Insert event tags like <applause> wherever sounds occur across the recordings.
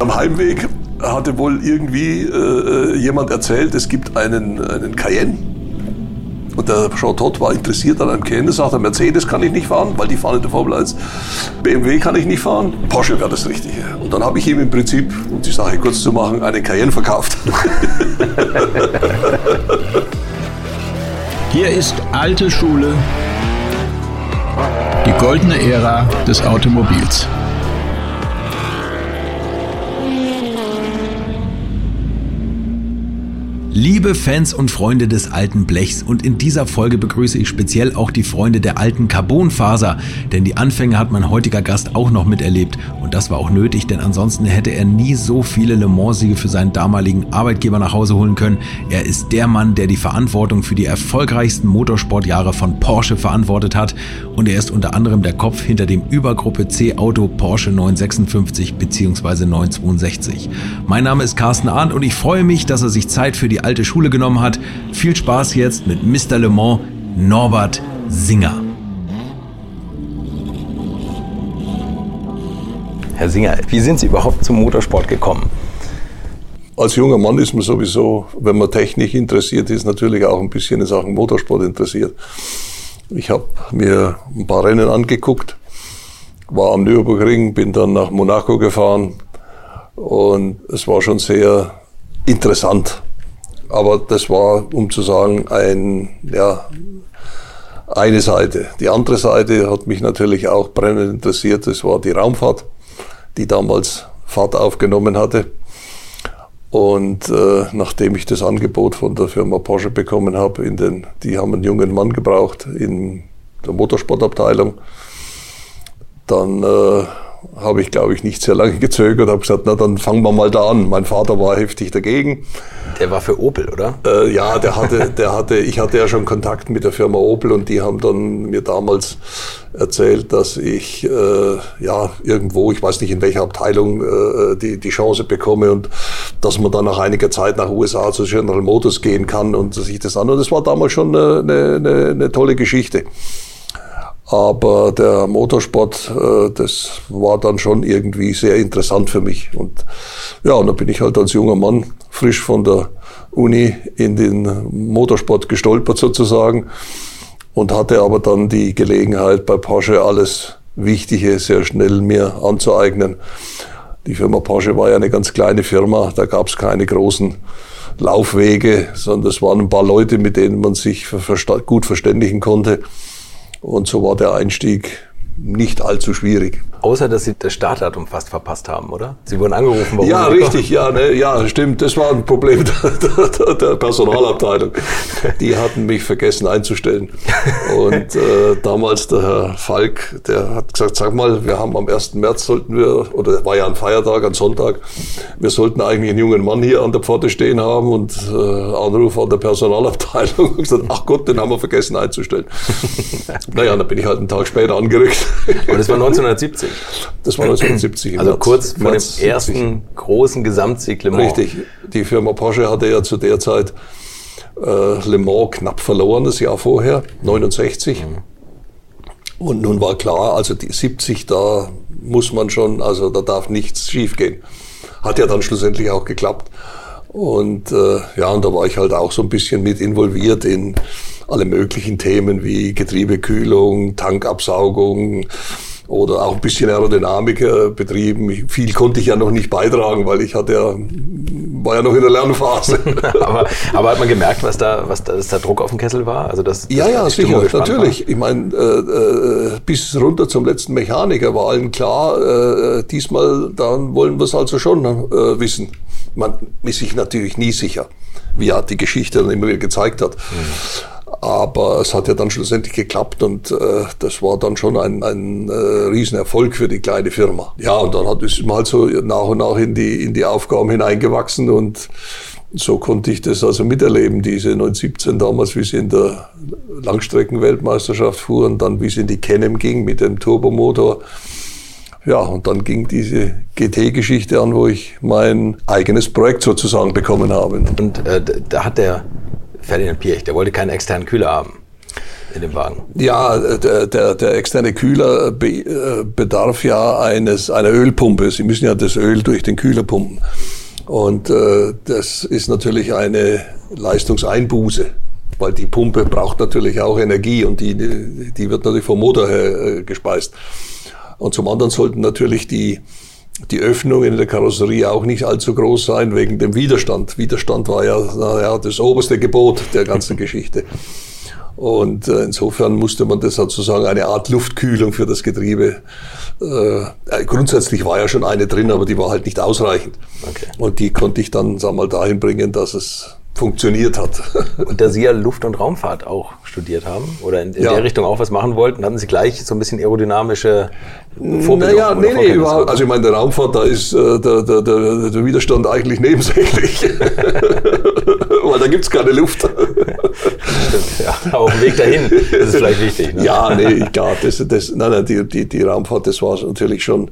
Am Heimweg hatte wohl irgendwie äh, jemand erzählt, es gibt einen, einen Cayenne. Und der Jean Todt war interessiert an einem Cayenne, sagte, Mercedes kann ich nicht fahren, weil die fahren in der Formel 1. BMW kann ich nicht fahren, Porsche wäre das Richtige. Und dann habe ich ihm im Prinzip, um die Sache kurz zu machen, einen Cayenne verkauft. <laughs> Hier ist alte Schule, die goldene Ära des Automobils. Liebe Fans und Freunde des alten Blechs und in dieser Folge begrüße ich speziell auch die Freunde der alten Carbonfaser, denn die Anfänge hat mein heutiger Gast auch noch miterlebt und das war auch nötig, denn ansonsten hätte er nie so viele Le Mans-Siege für seinen damaligen Arbeitgeber nach Hause holen können. Er ist der Mann, der die Verantwortung für die erfolgreichsten Motorsportjahre von Porsche verantwortet hat und er ist unter anderem der Kopf hinter dem Übergruppe C Auto Porsche 956 bzw. 962. Mein Name ist Carsten Arndt und ich freue mich, dass er sich Zeit für die alte Schule genommen hat. Viel Spaß jetzt mit Mr. Le Mans, Norbert Singer. Herr Singer, wie sind Sie überhaupt zum Motorsport gekommen? Als junger Mann ist man sowieso, wenn man Technik interessiert ist, natürlich auch ein bisschen in Sachen Motorsport interessiert. Ich habe mir ein paar Rennen angeguckt, war am Nürburgring, bin dann nach Monaco gefahren und es war schon sehr interessant. Aber das war, um zu sagen, ein, ja, eine Seite. Die andere Seite hat mich natürlich auch brennend interessiert. Das war die Raumfahrt, die damals Fahrt aufgenommen hatte. Und äh, nachdem ich das Angebot von der Firma Porsche bekommen habe, in den, die haben einen jungen Mann gebraucht in der Motorsportabteilung, dann äh, habe ich, glaube ich, nicht sehr lange gezögert, habe gesagt, na dann fangen wir mal da an. Mein Vater war heftig dagegen. Der war für Opel, oder? Äh, ja, der hatte, der hatte, ich hatte ja schon Kontakt mit der Firma Opel und die haben dann mir damals erzählt, dass ich äh, ja irgendwo, ich weiß nicht in welcher Abteilung, äh, die, die Chance bekomme und dass man dann nach einiger Zeit nach USA zu General Motors gehen kann und sich das an. Und das war damals schon eine, eine, eine tolle Geschichte. Aber der Motorsport, äh, das war dann schon irgendwie sehr interessant für mich. Und ja, und da bin ich halt als junger Mann frisch von der Uni in den Motorsport gestolpert sozusagen und hatte aber dann die Gelegenheit bei Porsche alles Wichtige sehr schnell mir anzueignen. Die Firma Porsche war ja eine ganz kleine Firma, da gab es keine großen Laufwege, sondern es waren ein paar Leute, mit denen man sich gut verständigen konnte. Und so war der Einstieg nicht allzu schwierig. Außer, dass Sie das Startdatum fast verpasst haben, oder? Sie wurden angerufen. Warum ja, richtig, ja, ne, ja, stimmt. Das war ein Problem <laughs> der, der, der, Personalabteilung. Die hatten mich vergessen einzustellen. Und äh, damals der Herr Falk, der hat gesagt, sag mal, wir haben am 1. März sollten wir, oder war ja ein Feiertag, ein Sonntag, wir sollten eigentlich einen jungen Mann hier an der Pforte stehen haben und äh, Anruf an der Personalabteilung. <laughs> Und gesagt, ach Gott, den haben wir vergessen einzustellen. <laughs> naja, dann bin ich halt einen Tag später angerückt. Und das war 1970? Das war 1970. Also März, kurz vor März dem ersten 70. großen Gesamtsieg Le Mans. Richtig. Die Firma Porsche hatte ja zu der Zeit äh, Le Mans knapp verloren, das Jahr vorher, 69. Mhm. Und nun war klar, also die 70, da muss man schon, also da darf nichts schiefgehen. Hat ja dann schlussendlich auch geklappt. Und äh, ja, und da war ich halt auch so ein bisschen mit involviert in alle möglichen Themen wie Getriebekühlung, Tankabsaugung, oder auch ein bisschen Aerodynamik äh, betrieben. Viel konnte ich ja noch nicht beitragen, weil ich hatte ja, war ja noch in der Lernphase. <laughs> aber, aber hat man gemerkt, was da, was da, dass da Druck auf dem Kessel war? Also das, ja, ja, sicher, natürlich. War? Ich meine, äh, äh, bis runter zum letzten Mechaniker war allen klar, äh, diesmal, dann wollen wir es also schon äh, wissen. Man ist sich natürlich nie sicher, wie ja die Geschichte dann immer wieder gezeigt hat. Mhm. Aber es hat ja dann schlussendlich geklappt und äh, das war dann schon ein, ein äh, Riesenerfolg für die kleine Firma. Ja, und dann hat es mal so nach und nach in die, in die Aufgaben hineingewachsen und so konnte ich das also miterleben, diese 1917 damals, wie sie in der Langstreckenweltmeisterschaft fuhren, dann wie sie in die Kenem ging mit dem Turbomotor. Ja, und dann ging diese GT-Geschichte an, wo ich mein eigenes Projekt sozusagen bekommen habe. Und äh, da hat der Ferdinand Piech, der wollte keinen externen Kühler haben. in dem Wagen? Ja, der, der, der externe Kühler be, äh, bedarf ja eines, einer Ölpumpe. Sie müssen ja das Öl durch den Kühler pumpen. Und äh, das ist natürlich eine Leistungseinbuße, weil die Pumpe braucht natürlich auch Energie und die, die wird natürlich vom Motor her äh, gespeist. Und zum anderen sollten natürlich die, die Öffnungen in der Karosserie auch nicht allzu groß sein wegen dem Widerstand. Widerstand war ja, naja, das oberste Gebot der ganzen <laughs> Geschichte. Und äh, insofern musste man das sozusagen eine Art Luftkühlung für das Getriebe. Äh, grundsätzlich war ja schon eine drin, aber die war halt nicht ausreichend. Okay. Und die konnte ich dann, sag mal, dahin bringen, dass es funktioniert hat. <laughs> Und da Sie ja Luft- und Raumfahrt auch studiert haben oder in, in ja. der Richtung auch was machen wollten, hatten Sie gleich so ein bisschen aerodynamische Vorbildung? Naja, nee, nee, überhaupt. Also ich meine, der Raumfahrt, da ist äh, der, der, der, der Widerstand eigentlich <laughs> nebensächlich. <laughs> Weil da gibt es keine Luft. Ja. Aber auf dem Weg dahin das ist vielleicht wichtig. Ne? Ja, nee, klar. Das, das, nein, nein, die, die, die Raumfahrt, das war natürlich schon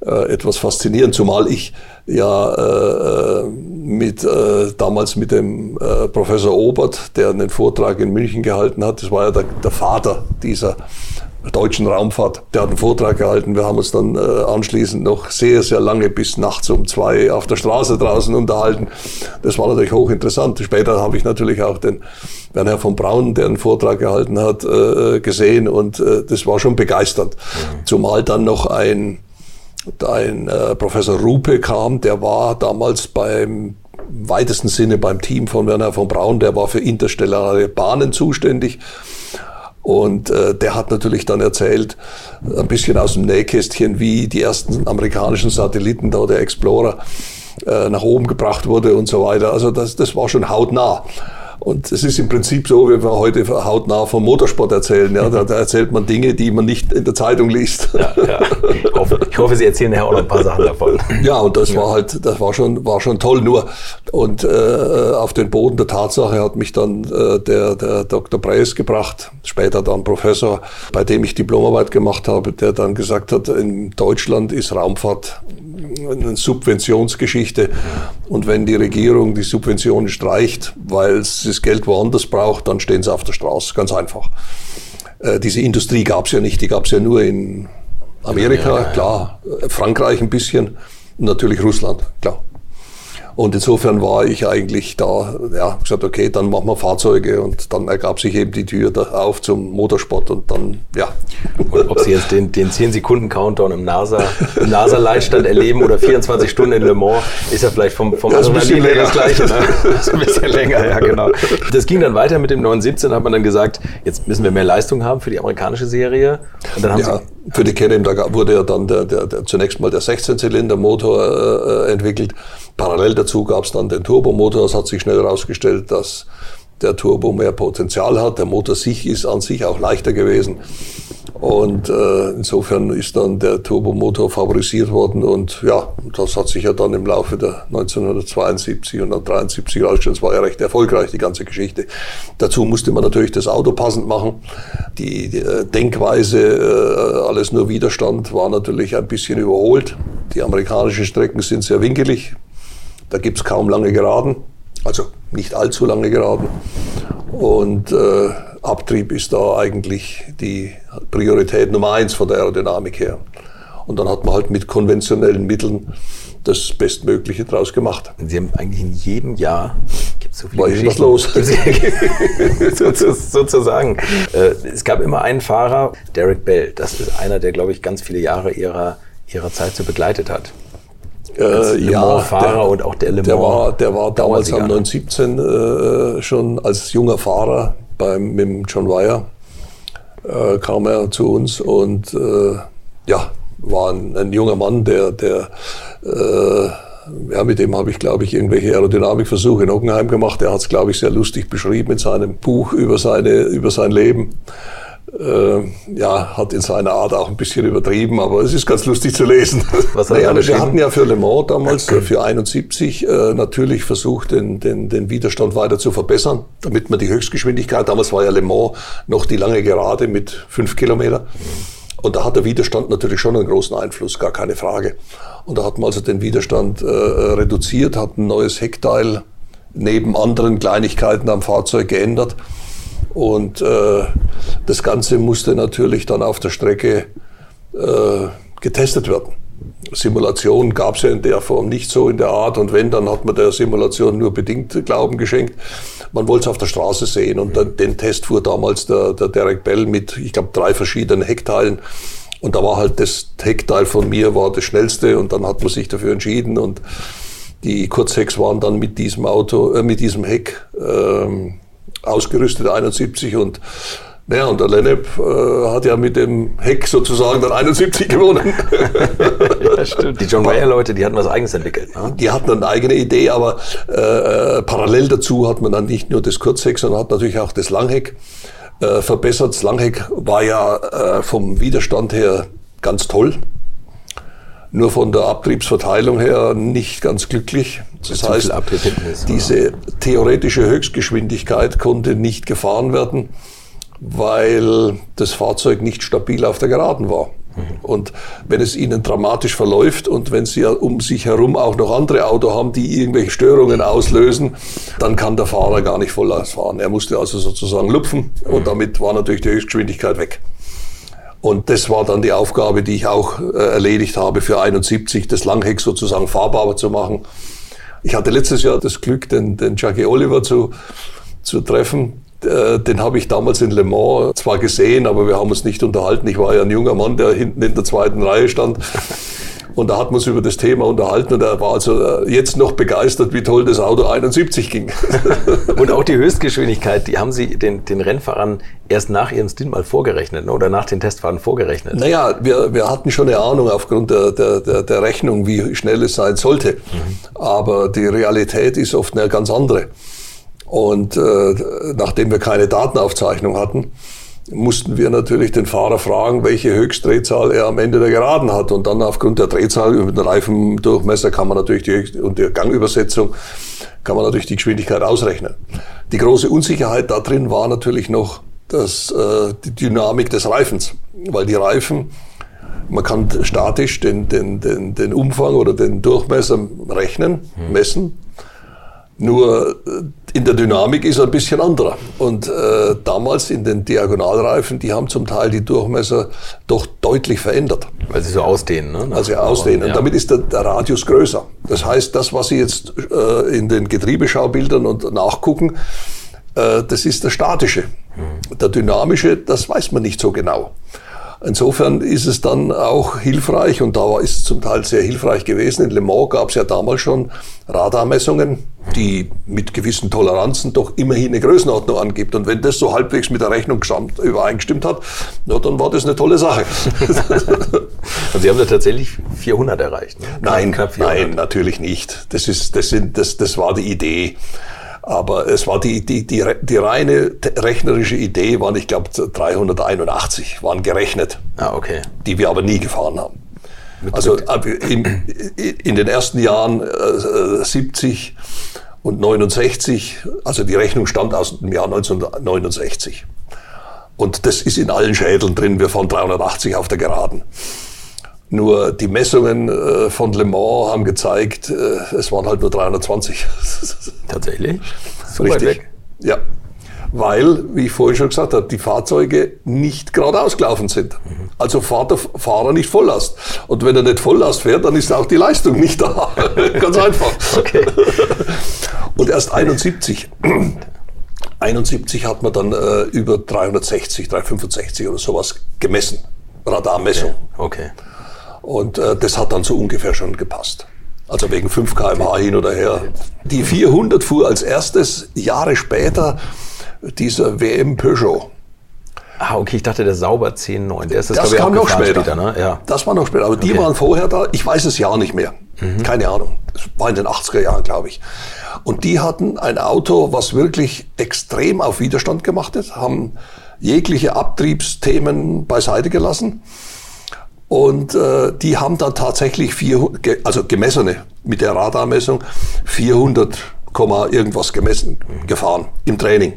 äh, etwas faszinierend, zumal ich ja äh, mit äh, damals mit dem äh, Professor Obert, der einen Vortrag in München gehalten hat, das war ja der, der Vater dieser deutschen Raumfahrt. Der hat einen Vortrag gehalten. Wir haben uns dann äh, anschließend noch sehr, sehr lange bis nachts um zwei auf der Straße draußen unterhalten. Das war natürlich hochinteressant. Später habe ich natürlich auch den Werner von Braun, der einen Vortrag gehalten hat, äh, gesehen und äh, das war schon begeisternd. Mhm. Zumal dann noch ein ein äh, Professor Rupe kam, der war damals beim weitesten Sinne beim Team von Werner von Braun, der war für interstellare Bahnen zuständig. Und äh, der hat natürlich dann erzählt, ein bisschen aus dem Nähkästchen, wie die ersten amerikanischen Satelliten da, der Explorer, äh, nach oben gebracht wurde und so weiter. Also das, das war schon hautnah. Und es ist im Prinzip so, wie wir heute hautnah vom Motorsport erzählen. Ja, da, da erzählt man Dinge, die man nicht in der Zeitung liest. Ja, ja. Ich, hoffe, ich hoffe, Sie erzählen nachher auch noch ein paar Sachen davon. Ja, und das ja. war halt, das war schon, war schon toll. Nur und äh, auf den Boden der Tatsache hat mich dann äh, der, der Dr. Preis gebracht, später dann Professor, bei dem ich Diplomarbeit gemacht habe, der dann gesagt hat, in Deutschland ist Raumfahrt eine Subventionsgeschichte. Und wenn die Regierung die Subventionen streicht, weil es das Geld woanders braucht, dann stehen sie auf der Straße. Ganz einfach. Äh, diese Industrie gab es ja nicht, die gab es ja nur in Amerika, ja, ja, ja. klar, Frankreich ein bisschen und natürlich Russland, klar. Und insofern war ich eigentlich da, ja, gesagt, okay, dann machen wir Fahrzeuge und dann ergab sich eben die Tür da auf zum Motorsport und dann, ja. Und ob Sie jetzt den, den 10-Sekunden-Countdown im NASA, im NASA-Leitstand erleben oder 24 Stunden in Le Mans, ist ja vielleicht vom, vom das, ist das Gleiche. Ne? <laughs> Das ist ein bisschen länger, ja, genau. Das ging dann weiter mit dem 917, hat man dann gesagt, jetzt müssen wir mehr Leistung haben für die amerikanische Serie. Und dann haben ja, Sie für die Canem, da wurde ja dann der, der, der, zunächst mal der 16-Zylinder-Motor äh, entwickelt. Parallel dazu gab es dann den Turbomotor. Es hat sich schnell herausgestellt, dass der Turbo mehr Potenzial hat. Der Motor sich ist an sich auch leichter gewesen. Und äh, insofern ist dann der Turbomotor favorisiert worden und ja, das hat sich ja dann im Laufe der 1972 und dann 73 herausgestellt. Es war ja recht erfolgreich, die ganze Geschichte. Dazu musste man natürlich das Auto passend machen. Die, die äh, Denkweise, äh, alles nur Widerstand, war natürlich ein bisschen überholt. Die amerikanischen Strecken sind sehr winkelig. Da gibt's kaum lange Geraden, also nicht allzu lange Geraden. Und äh, Abtrieb ist da eigentlich die Priorität Nummer eins von der Aerodynamik her. Und dann hat man halt mit konventionellen Mitteln das Bestmögliche draus gemacht. Sie haben eigentlich in jedem Jahr gibt so viele War was los. <laughs> sozusagen. Äh, es gab immer einen Fahrer, Derek Bell. Das ist einer, der, glaube ich, ganz viele Jahre ihrer, ihrer Zeit so begleitet hat. Äh, ja, Fahrer der, und auch der Le Mans. Der war, der war damals am 917 äh, schon als junger Fahrer beim, mit dem John Wyer äh, kam er zu uns und äh, ja, war ein, ein, junger Mann, der, der äh, ja, mit dem habe ich, glaube ich, irgendwelche Aerodynamikversuche in Ockenheim gemacht. Er hat es, glaube ich, sehr lustig beschrieben in seinem Buch über, seine, über sein Leben ja, hat in seiner Art auch ein bisschen übertrieben, aber es ist ganz lustig zu lesen. Was naja, wir hatten ja für Le Mans damals, äh, für 71, äh, natürlich versucht, den, den, den Widerstand weiter zu verbessern, damit man die Höchstgeschwindigkeit, damals war ja Le Mans noch die lange Gerade mit fünf Kilometer. Und da hat der Widerstand natürlich schon einen großen Einfluss, gar keine Frage. Und da hat man also den Widerstand äh, reduziert, hat ein neues Heckteil neben anderen Kleinigkeiten am Fahrzeug geändert Und äh, das Ganze musste natürlich dann auf der Strecke äh, getestet werden. Simulation gab es ja in der Form nicht so in der Art. Und wenn, dann hat man der Simulation nur bedingt Glauben geschenkt. Man wollte es auf der Straße sehen. Und dann, den Test fuhr damals der, der Derek Bell mit, ich glaube, drei verschiedenen Heckteilen. Und da war halt das Heckteil von mir war das schnellste. Und dann hat man sich dafür entschieden. Und die Kurzhecks waren dann mit diesem Auto, äh, mit diesem Heck ähm, ausgerüstet 71 und ja, und der Lennep äh, hat ja mit dem Heck sozusagen dann 71 gewonnen. <laughs> ja, stimmt. Die John Mayer-Leute, die hatten was Eigenes entwickelt. Ne? Die hatten eine eigene Idee, aber äh, parallel dazu hat man dann nicht nur das Kurzheck, sondern hat natürlich auch das Langheck äh, verbessert. Das Langheck war ja äh, vom Widerstand her ganz toll, nur von der Abtriebsverteilung her nicht ganz glücklich. Das heißt, diese theoretische Höchstgeschwindigkeit konnte nicht gefahren werden weil das Fahrzeug nicht stabil auf der Geraden war. Und wenn es ihnen dramatisch verläuft und wenn sie um sich herum auch noch andere Autos haben, die irgendwelche Störungen auslösen, dann kann der Fahrer gar nicht Vollaus fahren. Er musste also sozusagen lupfen und damit war natürlich die Höchstgeschwindigkeit weg. Und das war dann die Aufgabe, die ich auch äh, erledigt habe für 71, das Langheck sozusagen fahrbar zu machen. Ich hatte letztes Jahr das Glück, den, den Jackie Oliver zu, zu treffen, äh, den habe ich damals in Le Mans zwar gesehen, aber wir haben uns nicht unterhalten. Ich war ja ein junger Mann, der hinten in der zweiten Reihe stand. Und da hat man uns über das Thema unterhalten und er war also äh, jetzt noch begeistert, wie toll das Auto 71 ging. <laughs> Und auch die Höchstgeschwindigkeit, die haben Sie den, den Rennfahrern erst nach ihrem Stint mal vorgerechnet ne? oder nach den Testfahrten vorgerechnet? Naja, wir, wir hatten schon eine Ahnung aufgrund der, der, der, der Rechnung, wie schnell es sein sollte. Mhm. Aber die Realität ist oft eine ganz andere. Und äh, nachdem wir keine Datenaufzeichnung hatten, mussten wir natürlich den Fahrer fragen, welche Höchstdrehzahl er am Ende der Geraden hat. Und dann aufgrund der Drehzahl mit dem Reifendurchmesser kann man natürlich die, und der Gangübersetzung kann man natürlich die Geschwindigkeit ausrechnen. Die große Unsicherheit da drin war natürlich noch das, äh, die Dynamik des Reifens, weil die Reifen man kann statisch den, den, den, den Umfang oder den Durchmesser rechnen, messen. Nur äh, in der Dynamik ist er ein bisschen anderer. Und äh, damals in den Diagonalreifen, die haben zum Teil die Durchmesser doch deutlich verändert. Weil sie so ausdehnen, ne? Weil sie ausdehnen. Ja. Und damit ist der, der, Radius größer. Das heißt, das, was Sie jetzt äh, in den Getriebeschau-Bildern und nachgucken, äh, das ist der statische. Mhm. Der dynamische, das weiß man nicht so genau. Insofern ist es dann auch hilfreich und da ist es zum Teil sehr hilfreich gewesen. In Le Mans gab es ja damals schon Radarmessungen, die mit gewissen Toleranzen doch immerhin eine Größenordnung angibt. Und wenn das so halbwegs mit der Rechnung übereingestimmt hat, na, dann war das eine tolle Sache. <laughs> Und Sie haben da tatsächlich 400 erreicht? Ne? Nein, nein, natürlich nicht. Das, ist, das, sind, das, das war die Idee. Aber es war die, die, die, die reine rechnerische Idee, waren, ich glaube, 381 waren gerechnet. Ah, okay. Die wir aber nie gefahren haben. Mit also in, in, den ersten Jahren äh, 70 und 69, also die Rechnung stammt aus dem Jahr 1969. Und das ist in allen Schädeln drin. Wir fahren 380 auf der Geraden. Nur die Messungen äh, von Le Mans haben gezeigt, äh, es waren halt nur 320. <laughs> Tatsächlich? So Richtig. Ja. Weil, wie ich vorhin schon gesagt habe, die Fahrzeuge nicht geradeaus gelaufen sind. Mhm. Also fahrt der Fahrer nicht Volllast. Und wenn er nicht Volllast fährt, dann ist auch die Leistung nicht da. <laughs> Ganz einfach. Okay. <laughs> Und erst 71. 71 <clears throat> hat man dann äh, über 360, 365 oder sowas gemessen. Radarmessung. Okay. okay. Und äh, das hat dann so ungefähr schon gepasst. Also wegen 5 kmh hin oder her. Die 400 fuhr als erstes Jahre später dieser WM Peugeot. Ah, okay, ich dachte, der Sauber 10.9. Der ist das, das kam noch später. später ne? ja. Das war noch später. Aber die waren vorher da. Ich weiß es ja nicht mehr. Mhm. Keine Ahnung. Das war in den 80er Jahren, glaube ich. Und die hatten ein Auto, was wirklich extrem auf Widerstand gemacht ist, haben jegliche Abtriebsthemen beiseite gelassen und äh, die haben dann tatsächlich, vier, also gemessene, mit der Radarmessung, 400, irgendwas gemessen, gefahren im Training.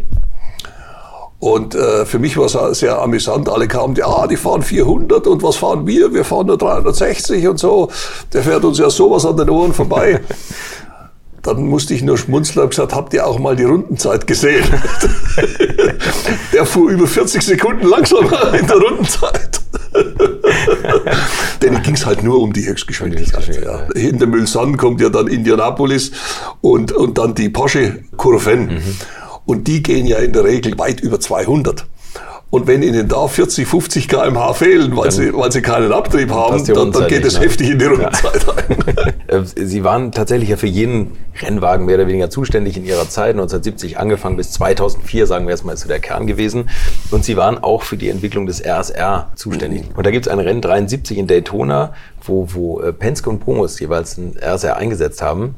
Und äh, für mich war es sehr amüsant. Alle kamen, ja, die fahren 400 und was fahren wir? Wir fahren nur 360 und so. Der fährt uns ja sowas an den Ohren vorbei. <laughs> dann musste ich nur schmunzeln und gesagt, habt ihr auch mal die Rundenzeit gesehen? <laughs> der fuhr über 40 Sekunden langsamer in der Rundenzeit. <laughs> Denn ging es halt nur um die Höchstgeschwindigkeit. Ja. Hinter Mulsanne kommt ja dann Indianapolis und, und dann die Porsche Kurven. Mhm. Und die gehen ja in der Regel weit über 200. Und wenn Ihnen da 40, 50 kmh fehlen, weil, dann, Sie, weil Sie keinen Abtrieb haben, dann, dann geht es ne? heftig in die Rundenzeit ja. ein. <laughs> Äh, Sie waren tatsächlich ja für jeden Rennwagen mehr oder weniger zuständig in Ihrer Zeit, 1970 angefangen bis 2004, sagen wir erstmal, ist so der Kern gewesen. Und Sie waren auch für die Entwicklung des RSR zuständig. Mhm. Und da gibt es ein Rennen 73 in Daytona, wo, wo äh, Penske und Promos jeweils ein RSR eingesetzt haben.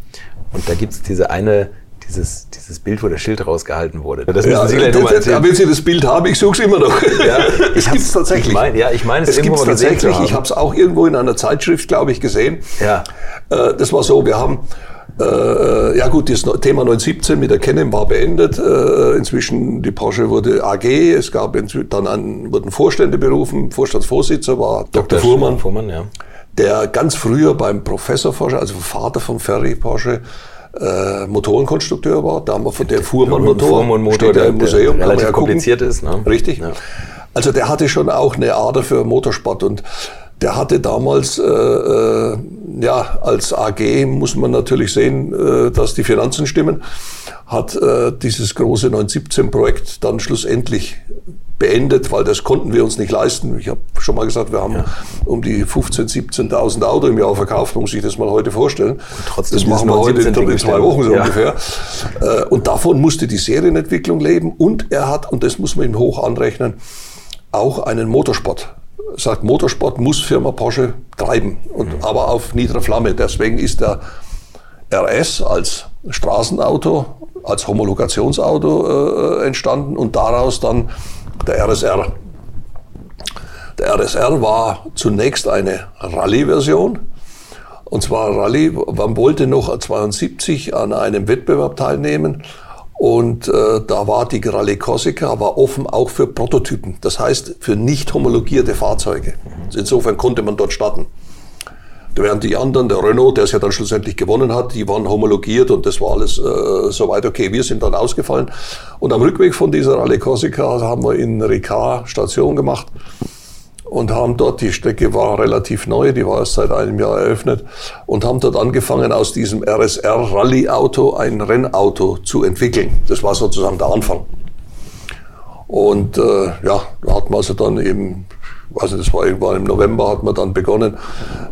Und da gibt es diese eine dieses, dieses Bild, wo das Schild rausgehalten wurde. Das müssen ja, Sie gleich nochmal erzählen. Wenn Sie das Bild haben, ich suche es immer noch. Ja, es gibt es tatsächlich. Ich mein, ja, ich meine, es, es gibt es tatsächlich. Ich habe es auch irgendwo in einer Zeitschrift, glaube ich, gesehen. Ja. Äh, das war so, wir haben äh, ja gut, das Thema 917 mit der Canon war beendet. Äh, inzwischen die Porsche wurde AG. Es gab dann an, wurden Vorstände berufen. Vorstandsvorsitzer war Dr. Dr. Fuhrmann, Fuhrmann ja. der ganz früher beim Professor Porsche, also Vater von Ferry Porsche, äh, Motorenkonstrukteur war. Da haben wir von der Fuhrmann-Motor, Fuhrmann steht ja im Museum. Der relativ kompliziert ist. Ne? Richtig. Ja. Also der hatte schon auch eine Ader für Motorsport und der hatte damals, äh, äh, ja, als AG muss man natürlich sehen, äh, dass die Finanzen stimmen, hat äh, dieses große 917-Projekt dann schlussendlich beendet, weil das konnten wir uns nicht leisten. Ich habe schon mal gesagt, wir haben ja. um die 15.000, 17.000 Auto im Jahr verkauft, muss ich das mal heute vorstellen. Das machen wir heute in zwei Wochen so ja. ungefähr. Äh, und davon musste die Serienentwicklung leben und er hat, und das muss man ihm hoch anrechnen, auch einen Motorsport. Er sagt, Motorsport muss Firma Porsche treiben, und, mhm. aber auf niedriger Flamme. Deswegen ist der RS als Straßenauto, als Homologationsauto äh, entstanden und daraus dann der RSR. Der RSR war zunächst eine Rallye-Version. Und zwar Rallye, man wollte noch 72 an einem Wettbewerb teilnehmen. Und äh, da war die Rallye Corsica war offen auch für Prototypen. Das heißt, für nicht homologierte Fahrzeuge. Insofern konnte man dort starten. Während die anderen, der Renault, der es ja dann schlussendlich gewonnen hat, die waren homologiert und das war alles äh, soweit okay. Wir sind dann ausgefallen. Und am Rückweg von dieser Rallye Corsica haben wir in Ricard Station gemacht und haben dort, die Strecke war relativ neu, die war erst seit einem Jahr eröffnet und haben dort angefangen, aus diesem RSR Rallye Auto ein Rennauto zu entwickeln. Das war sozusagen der Anfang. Und äh, ja, da hat man also dann eben also das war irgendwann im November, hat man dann begonnen,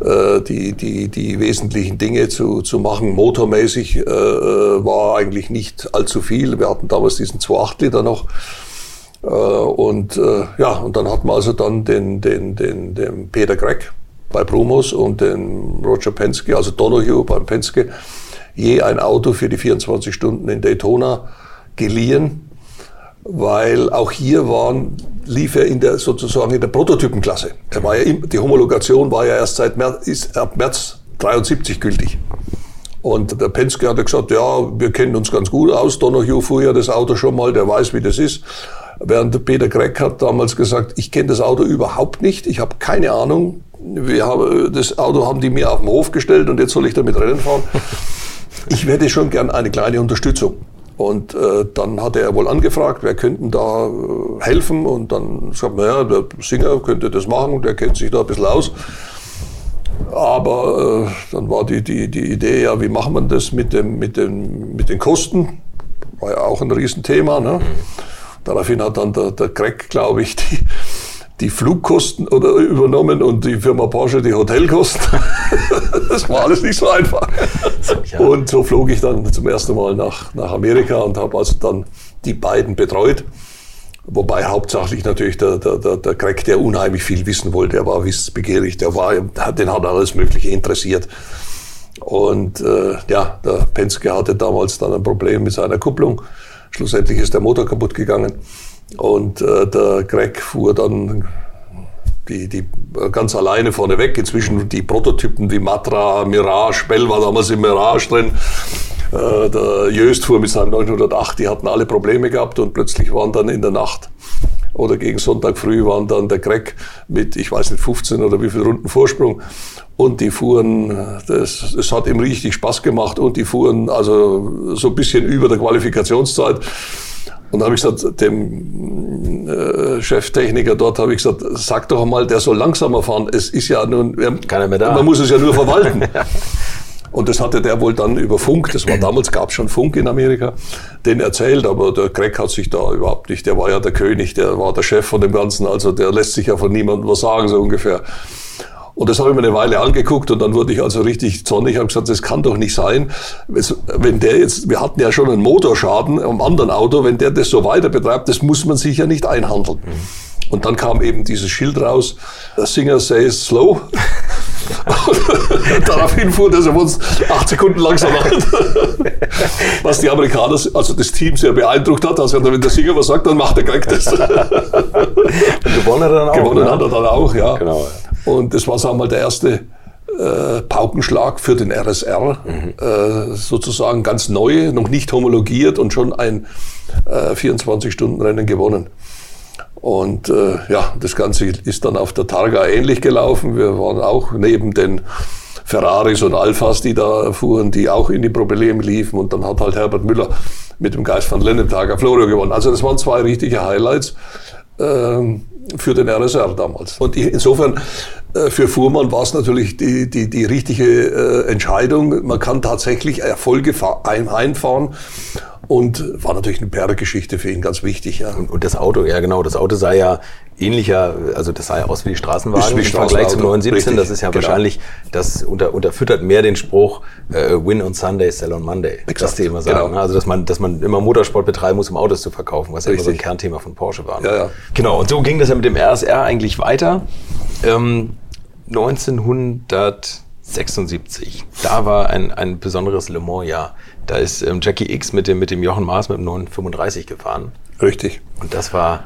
äh, die, die, die wesentlichen Dinge zu, zu machen. Motormäßig äh, äh war eigentlich nicht allzu viel. Wir hatten damals diesen 2.8 Liter noch. Äh, und äh, ja, und dann hatten wir also dann den, den, den, den Peter Gregg bei Promos und den Roger Penske, also Donohue beim Penske, je ein Auto für die 24 Stunden in Daytona geliehen weil auch hier waren, lief er in der, sozusagen in der Prototypenklasse. Er war ja, die Homologation war ja erst seit März, ist ab März 73 gültig. Und der Penske hat gesagt, ja, wir kennen uns ganz gut aus. Donohue fuhr ja das Auto schon mal, der weiß, wie das ist. Während Peter Gregg hat damals gesagt, ich kenne das Auto überhaupt nicht, ich habe keine Ahnung. Wir haben, das Auto haben die mir auf den Hof gestellt und jetzt soll ich damit Rennen fahren. Ich hätte schon gern eine kleine Unterstützung. Und äh, dann hat er wohl angefragt, wer könnten da äh, helfen. Und dann sagt man, ja, der Singer könnte das machen, der kennt sich da ein bisschen aus. Aber äh, dann war die, die, die Idee, ja, wie machen wir das mit, dem, mit, dem, mit den Kosten? War ja auch ein Riesenthema. Ne? Daraufhin hat dann der, der Greg, glaube ich, <laughs> die, die Flugkosten oder übernommen und die Firma Porsche die Hotelkosten. <laughs> das war alles nicht so einfach. Und so flog ich dann zum ersten Mal nach, nach Amerika und habe also dann die beiden betreut. Wobei hauptsächlich natürlich der, der, der, der Greg, der unheimlich viel wissen wollte, der war wissbegierig, der war, den hat alles Mögliche interessiert. Und äh, ja, der Penske hatte damals dann ein Problem mit seiner Kupplung. Schlussendlich ist der Motor kaputt gegangen. Und äh, der Greg fuhr dann die, die ganz alleine vorne weg. Inzwischen die Prototypen wie Matra, Mirage, Bell war damals im Mirage drin. Äh, der Jöst fuhr mit seinem 908, die hatten alle Probleme gehabt und plötzlich waren dann in der Nacht oder gegen Sonntag früh waren dann der Greg mit, ich weiß nicht, 15 oder wie viel Runden Vorsprung. Und die fuhren, das, das hat ihm richtig Spaß gemacht und die fuhren also so ein bisschen über der Qualifikationszeit. Und da habe ich gesagt, dem äh, Cheftechniker dort habe ich gesagt, sag doch mal, der soll langsamer fahren. Es ist ja nun, Keiner mehr da. man muss es ja nur verwalten. <laughs> Und das hatte der wohl dann über Funk, das war damals, gab es schon Funk in Amerika, den erzählt, aber der Greg hat sich da überhaupt nicht, der war ja der König, der war der Chef von dem Ganzen, also der lässt sich ja von niemandem was sagen, so ungefähr. Und das habe ich mir eine Weile angeguckt und dann wurde ich also richtig zornig. Habe gesagt, das kann doch nicht sein. Wenn der jetzt, wir hatten ja schon einen Motorschaden am anderen Auto, wenn der das so weiter betreibt, das muss man sich ja nicht einhandeln. Mhm. Und dann kam eben dieses Schild raus, der Singer says slow. <laughs> Daraufhin fuhr der uns acht Sekunden langsamer. <laughs> was die Amerikaner, also das Team sehr beeindruckt hat. Also wenn der Singer was sagt, dann macht der Greg das. <laughs> Und gewonnen hat er dann auch. Gewonnen ne? hat er dann auch, ja. Genau. Und das war, sagen wir mal, der erste äh, Paukenschlag für den RSR, mhm. äh, sozusagen ganz neu, noch nicht homologiert und schon ein äh, 24-Stunden-Rennen gewonnen. Und äh, ja, das Ganze ist dann auf der Targa ähnlich gelaufen. Wir waren auch neben den Ferraris und Alphas, die da fuhren, die auch in die Probleme liefen. Und dann hat halt Herbert Müller mit dem Geist von Lennem Targa Florio gewonnen. Also das waren zwei richtige Highlights ähm, für den RSR damals. Und insofern äh, für Fuhrmann war es natürlich die, die, die richtige äh, Entscheidung. Man kann tatsächlich Erfolge einfahren und war natürlich eine Perle-Geschichte für ihn, ganz wichtig. Ja. Und, und, das Auto, ja genau, das Auto sah ja ähnlicher, also das sah ja aus wie die Straßenwagen wie im Vergleich zum 917. Das ist ja genau. wahrscheinlich, das unter, unterfüttert mehr den Spruch äh, Win on Sunday, sell on Monday. Exakt. Das die immer sagen. Genau. Ne? Also dass man, dass man immer Motorsport betreiben muss, um Autos zu verkaufen, was ja immer so ein Kernthema von Porsche war. Ne? Ja, ja. Genau, und so ging das ja mit dem RSR eigentlich weiter. Ähm, 1976, da war ein, ein besonderes Le Mans-Jahr. Da ist ähm, Jackie X mit dem, mit dem Jochen Maas mit dem 935 gefahren. Richtig. Und das war,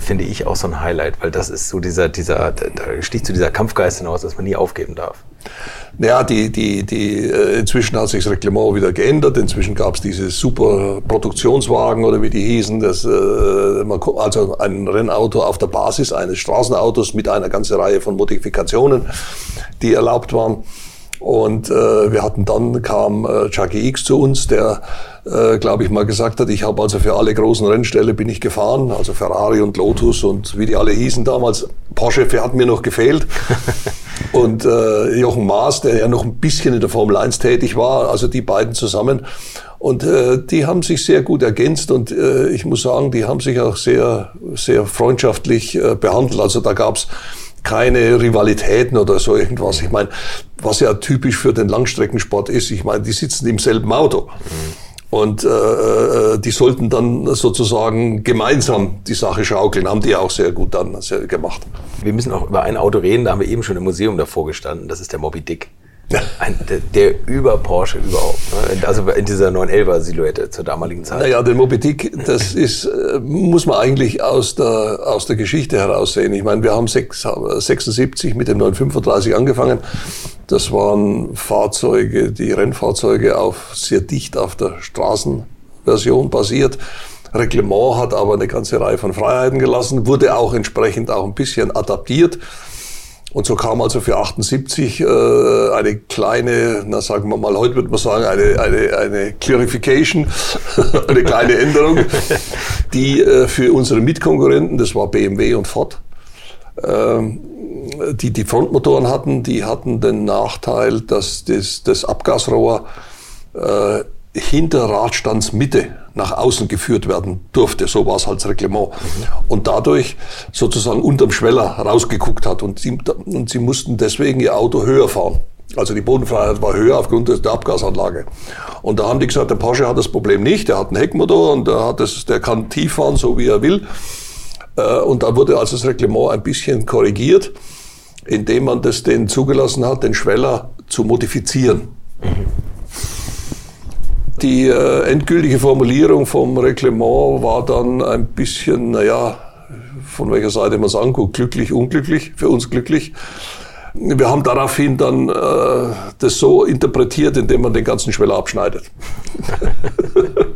finde ich, auch so ein Highlight, weil das ist so dieser, dieser, da sticht so dieser Kampfgeist hinaus, dass man nie aufgeben darf. Naja, die, die, die, äh, inzwischen hat sich das Reglement wieder geändert. Inzwischen gab es diese super Produktionswagen oder wie die hießen. Das, äh, also ein Rennauto auf der Basis eines Straßenautos mit einer ganzen Reihe von Modifikationen, die erlaubt waren. Und äh, wir hatten dann, kam äh, Chucky X zu uns, der, äh, glaube ich, mal gesagt hat, ich habe also für alle großen Rennställe bin ich gefahren, also Ferrari und Lotus und wie die alle hießen damals. Porsche hat mir noch gefehlt. <laughs> und äh, Jochen Maas, der ja noch ein bisschen in der Formel 1 tätig war, also die beiden zusammen. Und äh, die haben sich sehr gut ergänzt und äh, ich muss sagen, die haben sich auch sehr, sehr freundschaftlich äh, behandelt. Also da gab's keine Rivalitäten oder so irgendwas. Ich meine, was ja typisch für den Langstreckensport ist, ich meine, die sitzen im selben Auto. Und äh, äh, die sollten dann sozusagen gemeinsam die Sache schaukeln. Haben die auch sehr gut dann sehr gemacht. Wir müssen auch über ein Auto reden, da haben wir eben schon im Museum davor gestanden. Das ist der Moby Dick. Ein, der, der, über Porsche überhaupt. Ne? Also in dieser 911er Silhouette zur damaligen Zeit. Naja, der Moby Dick, das ist, äh, muss man eigentlich aus der, aus der Geschichte heraus sehen. Ich meine, wir haben 76 mit dem 935 angefangen. Das waren Fahrzeuge, die Rennfahrzeuge auf, sehr dicht auf der Straßenversion basiert. Reglement hat aber eine ganze Reihe von Freiheiten gelassen, wurde auch entsprechend auch ein bisschen adaptiert. Und so kam also für 78 äh, eine kleine, na sagen wir mal, heute würde man sagen, eine, eine, eine Clarification, <laughs> eine kleine Änderung, die äh, für unsere Mitkonkurrenten, das war BMW und Ford, äh, die die Frontmotoren hatten, die hatten den Nachteil, dass das, das Abgasrohr äh, hinter Radstandsmitte nach außen geführt werden durfte. So war es das Reglement. Und dadurch sozusagen unterm Schweller rausgeguckt hat. Und sie, und sie mussten deswegen ihr Auto höher fahren. Also die Bodenfreiheit war höher aufgrund der Abgasanlage. Und da haben die gesagt, der Porsche hat das Problem nicht. Der hat einen Heckmotor und der, hat das, der kann tief fahren, so wie er will. Äh, und da wurde also das Reglement ein bisschen korrigiert, indem man das denen zugelassen hat, den Schweller zu modifizieren. Mhm. Die äh, endgültige Formulierung vom Reglement war dann ein bisschen, naja, von welcher Seite man es anguckt, glücklich, unglücklich, für uns glücklich. Wir haben daraufhin dann äh, das so interpretiert, indem man den ganzen Schweller abschneidet. <laughs>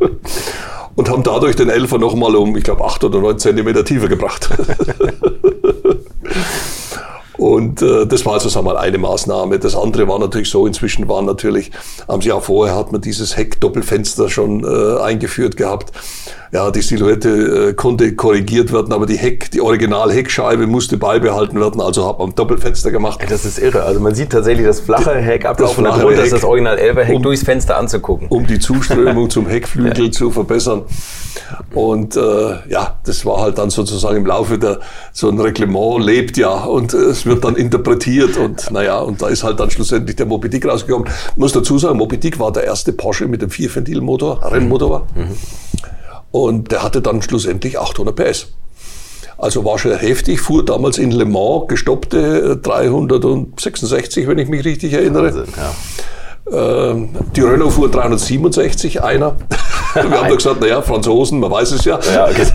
und haben dadurch den Elfer nochmal um, ich glaube, acht oder neun Zentimeter tiefer gebracht. <laughs> Und äh, das war also sagen wir mal eine Maßnahme. Das andere war natürlich so, inzwischen waren natürlich, am Jahr vorher hat man dieses Heckdoppelfenster schon äh, eingeführt gehabt. Ja, die Silhouette äh, konnte korrigiert werden, aber die Heck, die Original-Heckscheibe musste beibehalten werden, also hat man Doppelfenster gemacht. Das ist irre. Also man sieht tatsächlich das flache Heck ablaufen das darunter ist das Original Elber Heck um, durchs Fenster anzugucken. Um die Zuströmung zum <laughs> Heckflügel ja. zu verbessern. Und äh, ja, das war halt dann sozusagen im Laufe der, so ein Reglement lebt ja und äh, es wird dann interpretiert und naja, und da ist halt dann schlussendlich der Moby Dick rausgekommen. Ich muss dazu sagen, Moby Dick war der erste Porsche mit dem Vierventilmotor, Rennmotor war. Mhm. Und der hatte dann schlussendlich 800 PS. Also war schon heftig, fuhr damals in Le Mans gestoppte 366, wenn ich mich richtig erinnere. Wahnsinn, ja. Ähm, die Renault fuhr 367, einer. <laughs> Wir haben doch gesagt, naja, Franzosen, man weiß es ja. ja okay.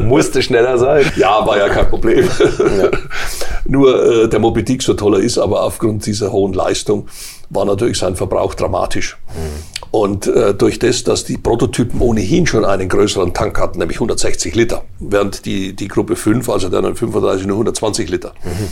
<laughs> Musste schneller sein. Ja, war ja kein Problem. Ja. Nur äh, der Moby Dick so toller ist, aber aufgrund dieser hohen Leistung war natürlich sein Verbrauch dramatisch. Mhm. Und äh, durch das, dass die Prototypen ohnehin schon einen größeren Tank hatten, nämlich 160 Liter, während die, die Gruppe 5, also der 935, nur 120 Liter. Mhm.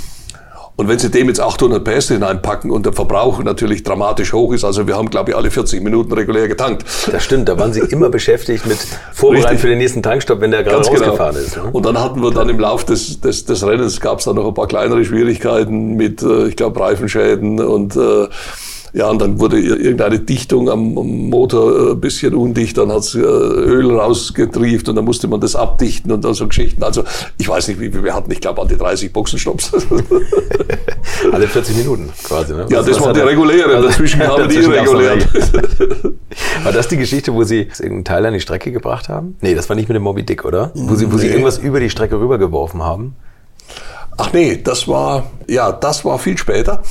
Und wenn Sie dem jetzt 800 PS hineinpacken und der Verbrauch natürlich dramatisch hoch ist, also wir haben, glaube ich, alle 40 Minuten regulär getankt. Das stimmt, da waren Sie immer beschäftigt mit <laughs> Vorbereiten für den nächsten Tankstopp, wenn der gerade Ganz genau. rausgefahren genau. ist. Ne? Und dann hatten wir dann im Lauf des, des, des Rennens, gab es dann noch ein paar kleinere Schwierigkeiten mit, äh, ich glaube, Reifenschäden und äh, ja, und dann wurde irgendeine Dichtung am Motor ein bisschen undicht, dann hat's Öl rausgetrieft und dann musste man das abdichten und dann so Geschichten. Also ich weiß nicht, wie viel wir hatten. Ich glaube an die 30 Boxenstopps. <laughs> Alle 40 Minuten quasi, ne? Ja, das waren die regulären. Also, dazwischen <laughs> kamen die irregulären. <laughs> War das die Geschichte, wo Sie irgendeinen Teil an die Strecke gebracht haben? Nee, das war nicht mit dem Moby Dick, oder? Wo Sie, wo nee. Sie irgendwas über die Strecke rübergeworfen haben? Ach nee, das war, ja, das war viel später.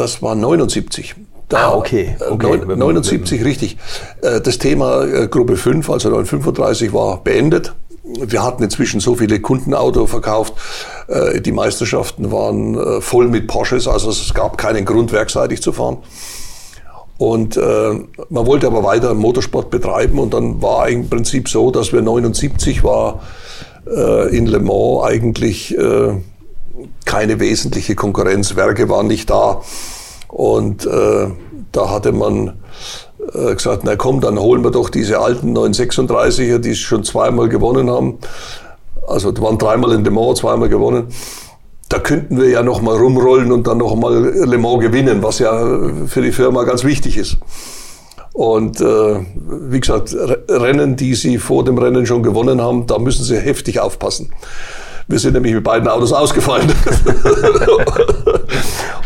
Das war 79. Da, ah, okay. Äh, okay. 79, richtig. Äh, das Thema äh, Gruppe 5, also 935, war beendet. Wir hatten inzwischen so viele Kundenauto verkauft. Die Meisterschaften waren voll mit Porsches, also es gab keinen Grund, werkseitig zu fahren. Und man wollte aber weiter Motorsport betreiben und dann war im Prinzip so, dass wir 79 war in Le Mans eigentlich keine wesentliche Konkurrenz. Werke waren nicht da. Und äh, da hatte man äh, gesagt, na komm, dann holen wir doch diese alten 936er, die schon zweimal gewonnen haben. Also die waren dreimal in Le Mans, zweimal gewonnen. Da könnten wir ja noch mal rumrollen und dann noch mal Le Mans gewinnen, was ja für die Firma ganz wichtig ist. Und äh, wie gesagt, Rennen, die sie vor dem Rennen schon gewonnen haben, da müssen sie heftig aufpassen. Wir sind nämlich mit beiden Autos ausgefallen. <laughs>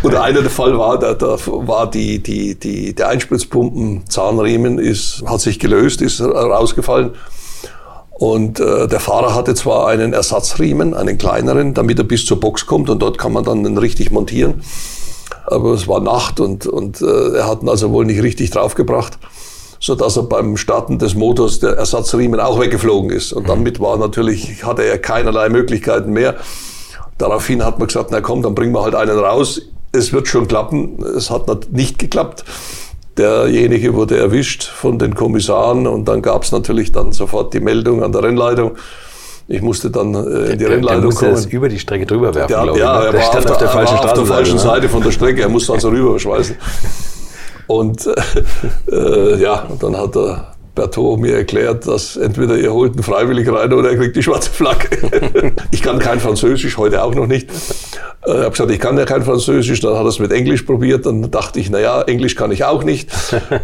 und der eine Fall war, da, da war die, die, die, der Einspritzpumpen-Zahnriemen hat sich gelöst, ist rausgefallen. Und äh, der Fahrer hatte zwar einen Ersatzriemen, einen kleineren, damit er bis zur Box kommt und dort kann man dann den richtig montieren. Aber es war Nacht und, und äh, er hat ihn also wohl nicht richtig draufgebracht so dass er beim Starten des Motors der Ersatzriemen auch weggeflogen ist. Und damit war natürlich, hatte er keinerlei Möglichkeiten mehr. Daraufhin hat man gesagt, na komm, dann bringen wir halt einen raus. Es wird schon klappen. Es hat nicht geklappt. Derjenige wurde erwischt von den Kommissaren und dann gab es natürlich dann sofort die Meldung an der Rennleitung. Ich musste dann äh, in die der, Rennleitung der musste kommen. über die Strecke drüber werfen, der, Ja, er der war, auf der, auf der, falschen, auf der falschen Seite von der Strecke. Er musste also <laughs> rüberschweißen. Und äh, ja, und dann hat der Berthaud mir erklärt, dass entweder ihr holt einen freiwillig rein oder er kriegt die schwarze Flagge. <laughs> ich kann kein Französisch, heute auch noch nicht. Ich äh, habe gesagt, ich kann ja kein Französisch. Dann hat er es mit Englisch probiert. Dann dachte ich, naja, Englisch kann ich auch nicht.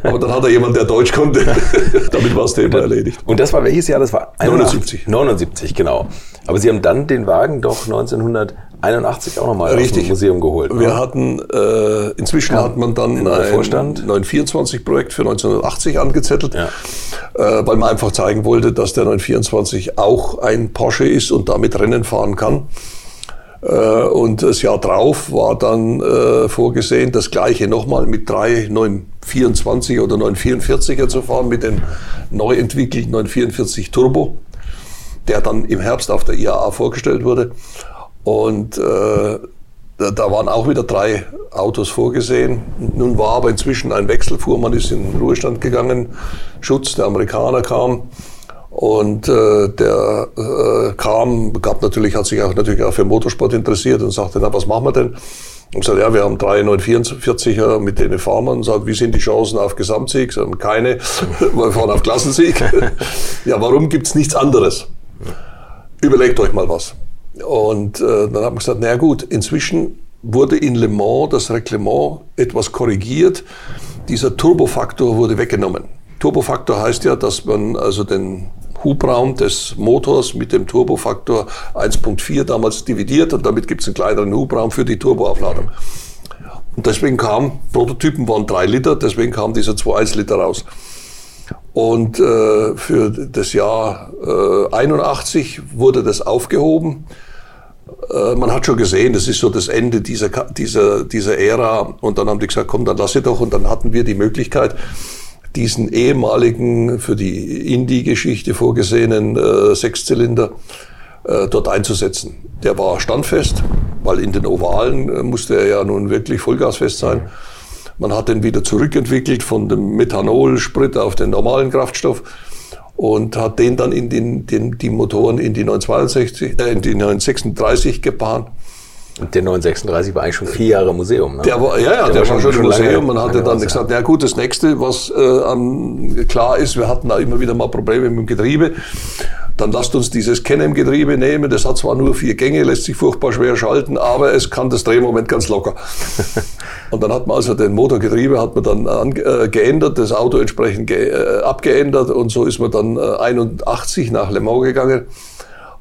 Aber dann hat er jemanden, der Deutsch konnte. <laughs> Damit war das Thema erledigt. Und das war welches Jahr? Das war 79. 79, genau. Aber Sie haben dann den Wagen doch 1900 81 auch nochmal aus dem Museum geholt. Ne? Wir hatten, äh, inzwischen ja, hat man dann ein Vorstand. 924-Projekt für 1980 angezettelt, ja. äh, weil man einfach zeigen wollte, dass der 924 auch ein Porsche ist und damit Rennen fahren kann. Äh, und das Jahr drauf war dann äh, vorgesehen, das gleiche nochmal mit drei 924 oder 944er zu fahren, mit dem neu entwickelten 944 Turbo, der dann im Herbst auf der IAA vorgestellt wurde. Und äh, da, waren auch wieder drei Autos vorgesehen. Nun war aber inzwischen ein Wechselfuhrmann, ist in den Ruhestand gegangen. Schutz, der Amerikaner kam. Und äh, der äh, kam, gab natürlich, hat sich auch natürlich auch für Motorsport interessiert und sagte, na, was machen wir denn? Und gesagt, ja, wir haben drei 944er, mit denen fahren wir. Und sagt, wie sind die Chancen auf Gesamtsieg? Sagen, keine, <laughs> wir fahren auf Klassensieg. <laughs> ja, warum gibt's nichts anderes? Überlegt euch mal was. Und äh, dann haben wir gesagt, na gut, inzwischen wurde in Le Mans das Reglement etwas korrigiert. Dieser Turbofaktor wurde weggenommen. Turbofaktor heißt ja, dass man also den Hubraum des Motors mit dem Turbofaktor 1.4 damals dividiert und damit gibt es einen kleineren Hubraum für die Turboaufladung. Und deswegen kam, Prototypen waren 3 Liter, deswegen kam dieser 2,1 Liter raus. Und äh, für das Jahr äh, 81 wurde das aufgehoben. Äh, man hat schon gesehen, das ist so das Ende dieser, dieser, dieser Ära. Und dann haben die gesagt, komm, dann lass sie doch. Und dann hatten wir die Möglichkeit, diesen ehemaligen, für die Indie-Geschichte vorgesehenen äh, Sechszylinder äh, dort einzusetzen. Der war standfest, weil in den Ovalen äh, musste er ja nun wirklich vollgasfest sein. Man hat den wieder zurückentwickelt von dem Methanol-Sprit auf den normalen Kraftstoff und hat den dann in den, den, die Motoren in die 962, äh, in die 936 gebahnt. Und der 936 war eigentlich schon vier Jahre Museum. Ne? Der war, ja, ja, der, der war, schon, schon im Museum. Man hatte dann gesagt, ja gut, das nächste, was äh, an, klar ist, wir hatten da immer wieder mal Probleme mit dem Getriebe. Dann lasst uns dieses Canem-Getriebe nehmen. Das hat zwar nur vier Gänge, lässt sich furchtbar schwer schalten, aber es kann das Drehmoment ganz locker. <laughs> und dann hat man also den Motorgetriebe hat man dann an, äh, geändert, das Auto entsprechend ge, äh, abgeändert und so ist man dann äh, 81 nach Le Mans gegangen.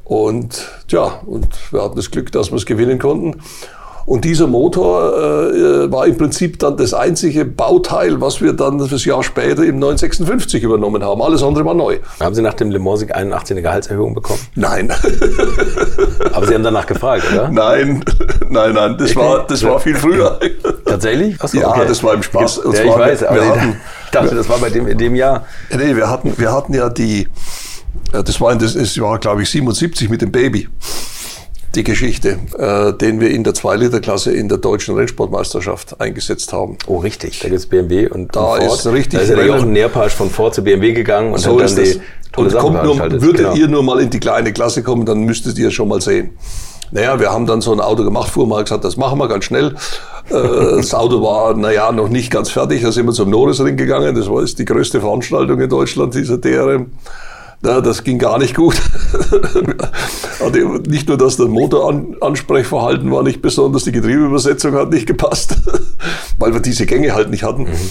Und ja, und wir hatten das Glück, dass wir es gewinnen konnten. Und dieser Motor äh, war im Prinzip dann das einzige Bauteil, was wir dann das Jahr später im 956 übernommen haben. Alles andere war neu. Haben Sie nach dem Le Mans 81 eine Gehaltserhöhung bekommen? Nein. <laughs> Aber Sie haben danach gefragt, oder? Nein, <laughs> nein, nein. Das war, das war viel früher. Tatsächlich? Achso, ja, okay. das war im Spaß. Und ja, ich weiß. Wir, wir hatten, ich dachte, das war bei dem in dem Jahr. Nee, wir hatten, wir hatten ja die das war, das, das war glaube ich, 77 mit dem Baby. Die Geschichte, äh, den wir in der 2-Liter-Klasse in der deutschen Rennsportmeisterschaft eingesetzt haben. Oh, richtig. Da gibt es BMW und da Ford. ist richtig. Da ist ja der Jochen Nährpasch von Ford zu BMW gegangen und so hat dann die tolle und kommt nur, würdet genau. ihr nur mal in die kleine Klasse kommen, dann müsstet ihr es schon mal sehen. Naja, wir haben dann so ein Auto gemacht, fuhr mal gesagt, das machen wir ganz schnell. Äh, das Auto war, naja, noch nicht ganz fertig. Da sind wir zum Norrisring gegangen. Das war die größte Veranstaltung in Deutschland, dieser DRM. Na, das ging gar nicht gut. <laughs> nicht nur, dass das Motoransprechverhalten war nicht besonders, die Getriebeübersetzung hat nicht gepasst, <laughs> weil wir diese Gänge halt nicht hatten. Mhm.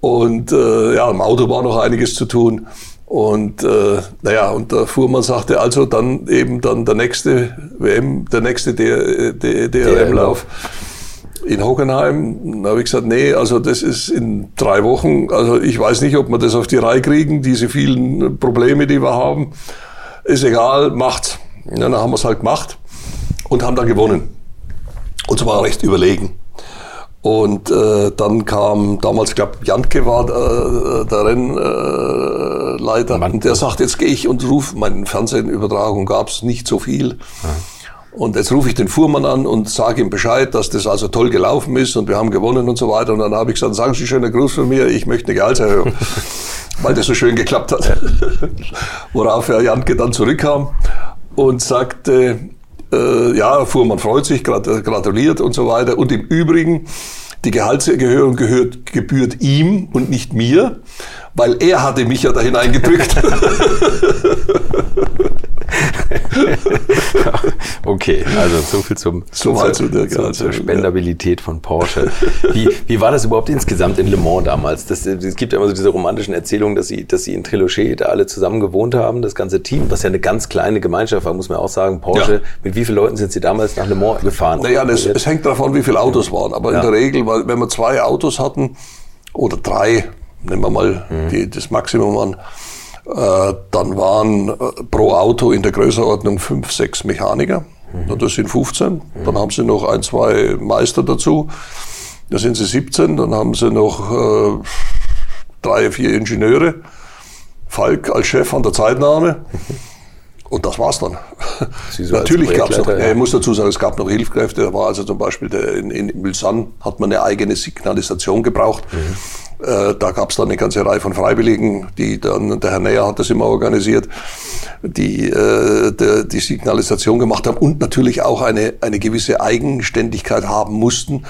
Und äh, ja, im Auto war noch einiges zu tun. Und äh, naja, und der Fuhrmann sagte also dann eben dann der nächste WM, der nächste DRM-Lauf in Hockenheim. Da habe ich gesagt, nee, also das ist in drei Wochen. Also ich weiß nicht, ob wir das auf die Reihe kriegen, diese vielen Probleme, die wir haben. Ist egal, macht's. Ja, dann haben wir es halt gemacht und haben dann gewonnen. Und zwar recht überlegen. Und äh, dann kam damals, glaube Jantke war äh, der Rennleiter, äh, und der sagt, jetzt gehe ich und rufe, meine Fernsehübertragung gab es nicht so viel. Ja. Und jetzt rufe ich den Fuhrmann an und sage ihm Bescheid, dass das also toll gelaufen ist und wir haben gewonnen und so weiter. Und dann habe ich gesagt, sagen Sie schönen Gruß von mir, ich möchte eine Gehaltserhöhung, <laughs> weil das so schön geklappt hat. <laughs> Worauf Herr Janke dann zurückkam und sagte, äh, ja, Fuhrmann freut sich, gratuliert und so weiter. Und im Übrigen, die Gehaltserhöhung gehört, gebührt ihm und nicht mir, weil er hatte mich ja da hineingedrückt. <laughs> <laughs> okay, also so viel zum, so zur, zu der zur, zur Spendabilität von Porsche. Wie, wie war das überhaupt insgesamt in Le Mans damals? Das, es gibt ja immer so diese romantischen Erzählungen, dass sie, dass sie in Trilochet da alle zusammen gewohnt haben, das ganze Team, was ja eine ganz kleine Gemeinschaft war, muss man auch sagen. Porsche, ja. mit wie vielen Leuten sind sie damals nach Le Mans gefahren? Naja, es, es hängt davon, wie viele Autos waren. Aber ja. in der Regel, weil wenn wir zwei Autos hatten, oder drei, nehmen wir mal mhm. die, das Maximum an, dann waren äh, pro Auto in der Größenordnung fünf, sechs Mechaniker. Mhm. Das sind 15. Mhm. Dann haben sie noch ein, zwei Meister dazu. Da sind sie 17. Dann haben sie noch äh, drei, vier Ingenieure. Falk als Chef an der Zeitnahme. <laughs> Und das war's dann. so Natürlich gab es noch, ja. ich muss dazu sagen, es gab noch Hilfskräfte. Da war also zum Beispiel der, in, in Mulsanne hat man eine eigene Signalisation gebraucht. Äh, da gab es dann eine ganze Reihe von Freiwilligen, die dann, der Herr Neyer hat das immer organisiert, die äh, die, die Signalisation gemacht haben und natürlich auch eine, eine gewisse Eigenständigkeit haben mussten.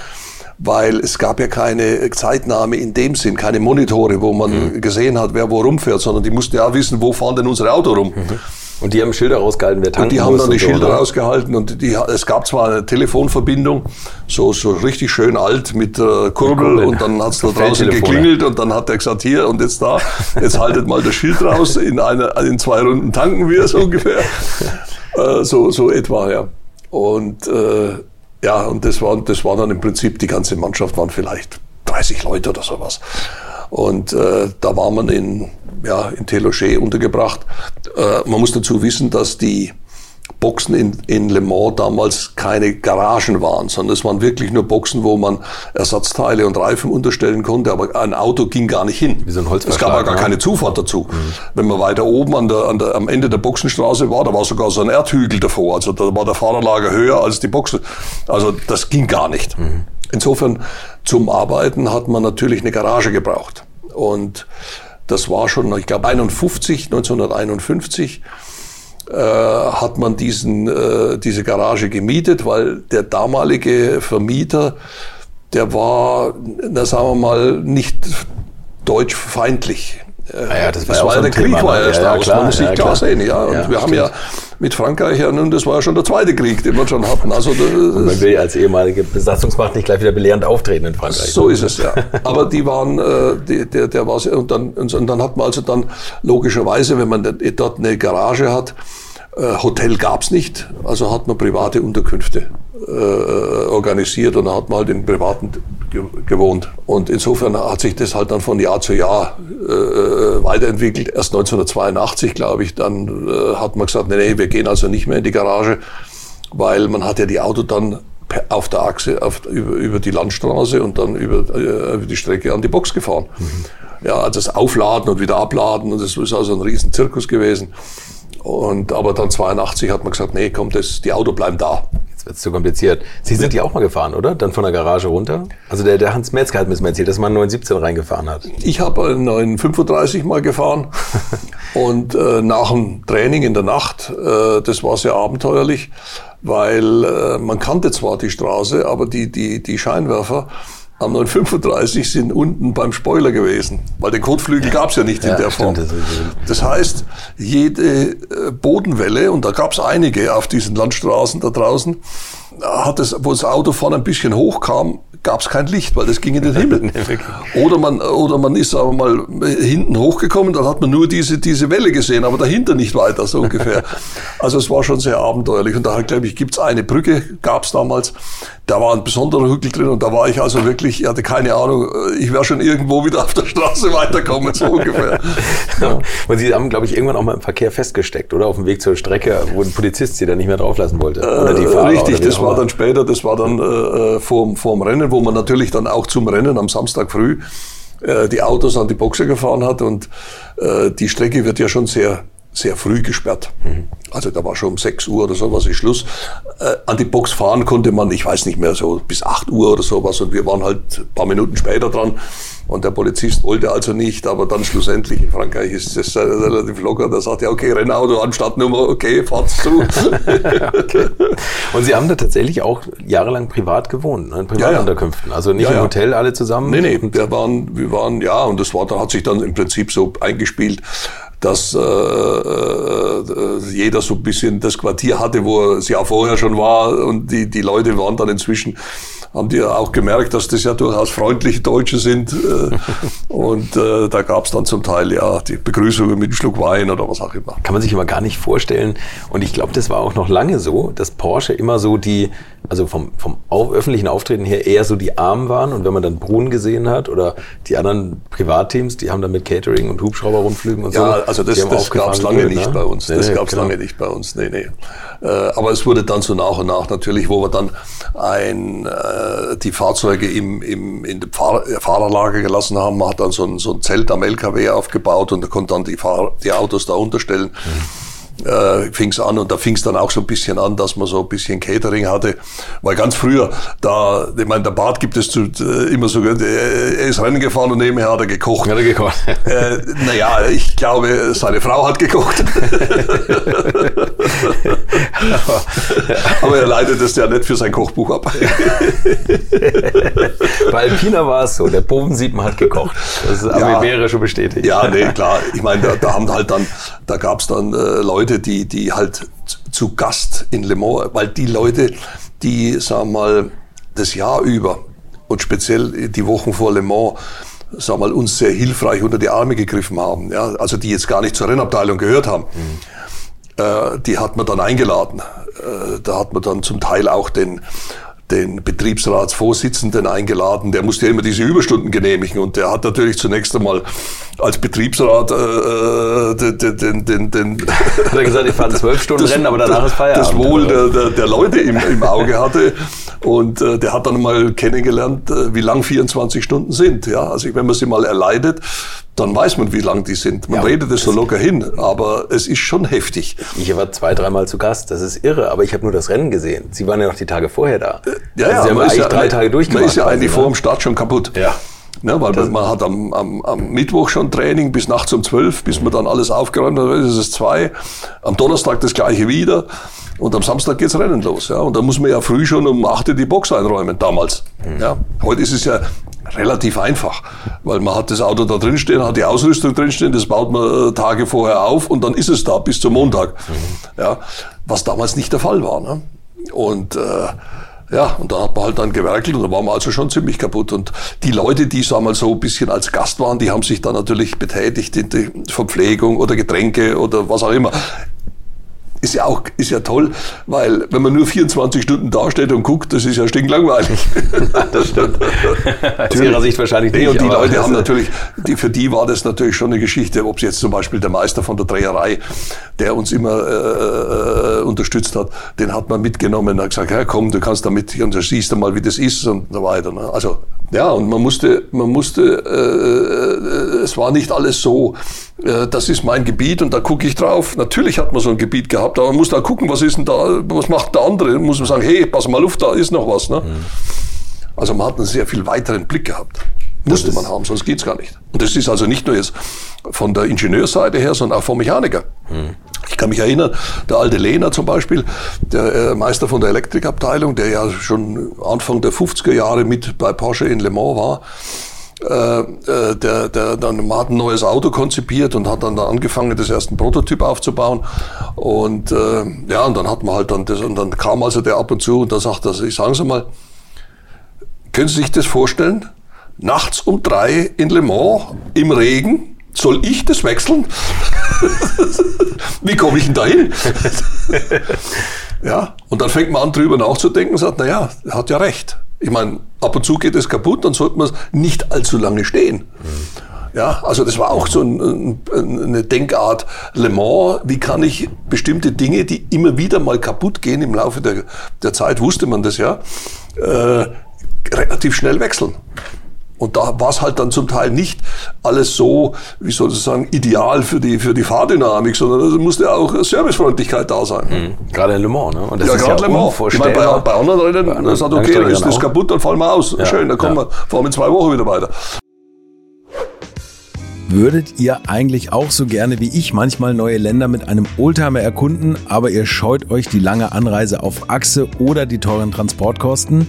Weil es gab ja keine Zeitnahme in dem Sinn, keine Monitore, wo man gesehen hat, wer wo rumfährt, sondern die mussten ja wissen, wo fahren denn unsere Auto rum. Und die haben Schilder rausgehalten, wer tanken Und die haben dann die so, Schilder ne? rausgehalten und die, es gab zwar eine Telefonverbindung, so, so richtig schön alt mit äh, Kurbel und dann hat's <laughs> da draußen geklingelt und dann hat er gesagt, hier und jetzt da, jetzt haltet mal das Schild raus, in, eine, in zwei Runden tanken wir so ungefähr. <laughs> äh, so, so etwa, ja. Und äh, ja, und das war, das war dann im Prinzip, die ganze Mannschaft waren vielleicht 30 Leute oder sowas. Und äh, da war man in, ja, in Telochet untergebracht. Äh, man muss dazu wissen, dass die Boxen in, in Le Mans damals keine Garagen waren, sondern es waren wirklich nur Boxen, wo man Ersatzteile und Reifen unterstellen konnte, aber ein Auto ging gar nicht hin. Wie so ein es gab ja gar ne? keine Zufahrt dazu. Wenn man weiter oben an der, an der, am Ende der Boxenstraße war, da war sogar so ein Erdhügel davor. Also da war der Fahrerlager höher als die Boxen. Also das ging gar nicht. Insofern zum Arbeiten hat man natürlich eine Garage gebraucht. Und das war schon, ich glaube, 51, 1951 äh, hat man diesen, äh, diese Garage gemietet, weil der damalige Vermieter, der war, na, sagen wir mal, nicht deutschfeindlich. Äh, Ah ja, das war ja auch war so der ein Krieg Thema, war ne? erst Ja, ja, aus, klar, man muss sich ja, klar klar. sehen. Ja, und Ja, wir haben stimmt. ja mit Frankreich ja nun, das war ja schon der zweite Krieg, den wir schon hatten. Also das, Man will ja als ehemalige Besatzungsmacht nicht gleich wieder belehrend auftreten in Frankreich. so ist es ja. Aber die waren, äh, die, der, der war und dann, und dann hat man also dann logischerweise, wenn man dort eine Garage hat, äh, Hotel gab's nicht, also hat man private Unterkünfte äh, organisiert und da hat man halt in privaten gewohnt. Und insofern hat sich das halt dann von Jahr zu Jahr äh, weiterentwickelt. Erst 1982, glaube ich, dann äh, hat man gesagt, nee, nee, wir gehen also nicht mehr in die Garage, weil man hat ja die Auto dann auf der Achse auf, über, über die Landstraße und dann über, äh, über die Strecke an die Box gefahren. Ja, also das Aufladen und wieder abladen und das ist also ein riesen Zirkus gewesen. Und, aber dann 82 hat man gesagt, nee, komm, das, die Auto bleiben da. Jetzt wird's zu kompliziert. Sie sind die auch mal gefahren, oder? Dann von der Garage runter? Also der, der Hans Metzger hat mir das mal erzählt, dass man einen 917 reingefahren hat. Ich habe einen 935 mal gefahren <laughs> und äh, nach dem Training in der Nacht, äh, das war sehr abenteuerlich, weil äh, man kannte zwar die Straße, aber die, die, die Scheinwerfer am 935 sind unten beim Spoiler gewesen, weil den Kotflügel gab's ja nicht Ja, in der stimmt, Form. das ist- Das heißt, jede äh, Bodenwelle, und da gab's einige auf diesen Landstraßen da draußen, hat es, wo das Auto vorne ein bisschen hoch kam, gab's kein Licht, weil das ging in den <laughs> Himmel. oder man, oder man ist aber mal hinten hochgekommen, dann hat man nur diese, diese Welle gesehen, aber dahinter nicht weiter, so ungefähr. <laughs> also es war schon sehr abenteuerlich. Und da, glaube ich, gibt's eine Brücke, gab's damals, da war ein besonderer Hügel drin und da war ich also wirklich, ich hatte keine Ahnung, ich wäre schon irgendwo wieder auf der Straße weiterkommen, so ungefähr. <laughs> Und Sie haben, glaube ich, irgendwann auch mal im Verkehr festgesteckt, oder? Auf dem Weg zur Strecke, wo ein Polizist Sie da nicht mehr drauflassen wollte. Oder die Äh, Fahrer. Richtig, oder das war dann später, das war dann äh, vorm, vorm Rennen, wo man natürlich dann auch zum Rennen am Samstag früh äh, die Autos an die Boxer gefahren hat und äh, die Strecke wird ja schon sehr sehr früh gesperrt. Also da war schon um 6 Uhr oder sowas ist Schluss. Äh, an die Box fahren konnte man, ich weiß nicht mehr, so bis 8 Uhr oder sowas und wir waren halt ein paar Minuten später dran und der Polizist wollte also nicht, aber dann schlussendlich in Frankreich ist das äh, relativ locker, da sagt er, okay, Rennauto an Startnummer, okay, fahrt's zu. <laughs> Und Sie haben da tatsächlich auch jahrelang privat gewohnt, ne? in Privatunterkünften. Also nicht Ja, im ja. Hotel alle zusammen. Nee, nee, wir waren, wir waren, ja, und das war, da hat sich dann im Prinzip so eingespielt, dass äh, äh, jeder so ein bisschen das Quartier hatte, wo er es ja vorher schon war und die, die Leute waren dann inzwischen, haben die ja auch gemerkt, dass das ja durchaus freundliche Deutsche sind äh, <laughs> und äh, da gab es dann zum Teil ja die Begrüßungen mit einem Schluck Wein oder was auch immer. Kann man sich immer gar nicht vorstellen. Und ich glaube, das war auch noch lange so, dass Porsche immer so die, also vom, vom auf, öffentlichen Auftreten her eher so die Armen waren. Und wenn man dann Brun gesehen hat oder die anderen Privatteams, die haben dann mit Catering und Hubschrauberrundflügen und so. Ja, also das, das gab es lange gewählt, nicht ne? bei uns. Das gab es genau. lange nicht bei uns. Nee, nee. Äh, aber es wurde dann so nach und nach natürlich, wo wir dann ein, äh, die Fahrzeuge im, im, in dem Fahr Fahrerlager gelassen haben. Man hat dann so ein, so ein Zelt am LKW aufgebaut und da konnte dann die, Fahr die Autos da unterstellen. äh, fing es an und da fing es dann auch so ein bisschen an, dass man so ein bisschen Catering hatte. Weil ganz früher, da, ich meine, der Bart gibt es zu, äh, immer so, äh, er ist Rennen gefahren und nebenher hat er gekocht. Hat er gekocht? Äh, naja, ich glaube, seine Frau hat gekocht. <laughs> <laughs> Aber er leitet es ja nicht für sein Kochbuch ab. <laughs> Bei Alpina war es so, der Bovensiepen hat gekocht. Das ist, ja, wäre schon bestätigt. Ja, nee, klar. Ich meine, da, da haben halt dann, da gab es dann äh, Leute, die, die halt zu Gast in Le Mans, weil die Leute, die, sagen wir mal, das Jahr über und speziell die Wochen vor Le Mans, sagen wir mal, uns sehr hilfreich unter die Arme gegriffen haben. Ja, also die jetzt gar nicht zur Rennabteilung gehört haben. Mhm. Äh, die hat man dann eingeladen. Äh, da hat man dann zum Teil auch den den Betriebsratsvorsitzenden eingeladen, der musste ja immer diese Überstunden genehmigen. Und der hat natürlich zunächst einmal als Betriebsrat äh, äh den, den, den, den hat er gesagt, ich fahre zwölf Stunden <laughs> das, Rennen, aber danach ist Feierabend. Das Wohl der, der, der Leute im, im Auge hatte und äh, der hat dann mal kennengelernt, äh, wie lang 24 Stunden sind. Ja, also wenn man sie mal erleidet, dann weiß man, wie lang die sind. Man ja, redet es so locker hin, aber es ist schon heftig. Ich war zwei, dreimal zu Gast, das ist irre, aber ich habe nur das Rennen gesehen. Sie waren ja noch die Tage vorher da. Ja, also ja, Sie haben eigentlich ja, drei Tage durchgemacht. Man ist ja eigentlich vor dem Start schon kaputt. Ja. Ja, weil man, man, hat am, am, am, Mittwoch schon Training bis nachts um zwölf, bis man dann alles aufgeräumt hat, ist es zwei. Am Donnerstag das gleiche wieder. Und am Samstag geht's Rennen los. Ja. Und da muss man ja früh schon um 8 Uhr die Box einräumen, damals. Mhm. Ja. Heute ist es ja relativ einfach, weil man hat das Auto da drin stehen, hat die Ausrüstung drin stehen, das baut man äh, Tage vorher auf und dann ist es da bis zum Montag. Mhm. Ja, was damals nicht der Fall war. Ne? Und äh, ja, und da hat man halt dann gewerkelt und da waren wir also schon ziemlich kaputt. Und die Leute, die, sagen wir mal, so ein bisschen als Gast waren, die haben sich dann natürlich betätigt in die Verpflegung oder Getränke oder was auch immer ist ja auch ist ja toll, weil wenn man nur 24 Stunden dasteht und guckt, das ist ja stinklangweilig. <laughs> das stimmt. Aus ihrer Sicht wahrscheinlich nicht. Nee, und die Leute haben natürlich, die, für die war das natürlich schon eine Geschichte, ob es jetzt zum Beispiel der Meister von der Dreherei, der uns immer äh, äh unterstützt hat, den hat man mitgenommen und hat gesagt, ja komm, du kannst damit, und du siehst mal, wie das ist und so weiter. Ne? Also ja, und man musste, man musste, äh, äh, es war nicht alles so, äh, das ist mein Gebiet und da gucke ich drauf. Natürlich hat man so ein Gebiet gehabt, aber man muss da gucken, was ist denn da, was macht der andere? Muss man sagen, hey, pass mal auf, da ist noch was. Ne? Mhm. Also man hat einen sehr viel weiteren Blick gehabt. Musste man haben, sonst geht's gar nicht. Und das ist also nicht nur jetzt von der Ingenieurseite her, sondern auch vom Mechaniker. Mhm. Ich kann mich erinnern, der alte Lehner zum Beispiel, der äh, Meister von der Elektrikabteilung, der ja schon Anfang der 50er Jahre mit bei Porsche in Le Mans war, äh, äh, der, der dann hat ein neues Auto konzipiert und hat dann da angefangen, das erste Prototyp aufzubauen. Und äh, ja, und dann hat man halt dann das, und dann kam also der ab und zu und da sagt er, ich sagen Sie mal, können Sie sich das vorstellen? Nachts um drei in Le Mans im Regen, soll ich das wechseln? <laughs> Wie komme ich denn da hin? <laughs> ja, und dann fängt man an, drüber nachzudenken und sagt, na ja, er hat ja recht. Ich meine, ab und zu geht es kaputt, dann sollte man nicht allzu lange stehen. Mhm. Ja, also das war auch so ein, eine Denkart Le Mans. Wie kann ich bestimmte Dinge, die immer wieder mal kaputt gehen im Laufe der, der Zeit, wusste man das ja, äh, relativ schnell wechseln. Und da war es halt dann zum Teil nicht alles so, wie soll ich sagen, ideal für die, für die Fahrdynamik, sondern es musste auch Servicefreundlichkeit da sein. Mhm. Gerade in Le Mans, ne? Und das ja, ist gerade ja Le Mans. Ich meine, bei, bei anderen Rennen, das sagt, okay, dann ist das kaputt, dann fallen wir aus. Ja, Schön, dann kommen ja. wir, fahren wir in zwei Wochen wieder weiter. Würdet ihr eigentlich auch so gerne wie ich manchmal neue Länder mit einem Oldtimer erkunden, aber ihr scheut euch die lange Anreise auf Achse oder die teuren Transportkosten?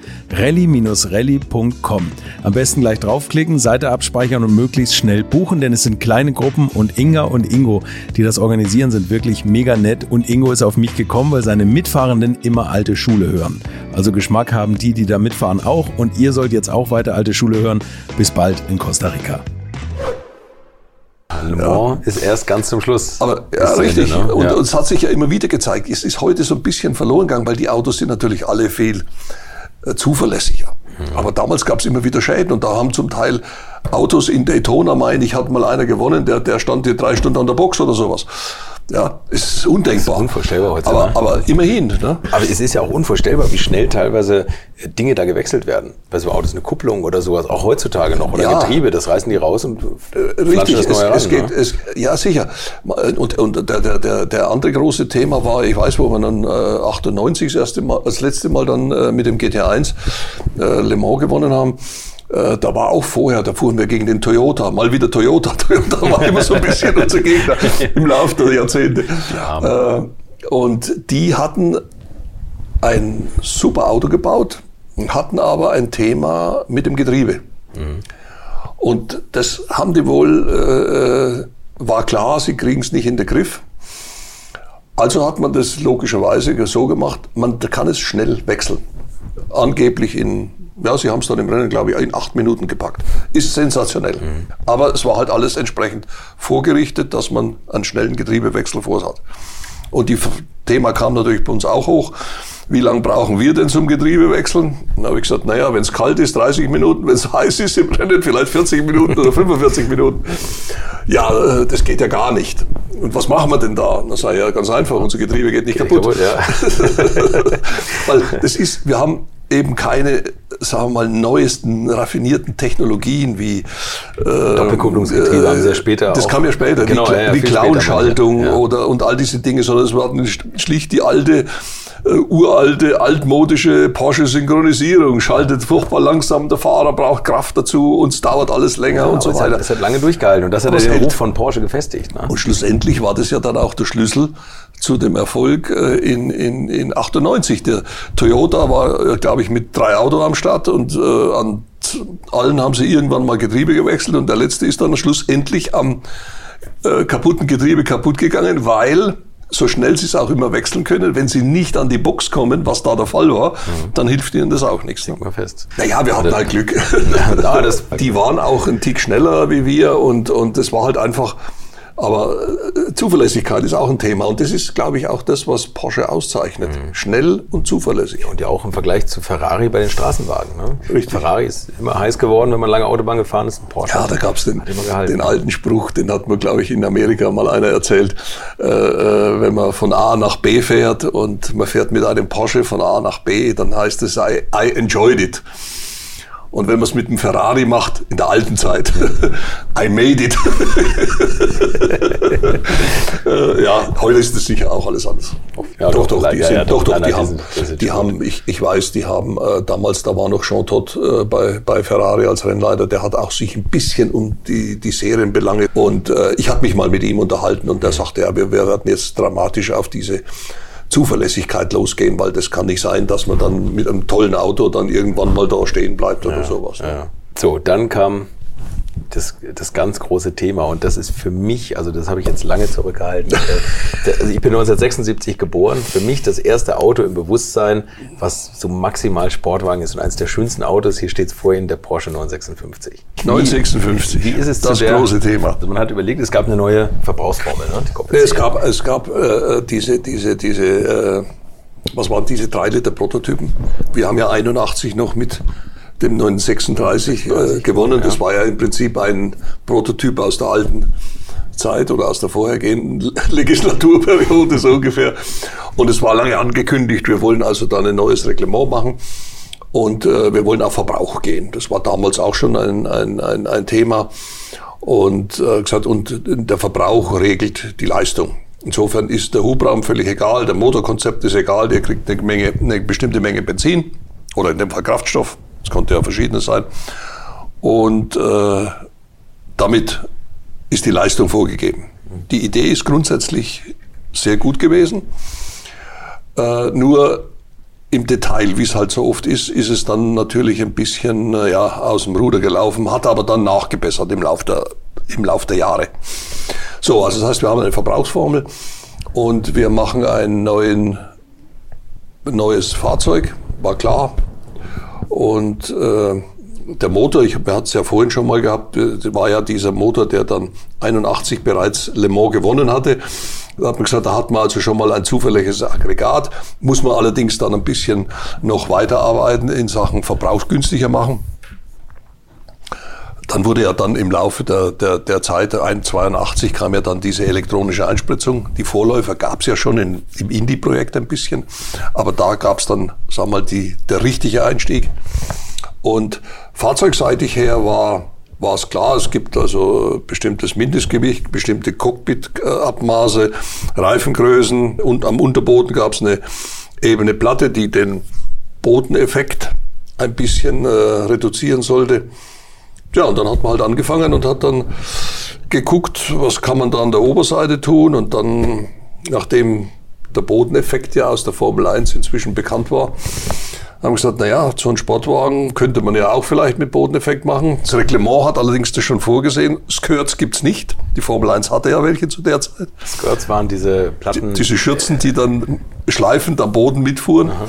rally-rally.com. Am besten gleich draufklicken, Seite abspeichern und möglichst schnell buchen, denn es sind kleine Gruppen und Inga und Ingo, die das organisieren, sind wirklich mega nett und Ingo ist auf mich gekommen, weil seine Mitfahrenden immer alte Schule hören. Also Geschmack haben die, die da mitfahren auch und ihr sollt jetzt auch weiter alte Schule hören. Bis bald in Costa Rica. Le Mans ja. ist erst ganz zum Schluss. Aber ja, richtig. Ende, ne? Und es hat sich ja immer wieder gezeigt, es ist heute so ein bisschen verloren gegangen, weil die Autos sind natürlich alle viel äh, zuverlässiger. Mhm. Aber damals gab es immer wieder Schäden und da haben zum Teil Autos in Daytona, meine ich, hat mal einer gewonnen, der, der stand hier drei Stunden an der Box oder sowas. Ja, ist undenkbar. Das ist unvorstellbar heute. Aber, aber immerhin. Ne? Aber es ist ja auch unvorstellbar, wie schnell teilweise Dinge da gewechselt werden. Bei so Autos eine Kupplung oder sowas, auch heutzutage noch. Oder ja. Getriebe, das reißen die raus und äh, Richtig, das es, ran, geht, ne? es, ja sicher. Und, und der, der, der, der andere große Thema war, ich weiß, wo wir dann äh, 98 das, erste Mal, das letzte Mal dann äh, mit dem GT1 äh, Le Mans gewonnen haben äh, da war auch vorher, da fuhren wir gegen den Toyota, mal wieder Toyota. <laughs> Toyota war immer so ein bisschen unser Gegner im Laufe der Jahrzehnte. Ja. Äh, und die hatten ein super Auto gebaut, hatten aber ein Thema mit dem Getriebe. Mhm. Und das haben die wohl, äh, äh war klar, sie kriegen es nicht in den Griff. Also hat man das logischerweise so gemacht, man kann es schnell wechseln. Angeblich in ja, sie haben es dann im Rennen, glaube ich, in acht Minuten gepackt. Ist sensationell. Mhm. Aber es war halt alles entsprechend vorgerichtet, dass man einen schnellen Getriebewechsel vor hat. Und die Thema kam natürlich bei uns auch hoch. Wie lange brauchen wir denn zum Getriebewechseln? Dann habe ich gesagt, naja, wenn es kalt ist, 30 Minuten, wenn es <laughs> heiß ist im Rennen, vielleicht 40 Minuten oder 45 Minuten. Ja, äh, das geht ja gar nicht. Und was machen wir denn da? Das sei ja ganz einfach, unser Getriebe geht nicht geht kaputt. kaputt ja. <laughs> Weil das ist, wir haben eben keine, sagen wir mal, neuesten, raffinierten Technologien wie äh, Doppelkupplungsgetriebe äh, haben sie ja später. Das auch. kam ja später, genau, wie, ja, wie Clown-Schaltung ja. oder und all diese Dinge, sondern es war schlicht die alte äh, uralte, altmodische Porsche-Synchronisierung. Schaltet furchtbar langsam, der Fahrer braucht Kraft dazu, uns dauert alles länger ja, und so weiter. Das hat lange durchgehalten und das hat den Ruf von Porsche gefestigt. Ne? Und schlussendlich war das ja dann auch der Schlüssel zu dem Erfolg äh, in, in, in 98. Der Toyota war, äh, glaube ich, mit drei Autos am Start und äh, an allen haben sie irgendwann mal Getriebe gewechselt und der letzte ist dann schlussendlich am äh, kaputten Getriebe kaputt gegangen, weil so schnell sie es auch immer wechseln können, wenn sie nicht an die Box kommen, was da der Fall war, mhm. dann hilft ihnen das auch nichts. Mal fest. Naja, wir hatten halt Glück. <laughs> Ja, <laughs> die waren auch ein Tick schneller wie wir und, und das war halt einfach, aber äh, Zuverlässigkeit ist auch ein Thema und das ist, glaube ich, auch das, was Porsche auszeichnet. Mhm. Schnell und zuverlässig. Und ja auch im Vergleich zu Ferrari bei den Straßenwagen. Ne? Richtig. Ferrari ist immer heiß geworden, wenn man lange Autobahn gefahren ist. Porsche ja, da gab es den, den alten Spruch, den hat mir, glaube ich, in Amerika mal einer erzählt. Äh, äh, wenn man von A nach B fährt und man fährt mit einem Porsche von A nach B, dann heißt es, I, I enjoyed it. Und wenn man es mit einem Ferrari macht, in der alten Zeit, <laughs> I made it. <laughs> Ja, heute ist das sicher auch alles anders. Ja, doch, doch, die ja, sind, ja, doch, doch, die, haben, die haben, ich, ich weiß, die haben äh, damals, da war noch Jean Todt äh, bei, bei Ferrari als Rennleiter, der hat auch sich ein bisschen um die, die Serienbelange und äh, ich habe mich mal mit ihm unterhalten und der sagte, ja, wir, wir werden jetzt dramatisch auf diese Zuverlässigkeit losgehen, weil das kann nicht sein, dass man dann mit einem tollen Auto dann irgendwann mal da stehen bleibt oder ja, sowas. Ja. So, dann kam das, das ganz große Thema. Und das ist für mich, also das habe ich jetzt lange zurückgehalten. Äh, also ich bin 1976 geboren. Für mich das erste Auto im Bewusstsein, was so maximal Sportwagen ist und eines der schönsten Autos. Hier steht es vorhin, der Porsche 956. 956. Wie ist es das der, große Thema? Also man hat überlegt, es gab eine neue Verbrauchsformel. Ne? Nee, es gab, es gab äh, diese, diese, diese, äh, was waren diese drei Liter Prototypen? Wir haben ja 81 noch mit dem 936 äh, gewonnen. Ja. Das war ja im Prinzip ein Prototyp aus der alten Zeit oder aus der vorhergehenden <laughs> Legislaturperiode so ungefähr. Und es war lange angekündigt, wir wollen also da ein neues Reglement machen. Und äh, wir wollen auf Verbrauch gehen. Das war damals auch schon ein, ein, ein, ein Thema. Und äh, gesagt, und der Verbrauch regelt die Leistung. Insofern ist der Hubraum völlig egal, der Motorkonzept ist egal, der kriegt eine, Menge, eine bestimmte Menge Benzin oder in dem Fall Kraftstoff. Es konnte ja verschiedenes sein. Und äh, damit ist die Leistung vorgegeben. Die Idee ist grundsätzlich sehr gut gewesen. Äh, nur im Detail, wie es halt so oft ist, ist es dann natürlich ein bisschen äh, ja, aus dem Ruder gelaufen, hat aber dann nachgebessert im Laufe der, im Lauf der Jahre. So, also das heißt, wir haben eine Verbrauchsformel und wir machen ein neuen, neues Fahrzeug, war klar, und äh, der Motor, ich hatte es ja vorhin schon mal gehabt, äh, war ja dieser Motor, der dann 81 bereits Le Mans gewonnen hatte. Da hat man gesagt, da hat man also schon mal ein zuverlässiges Aggregat, muss man allerdings dann ein bisschen noch weiterarbeiten in Sachen verbrauchsgünstiger machen. Dann wurde ja dann im Laufe der, der, der Zeit, 82 kam ja dann diese elektronische Einspritzung. Die Vorläufer gab es ja schon in, im Indie-Projekt ein bisschen, aber da gab es dann, wir mal, die, der richtige Einstieg. Und fahrzeugseitig her war war es klar, es gibt also bestimmtes Mindestgewicht, bestimmte Cockpit-Abmaße, Reifengrößen und am Unterboden gab es eine ebene Platte, die den Bodeneffekt ein bisschen äh, reduzieren sollte. Ja, und dann hat man halt angefangen und hat dann geguckt, was kann man da an der Oberseite tun und dann, nachdem der Bodeneffekt ja aus der Formel 1 inzwischen bekannt war, haben wir gesagt, naja, so ein Sportwagen könnte man ja auch vielleicht mit Bodeneffekt machen. Das Reglement hat allerdings das schon vorgesehen. Skirts gibt's nicht. Die Formel 1 hatte ja welche zu der Zeit. Skirts waren diese Platten. Die, diese Schürzen, die dann schleifend am Boden mitfuhren. Aha.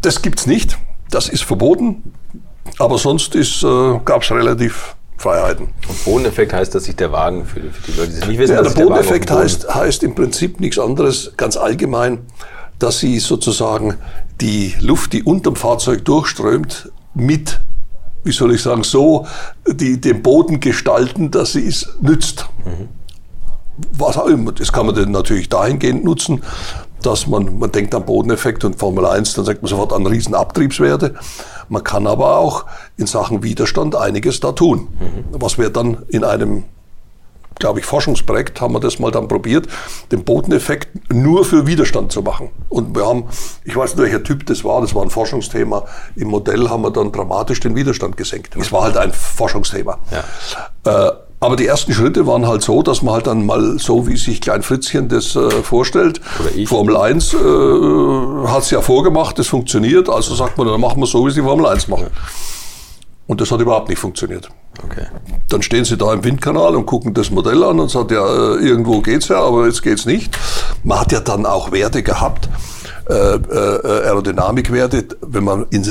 Das gibt's nicht. Das ist verboten. Aber sonst äh, gab es relativ Freiheiten. Und Bodeneffekt heißt, dass sich der Wagen für, für die Leute, die nicht wissen, ja, der Bodeneffekt der heißt, heißt im Prinzip nichts anderes, ganz allgemein, dass sie sozusagen die Luft, die unterm Fahrzeug durchströmt, mit, wie soll ich sagen, so die, den Boden gestalten, dass sie es nützt. Mhm. Was auch immer. Das kann man dann natürlich dahingehend nutzen, dass man, man denkt an Bodeneffekt und Formel 1, dann sagt man sofort an Riesenabtriebswerte. Man kann aber auch in Sachen Widerstand einiges da tun. Mhm. Was wir dann in einem, glaube ich, Forschungsprojekt haben wir das mal dann probiert, den Bodeneffekt nur für Widerstand zu machen. Und wir haben, ich weiß nicht, welcher Typ das war, das war ein Forschungsthema. Im Modell haben wir dann dramatisch den Widerstand gesenkt. Es war halt ein Forschungsthema. Ja. Äh, aber die ersten Schritte waren halt so, dass man halt dann mal so, wie sich Klein Fritzchen das äh, vorstellt, Formel 1 äh, hat es ja vorgemacht, das funktioniert, also sagt man, dann machen wir so, wie sie Formel 1 machen. Und das hat überhaupt nicht funktioniert. Okay. Dann stehen sie da im Windkanal und gucken das Modell an und sagen, ja, äh, irgendwo geht's ja, aber jetzt geht's nicht. Man hat ja dann auch Werte gehabt, äh, äh, Aerodynamikwerte, wenn man in,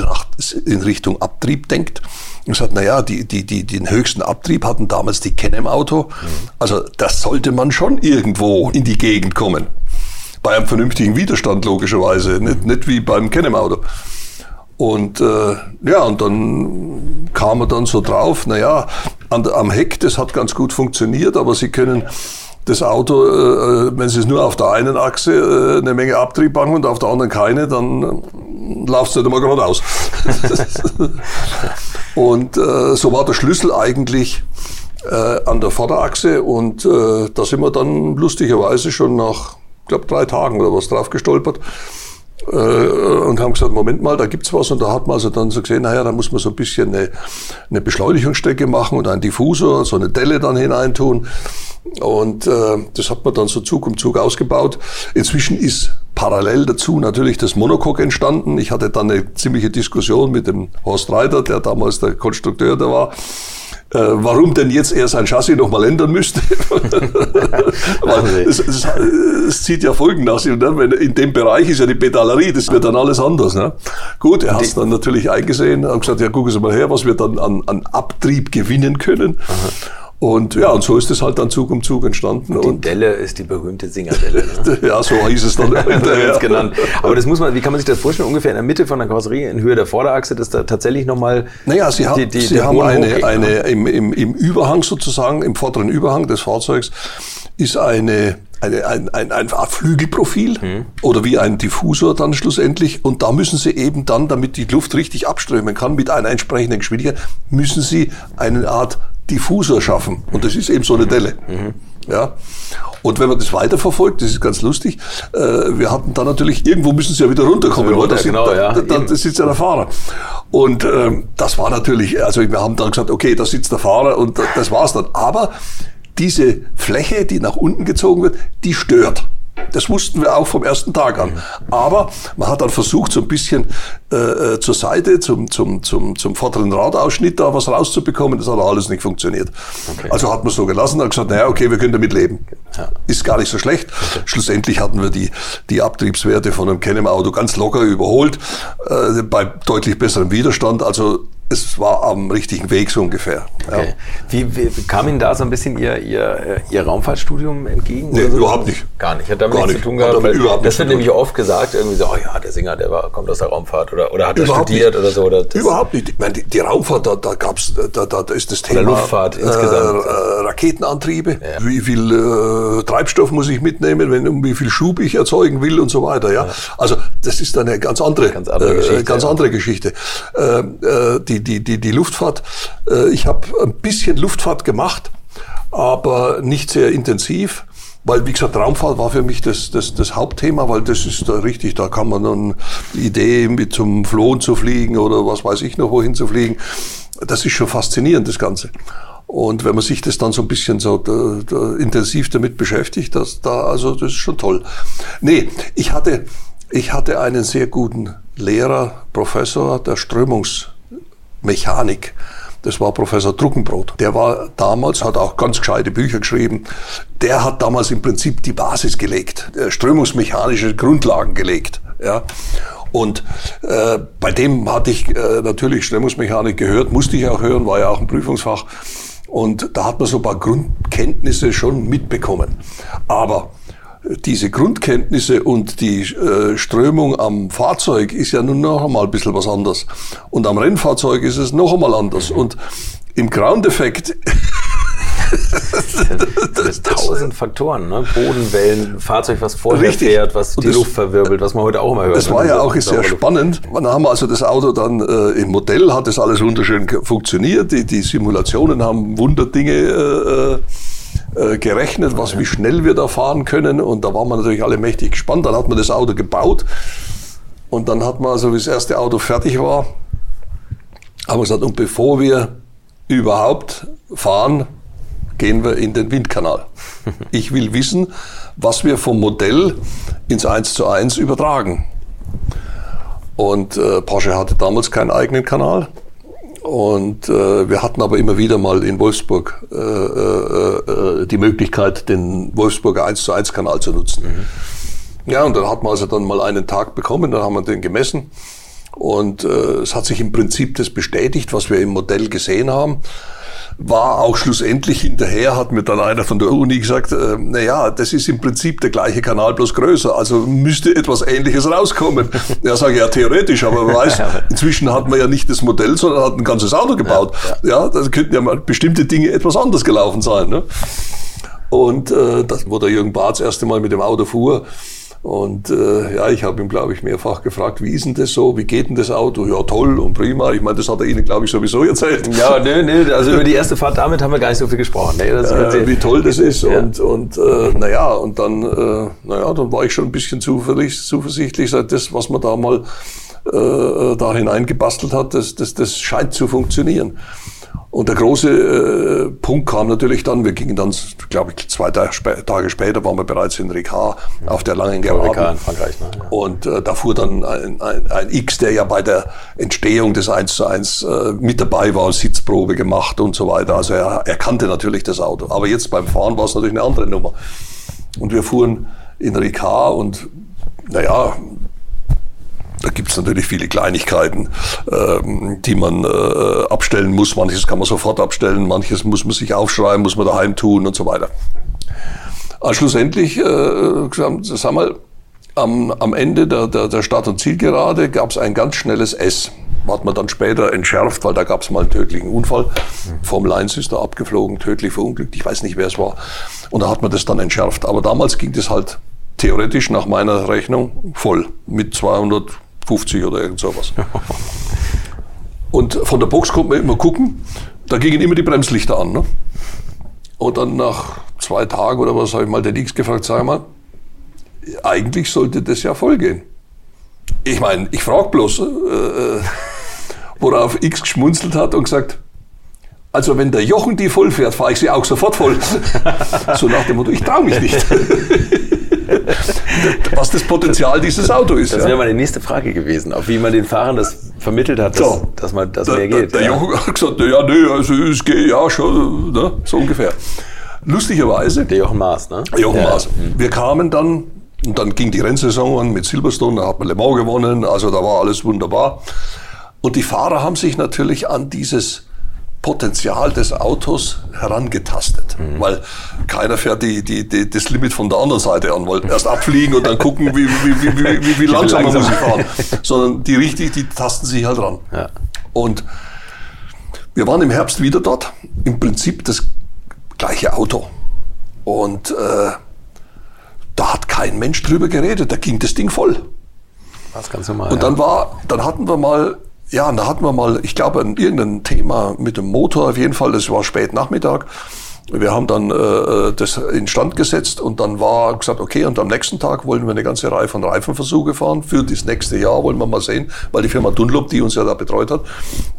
in Richtung Abtrieb denkt und gesagt, naja, die, die, die, den höchsten Abtrieb hatten damals die Can Auto. Mhm. Also das sollte man schon irgendwo in die Gegend kommen. Bei einem vernünftigen Widerstand logischerweise, nicht, nicht wie beim Can Auto. Und äh, ja, und dann kam er dann so drauf, naja, an, am Heck, das hat ganz gut funktioniert, aber Sie können das Auto, äh, wenn Sie es nur auf der einen Achse äh, eine Menge Abtrieb machen und auf der anderen keine, dann äh, läuft es nicht immer geradeaus. <laughs> Und äh, so war der Schlüssel eigentlich äh, an der Vorderachse und äh, da sind wir dann lustigerweise schon nach, glaube, drei Tagen oder was drauf gestolpert äh, und haben gesagt, Moment mal, da gibt's was. Und da hat man also dann so gesehen, naja, da muss man so ein bisschen eine, eine Beschleunigungsstrecke machen und einen Diffusor, so eine Delle dann hineintun. Und äh, das hat man dann so Zug um Zug ausgebaut. Inzwischen ist parallel dazu natürlich das Monocoque entstanden. Ich hatte dann eine ziemliche Diskussion mit dem Horst Reiter, der damals der Konstrukteur da war. Äh, warum denn jetzt er sein Chassis nochmal ändern müsste. <laughs> Weil es, es, es, zieht ja Folgen nach sich. Ne? Wenn, in dem Bereich ist ja die Pedalerie, das wird dann alles anders. Ne? Gut, er hat es dann natürlich eingesehen, hat gesagt, ja, gucken Sie mal her, was wir dann an, an Abtrieb gewinnen können. Aha. Und ja, und so ist es halt dann Zug um Zug entstanden. Und die und Delle ist die berühmte Singerdelle. Ne? <laughs> ja, so hieß es dann <laughs> hinterher. genannt. Aber das muss man, wie kann man sich das vorstellen? Ungefähr in der Mitte von der Karosserie, in Höhe der Vorderachse, dass da tatsächlich nochmal. Naja, Sie, die, die, Sie haben eine, eine im, im, im Überhang sozusagen, im vorderen Überhang des Fahrzeugs, ist eine eine, ein, ein, eine Art Flügelprofil mhm. oder wie ein Diffusor dann schlussendlich. Und da müssen Sie eben dann, damit die Luft richtig abströmen kann, mit einer entsprechenden Geschwindigkeit, müssen Sie eine Art Diffusor schaffen. Und das ist eben so eine Delle. Mhm. Ja. Und wenn man das weiterverfolgt, das ist ganz lustig, äh, wir hatten dann natürlich, irgendwo müssen sie ja wieder runterkommen, runter, das, genau, da, da, da, sitzt ja der Fahrer. Und ähm, das war natürlich, also wir haben dann gesagt, okay, da sitzt der Fahrer und das war's dann. Aber diese Fläche, die nach unten gezogen wird, die stört. Das wussten wir auch vom ersten Tag an. Aber man hat dann versucht, so ein bisschen äh, äh, zur Seite, zum, zum, zum, zum vorderen Radausschnitt da was rauszubekommen. Das hat alles nicht funktioniert. Okay. Also hat man so gelassen und gesagt, naja, okay, wir können damit leben. Ja. Ist gar nicht so schlecht. Okay. Schlussendlich hatten wir die, die Abtriebswerte von einem Canem-Auto ganz locker überholt, äh, bei deutlich besserem Widerstand. Also es war am richtigen Weg so ungefähr. Okay. Ja. Wie, wie, kam Ihnen da so ein bisschen Ihr, Ihr, Ihr Raumfahrtstudium entgegen? Nee, so? überhaupt nicht. Gar nicht. Hat damit Gar nichts zu tun gehabt. Überhaupt das wird nämlich oft gesagt, irgendwie so, oh ja, der Sänger, der war, kommt aus der Raumfahrt oder, oder hat er studiert nicht. oder so. Oder überhaupt nicht. Ich meine, die, die Raumfahrt, da, da gab's, da, da, da ist das Thema. Oder Luftfahrt äh, insgesamt. Äh, Raketenantriebe. Ja. Wie viel äh, Treibstoff muss ich mitnehmen, wenn, um wie viel Schub ich erzeugen will und so weiter. Ja. ja. Also das ist eine ganz andere, ganz andere äh, Geschichte. Ganz andere Geschichte. Ähm, äh, die, die, die, Luftfahrt. Äh, ich habe ein bisschen Luftfahrt gemacht, aber nicht sehr intensiv. Weil, wie gesagt, Raumfahrt war für mich das, das, das Hauptthema, weil das ist da richtig, da kann man dann die Idee, mit zum Flohen zu fliegen oder was weiß ich noch, wohin zu fliegen. Das ist schon faszinierend, das Ganze. Und wenn man sich das dann so ein bisschen so da, da, intensiv damit beschäftigt, das da, also das ist schon toll. Nee, ich hatte, ich hatte einen sehr guten Lehrer, Professor der Strömungs, Mechanik. Das war Professor Druckenbrot. Der war damals, hat auch ganz gescheite Bücher geschrieben. Der hat damals im Prinzip die Basis gelegt, strömungsmechanische Grundlagen gelegt. Ja. Und äh, bei dem hatte ich äh, natürlich Strömungsmechanik gehört, musste ich auch hören, war ja auch ein Prüfungsfach. Und da hat man so ein paar Grundkenntnisse schon mitbekommen. Aber diese Grundkenntnisse und die äh, Strömung am Fahrzeug ist ja nun noch einmal ein bisschen was anderes. Und am Rennfahrzeug ist es noch einmal anders. Und im Ground-Effekt <laughs> das sind tausend Faktoren, ne? Bodenwellen, Fahrzeug, was vorher Richtig. fährt, was die das, Luft verwirbelt, was man heute auch immer hört. Das war ja auch sehr spannend. Dann haben wir also das Auto dann äh, im Modell, hat das alles wunderschön funktioniert. Die, die Simulationen haben Wunderdinge äh, äh gerechnet, was, wie schnell wir da fahren können. Und da waren wir natürlich alle mächtig gespannt. Dann hat man das Auto gebaut. Und dann hat man, also wie das erste Auto fertig war, haben wir gesagt, und bevor wir überhaupt fahren, gehen wir in den Windkanal. <laughs> Ich will wissen, was wir vom Modell ins 1 zu 1 übertragen. Und äh, Porsche hatte damals keinen eigenen Kanal. Und äh, wir hatten aber immer wieder mal in Wolfsburg äh, äh, äh die Möglichkeit, den Wolfsburger 1 zu 1 Kanal zu nutzen. Mhm. Ja, und dann hat man also dann mal einen Tag bekommen, dann haben wir den gemessen. Und äh, es hat sich im Prinzip das bestätigt, was wir im Modell gesehen haben war auch schlussendlich hinterher, hat mir dann einer von der Uni gesagt, äh, naja, das ist im Prinzip der gleiche Kanal, bloß größer, also müsste etwas Ähnliches rauskommen. <laughs> Ja, sage ich, ja, theoretisch, aber man weiß, <laughs> inzwischen hat man ja nicht das Modell, sondern hat ein ganzes Auto gebaut. Ja da könnten ja mal bestimmte Dinge etwas anders gelaufen sein. Ne? Und äh, das, wo der Jürgen Barth das erste Mal mit dem Auto fuhr, und äh, ja, ich habe ihn, glaube ich, mehrfach gefragt, wie ist denn das so? Wie geht denn das Auto? Ja, toll und prima. Ich meine, das hat er Ihnen, glaube ich, sowieso erzählt. Ja, nö, nö, <laughs> also über die erste Fahrt damit haben wir gar nicht so viel gesprochen. Nee, äh, wie toll das ist. Ja. Und, und äh, naja, und dann, äh, naja, dann war ich schon ein bisschen zuversichtlich, seit das, was man da mal äh, da hineingebastelt hat, das, das, das scheint zu funktionieren. Und der große äh, Punkt kam natürlich dann, wir gingen dann, glaube ich, zwei Tage, später waren wir bereits in Ricard auf der langen Gerade. Ricard in Frankreich, ne? Ja. Und äh, da fuhr dann ein, ein, ein, X, der ja bei der Entstehung des 1 zu 1 äh, mit dabei war, Sitzprobe gemacht und so weiter. Also er, er kannte natürlich das Auto. Aber jetzt beim Fahren war es natürlich eine andere Nummer. Und wir fuhren in Ricard und naja, da gibt es natürlich viele Kleinigkeiten, ähm, die man äh, abstellen muss. Manches kann man sofort abstellen, manches muss man sich aufschreiben, muss man daheim tun und so weiter. Aber schlussendlich, äh, sag mal, am, am Ende der, der, der Start- und Zielgerade gab es ein ganz schnelles S. Hat man dann später entschärft, weil da gab es mal einen tödlichen Unfall. Formel 1 ist da abgeflogen, tödlich verunglückt. Ich weiß nicht, wer es war. Und da hat man das dann entschärft. Aber damals ging das halt theoretisch nach meiner Rechnung voll mit 200 50 oder irgend sowas. Und von der Box konnte man immer gucken, da gingen immer die Bremslichter an. Ne? Und dann nach zwei Tagen oder was habe ich mal den X gefragt, sag mal, eigentlich sollte das ja voll gehen. Ich meine, ich frage bloß, äh, äh, worauf X geschmunzelt hat und gesagt, also wenn der Jochen die voll fährt, fahre ich sie auch sofort voll. <laughs> so nach dem Motto, ich traue mich nicht. <laughs> was das Potenzial dieses Autos ist. Das wäre ja. meine nächste Frage gewesen, auf wie man den Fahrern das vermittelt hat, dass, so. dass man das mehr geht. Der, der ja. Jochen hat gesagt, ja, nee, also es geht ja schon, ne, so ungefähr. Lustigerweise. Der Jochen Maas, ne? Jochen ja. Maas. Wir kamen dann, und dann ging die Rennsaison an mit Silverstone, da hat man Le Mans gewonnen, also da war alles wunderbar. Und die Fahrer haben sich natürlich an dieses Potenzial des Autos herangetastet. Mhm. Weil keiner fährt die, die, die, das Limit von der anderen Seite an, wollte erst abfliegen und dann gucken, wie, wie, wie, wie, wie, wie langsam man muss ich fahren. Sondern die richtig, die tasten sich halt ran. Ja. Und wir waren im Herbst wieder dort, im Prinzip das gleiche Auto. Und äh, da hat kein Mensch drüber geredet, da ging das Ding voll. Das ganz normal. Und dann war, dann hatten wir mal ja, und da hatten wir mal, ich glaube, irgendein Thema mit dem Motor auf jeden Fall, das war spät Nachmittag. Wir haben dann äh, das instand gesetzt und dann war gesagt, okay, und am nächsten Tag wollen wir eine ganze Reihe von Reifenversuche fahren. Für das nächste Jahr wollen wir mal sehen, weil die Firma Dunlop, die uns ja da betreut hat,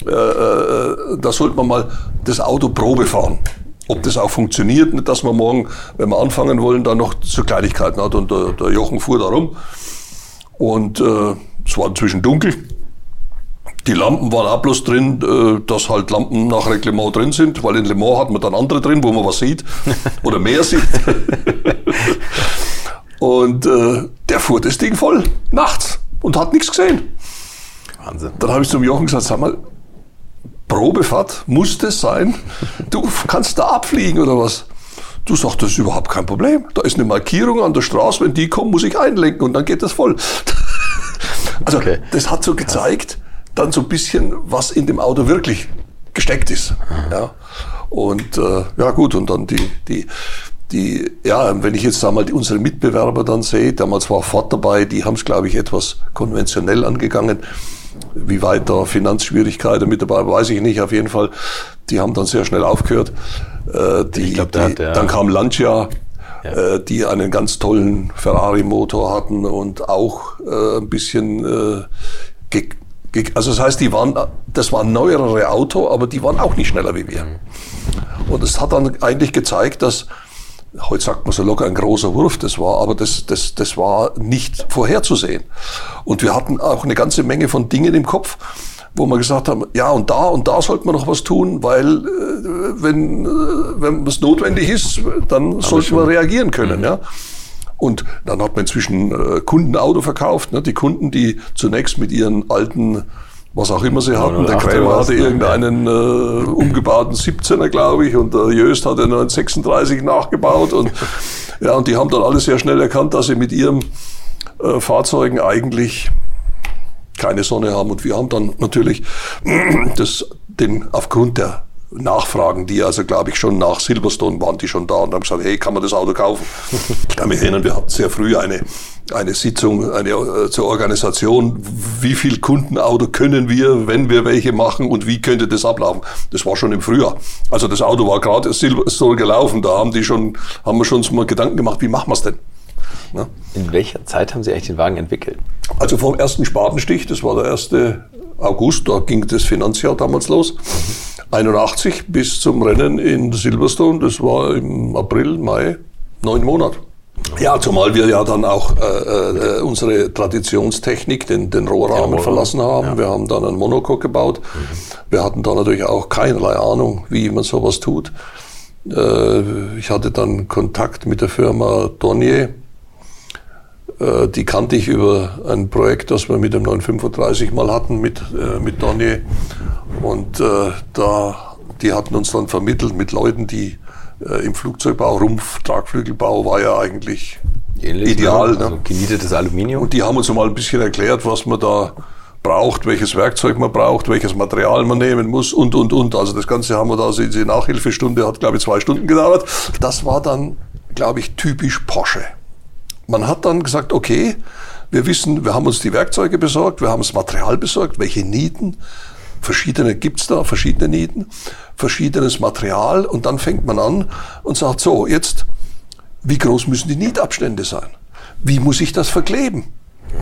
äh, äh, da sollten wir mal das Auto Probe fahren. Ob das auch funktioniert, dass wir morgen, wenn wir anfangen wollen, dann noch so Kleinigkeiten hat. Und der, der Jochen fuhr da rum und äh, es war inzwischen dunkel. Die Lampen waren auch bloß drin, äh, dass halt Lampen nach Reglement drin sind, weil in Le Mans hat man dann andere drin, wo man was sieht <laughs> oder mehr sieht. und äh, der fuhr das Ding voll, nachts, und hat nichts gesehen. Wahnsinn. Dann habe ich zum Jochen gesagt, sag mal, Probefahrt, muss das sein? Du kannst da abfliegen oder was? Du sagst, das ist überhaupt kein Problem. Da ist eine Markierung an der Straße, wenn die kommen, muss ich einlenken und dann geht das voll. <laughs> also okay. das hat so gezeigt, dann so ein bisschen, was in dem Auto wirklich gesteckt ist. Ja. Und äh, ja gut, und dann die, die, die, ja, wenn ich jetzt einmal unsere Mitbewerber dann sehe, damals war Ford dabei, die haben es, glaube ich, etwas konventionell angegangen. Wie weit da Finanzschwierigkeiten mit dabei, weiß ich nicht. Auf jeden Fall, die haben dann sehr schnell aufgehört. Äh, die, glaub, die, dann kam Lancia, ja. äh, die einen ganz tollen Ferrari-Motor hatten und auch äh, ein bisschen äh, also das heißt, die waren, das waren neuere Auto, aber die waren auch nicht schneller wie wir. Und es hat dann eigentlich gezeigt, dass, heute sagt man so locker ein großer Wurf, das war, aber das, das, das war nicht vorherzusehen. Und wir hatten auch eine ganze Menge von Dingen im Kopf, wo wir gesagt haben, ja und da und da sollte man noch was tun, weil äh, wenn, äh, wenn es notwendig ist, dann sollten wir reagieren können. Mhm. Ja. Und dann hat man inzwischen äh, Kundenauto verkauft. Ne? Die Kunden, die zunächst mit ihren alten was auch immer sie hatten. Der Krämer hatte irgendeinen äh, umgebauten 17er, glaube ich, und der Jöst hatte einen 36 nachgebaut. Und, <laughs> ja, und die haben dann alle sehr schnell erkannt, dass sie mit ihren äh, Fahrzeugen eigentlich keine Sonne haben. Und wir haben dann natürlich <clears throat> das, den, aufgrund der Nachfragen, die also, glaube ich, schon nach Silverstone waren, die schon da und haben gesagt, hey, kann man das Auto kaufen? <laughs> Ich kann mich erinnern, wir hatten sehr früh eine, eine Sitzung eine, äh, zur Organisation, wie viel Kundenauto können wir, wenn wir welche machen und wie könnte das ablaufen? Das war schon im Frühjahr. Also das Auto war gerade Silverstone gelaufen, da haben die schon, haben wir schon mal Gedanken gemacht, wie machen wir es denn? Ja. In welcher Zeit haben Sie eigentlich den Wagen entwickelt? Also vom ersten Spatenstich, das war der erste August, da ging das Finanzjahr damals los. 81 bis zum Rennen in Silverstone, das war im April, Mai, neun Monate. Ja, zumal wir ja dann auch äh, äh, unsere Traditionstechnik, den, den Rohrrahmen ja, verlassen haben. Ja. Wir haben dann einen Monocoque gebaut. Mhm. Wir hatten da natürlich auch keinerlei Ahnung, wie man sowas tut. Äh, ich hatte dann Kontakt mit der Firma Dornier. Äh, die kannte ich über ein Projekt, das wir mit dem 935 mal hatten, mit, äh, mit Dornier. Und äh, da, die hatten uns dann vermittelt mit Leuten, die im Flugzeugbau, Rumpf, Tragflügelbau war ja eigentlich Ähnlich, ne? ideal. Ne? Also genietetes Aluminium. Und die haben uns mal ein bisschen erklärt, was man da braucht, welches Werkzeug man braucht, welches Material man nehmen muss und, und, und. Also das Ganze haben wir da, sehen Sie, Nachhilfestunde hat, glaube ich, zwei Stunden gedauert. Das war dann, glaube ich, typisch Porsche. Man hat dann gesagt, okay, wir wissen, wir haben uns die Werkzeuge besorgt, wir haben das Material besorgt, welche Nieten, verschiedene gibt's da, verschiedene Nieten, verschiedenes Material und dann fängt man an und sagt, so, jetzt, wie groß müssen die Nietabstände sein? Wie muss ich das verkleben?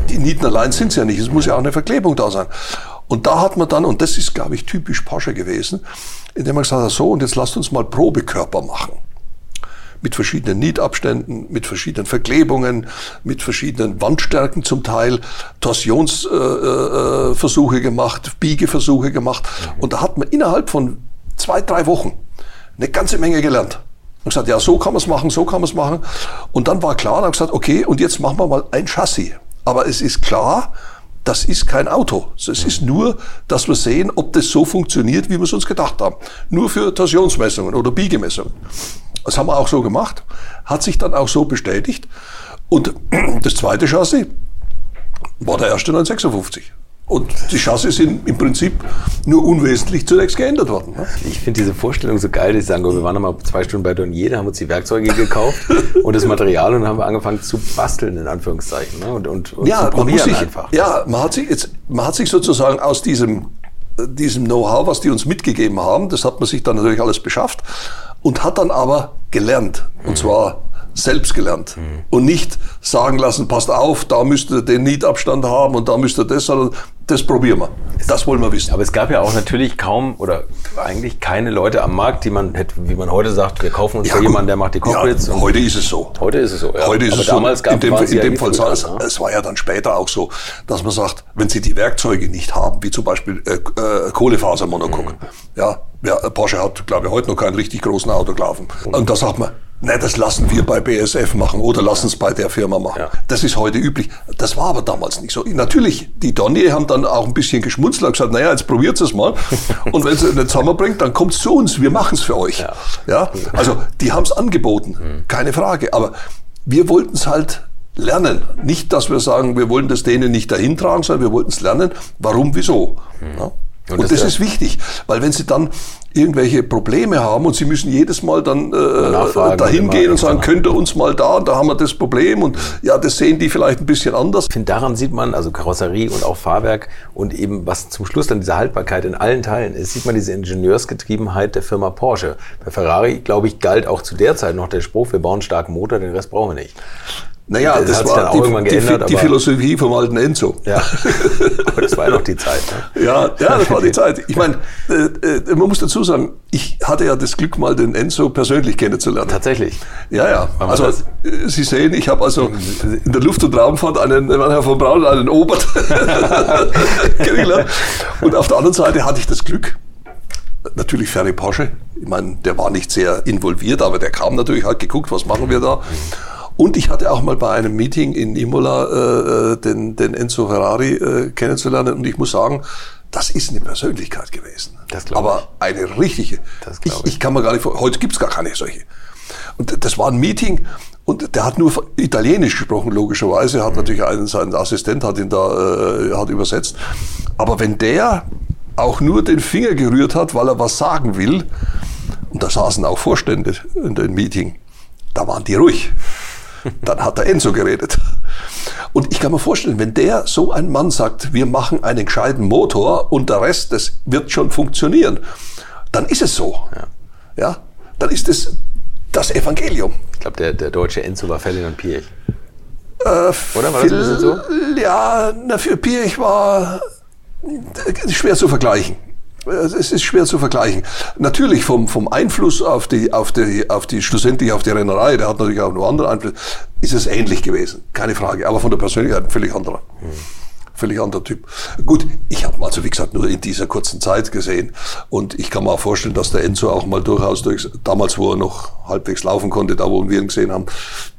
Die Nieten allein sind es ja nicht, es muss ja auch eine Verklebung da sein. Und da hat man dann, und das ist, glaube ich, typisch Porsche gewesen, indem man gesagt hat, so, und jetzt lasst uns mal Probekörper machen mit verschiedenen Nietabständen, mit verschiedenen Verklebungen, mit verschiedenen Wandstärken zum Teil, Torsionsversuche äh, äh, gemacht, Biegeversuche gemacht. Und da hat man innerhalb von zwei, drei Wochen eine ganze Menge gelernt. Und gesagt, ja, so kann man es machen, so kann man es machen. Und dann war klar, dann gesagt, okay, und jetzt machen wir mal ein Chassis. Aber es ist klar, das ist kein Auto. Es ist nur, dass wir sehen, ob das so funktioniert, wie wir es uns gedacht haben. Nur für Torsionsmessungen oder Biegemessungen. Das haben wir auch so gemacht, hat sich dann auch so bestätigt. Und <clears throat> das zweite Chassis war der erste 956. Und die Chassis sind im Prinzip nur unwesentlich zunächst geändert worden. Ne? Ich finde diese Vorstellung so geil, dass ich sagen, wir waren noch mal zwei Stunden bei Dornier, da haben uns die Werkzeuge gekauft <laughs> und das Material und haben wir angefangen zu basteln, in Anführungszeichen. Ne? Und, und, und ja, zu probieren man sich, einfach. Ja, man hat sich, jetzt, man hat sich sozusagen aus diesem, diesem Know-how, was die uns mitgegeben haben, das hat man sich dann natürlich alles beschafft und hat dann aber gelernt. Und zwar selbst gelernt mhm. und nicht sagen lassen, passt auf, da müsst ihr den Nietabstand haben und da müsst ihr das, sondern das probieren wir. Das wollen wir wissen. Aber es gab ja auch natürlich kaum oder eigentlich keine Leute am Markt, die man hätte, wie man heute sagt, wir kaufen uns ja, jemanden, der macht die Cockpits. Ja, heute ist es so. Heute ist es so. Ja. Heute ist Aber es damals so. Gab, in dem, in ja dem Fall sah es, ne? es war ja dann später auch so, dass man sagt, wenn Sie die Werkzeuge nicht haben, wie zum Beispiel äh, äh, Kohlefasermonokok, mhm. ja, ja, Porsche hat, glaube ich, heute noch keinen richtig großen Autoklaven. Mhm. Und da sagt man, Nein, das lassen wir bei BSF machen oder lassen es bei der Firma machen. Ja. Das ist heute üblich. Das war aber damals nicht so. Natürlich, die Donnier haben dann auch ein bisschen geschmunzelt und gesagt, naja, jetzt probiert es mal. <laughs> und wenn es nicht zusammenbringt, dann kommt es zu uns. Wir machen es für euch. Ja. ja. Also, die haben es angeboten. Mhm. Keine Frage. Aber wir wollten es halt lernen. Nicht, dass wir sagen, wir wollen das denen nicht dahin tragen, sondern wir wollten es lernen. Warum, wieso? Mhm. Ja. Und, und das, das ist wichtig, weil wenn Sie dann irgendwelche Probleme haben und Sie müssen jedes Mal dann äh, dahin gehen und sagen, könnt ihr uns mal da, da haben wir das Problem und ja, das sehen die vielleicht ein bisschen anders. Ich finde, daran sieht man, also Karosserie und auch Fahrwerk und eben was zum Schluss dann diese Haltbarkeit in allen Teilen ist, sieht man diese Ingenieursgetriebenheit der Firma Porsche. Bei Ferrari, glaube ich, galt auch zu der Zeit noch der Spruch, wir bauen einen starken Motor, den Rest brauchen wir nicht. Naja, das, das war die, geändert, die, die Philosophie vom alten Enzo. Ja, aber das war ja noch die Zeit. Ne? <laughs> Ja, ja, das war die Zeit. Ich meine, äh, äh, man muss dazu sagen, ich hatte ja das Glück, mal den Enzo persönlich kennenzulernen. Tatsächlich? Ja, ja. Also das? Äh, Sie sehen, ich habe also in der Luft- und Raumfahrt einen, Herr von Braun, einen Obert <laughs> kennengelernt. Und auf der anderen Seite hatte ich das Glück, natürlich Ferry Porsche. Ich meine, der war nicht sehr involviert, aber der kam natürlich, hat geguckt, was machen wir da. Und ich hatte auch mal bei einem Meeting in Imola äh, äh, den, den Enzo Ferrari äh, kennenzulernen. Und ich muss sagen, das ist eine Persönlichkeit gewesen. Das Aber ich. eine richtige. Das ich, ich. ich kann mir gar nicht vor, heute gibt's gar keine solche. Und das war ein Meeting und der hat nur Italienisch gesprochen, logischerweise. Hat mhm. natürlich einen, seinen Assistent, hat ihn da, äh, hat übersetzt. Aber wenn der auch nur den Finger gerührt hat, weil er was sagen will, und da saßen auch Vorstände in dem Meeting, da waren die ruhig. Dann hat der Enzo geredet. Und ich kann mir vorstellen, wenn der so ein Mann sagt, wir machen einen gescheiten Motor und der Rest, das wird schon funktionieren, dann ist es so. Ja, ja? dann ist es das Evangelium. Ich glaube, der, der deutsche Enzo war Ferdinand Piech. Äh, Oder war das ein bisschen so? Ja, na, für Piech war schwer zu vergleichen. Es ist schwer zu vergleichen. Natürlich vom, vom Einfluss auf die, auf die, auf die, schlussendlich auf die Rennerei, der hat natürlich auch noch andere Einflüsse, ist es ähnlich gewesen. Keine Frage. Aber von der Persönlichkeit ein völlig anderer. Mhm völlig anderer Typ. Gut, ich habe also wie gesagt nur in dieser kurzen Zeit gesehen und ich kann mir auch vorstellen, dass der Enzo auch mal durchaus durch, damals wo er noch halbwegs laufen konnte, da wo wir ihn gesehen haben,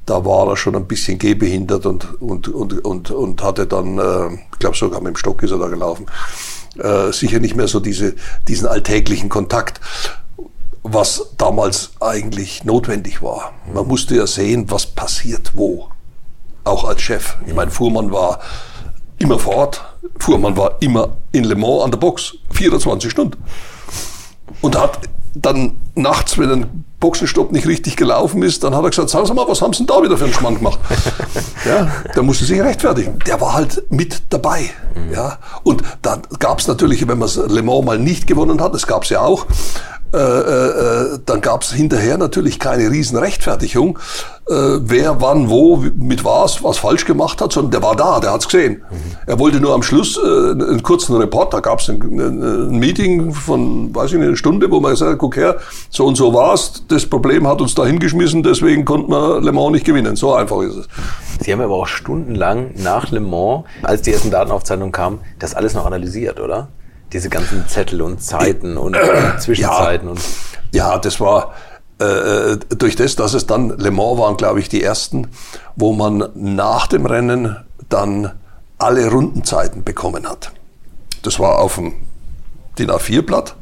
da war er schon ein bisschen gehbehindert und und und und, und hatte dann, äh, glaube sogar mit dem Stock ist er da gelaufen äh, sicher nicht mehr so diese, diesen alltäglichen Kontakt, was damals eigentlich notwendig war. Man musste ja sehen, was passiert wo, auch als Chef. Ich meine, Fuhrmann war immer vor Ort, Fuhrmann war immer in Le Mans an der Box, 24 Stunden. Und hat dann nachts, wenn ein Boxenstopp nicht richtig gelaufen ist, dann hat er gesagt, sagen Sie mal, was haben Sie denn da wieder für einen Schmann gemacht? <laughs> ja, der musste sich rechtfertigen. Der war halt mit dabei. Mhm. Ja, und dann gab es natürlich, wenn man Le Mans mal nicht gewonnen hat, das gab es ja auch, äh, äh, dann gab es hinterher natürlich keine riesen Rechtfertigung, äh, wer wann wo mit was was falsch gemacht hat, sondern der war da, der hat's gesehen. Mhm. Er wollte nur am Schluss äh, einen kurzen Report, da gab es ein, ein, Meeting von, weiß ich nicht, eine Stunde, wo man gesagt hat, guck her, so und so war's, das Problem hat uns da hingeschmissen, deswegen konnten wir Le Mans nicht gewinnen. So einfach ist es. Sie haben aber auch stundenlang nach Le Mans, als die ersten Datenaufzeichnungen kamen, das alles noch analysiert, oder? Diese ganzen Zettel und Zeiten und <clears throat> äh, Zwischenzeiten. Ja, und ja, das war äh, durch das, dass es dann Le Mans waren, glaube ich, die ersten, wo man nach dem Rennen dann alle Rundenzeiten bekommen hat. Das war auf dem DIN A4-Blatt.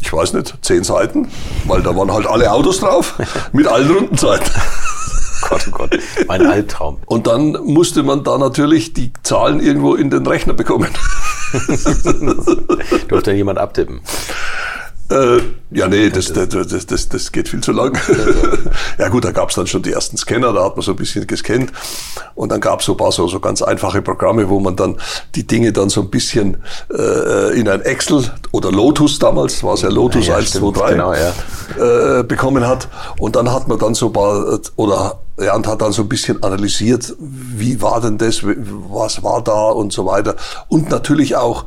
Ich weiß nicht, zehn Seiten, weil da waren halt alle Autos drauf <laughs> mit allen Rundenzeiten. Gott, oh Gott, mein Albtraum. Und dann musste man da natürlich die Zahlen irgendwo in den Rechner bekommen. <laughs> Durfte jemand abtippen? Äh, ja, nee, das, das, das, das, geht viel zu lang. ja <laughs> gut, da gab es dann schon die ersten Scanner, da hat man so ein bisschen gescannt. Und dann gab es so ein paar so, so ganz einfache Programme, wo man dann die Dinge dann so ein bisschen äh, in ein Excel oder Lotus damals, war es ja Lotus ja, 1, stimmt, 2, 3, genau, ja. äh, bekommen hat. Und dann hat man dann so ein paar, oder ja, und hat dann so ein bisschen analysiert, wie war denn das, was war da und so weiter. Und natürlich auch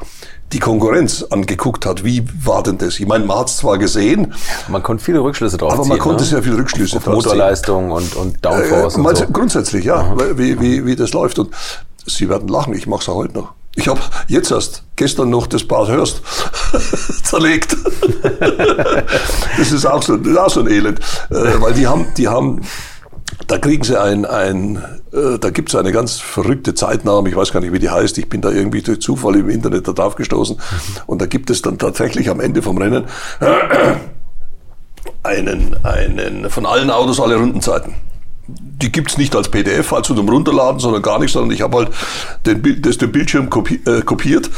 die Konkurrenz angeguckt hat, wie war denn das? Ich meine, man hat es zwar gesehen. Man konnte viele Rückschlüsse drauf aber ziehen. Aber man konnte ne? sehr viele Rückschlüsse auf, auf Motorleistung und, und Downforce. Äh, und so. Grundsätzlich, ja, wie, wie, wie das läuft. Und Sie werden lachen, ich mache es heute noch. Ich habe jetzt erst gestern noch das Bad Hörst <laughs> zerlegt. <laughs> das ist auch so, das ist auch so ein Elend. Äh, weil die haben, die haben da kriegen sie ein, ein äh, da gibt es eine ganz verrückte Zeitnahme, ich weiß gar nicht, wie die heißt, ich bin da irgendwie durch Zufall im Internet da drauf gestoßen und da gibt es dann tatsächlich am Ende vom Rennen <clears throat> einen, einen von allen Autos alle Rundenzeiten. Die gibt's nicht als PDF, also zum Runterladen, sondern gar nicht, sondern ich habe halt den, das, den Bildschirm kopi äh, kopiert.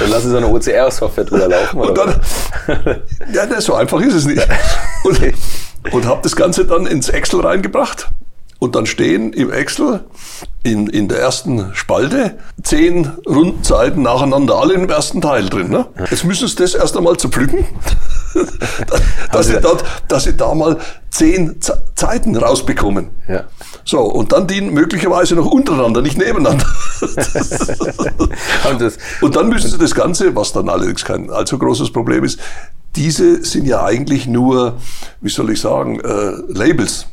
Dann lassen Sie so eine OCR-Software drüber laufen. Oder? Und dann, <laughs> ja, so einfach ist es nicht. Und, und habe das Ganze dann ins Excel reingebracht. Und dann stehen im Excel in, in der ersten Spalte zehn Rundenzeiten nacheinander, alle im ersten Teil drin. Ne? Jetzt müssen Sie das erst einmal zerpflücken, <laughs> dass, Sie dort, dass Sie da mal zehn Zeiten rausbekommen. Ja. So, und dann die möglicherweise noch untereinander, nicht nebeneinander. <laughs> und dann müssen Sie das Ganze, was dann allerdings kein allzu großes Problem ist, diese sind ja eigentlich nur, wie soll ich sagen, äh, Labels,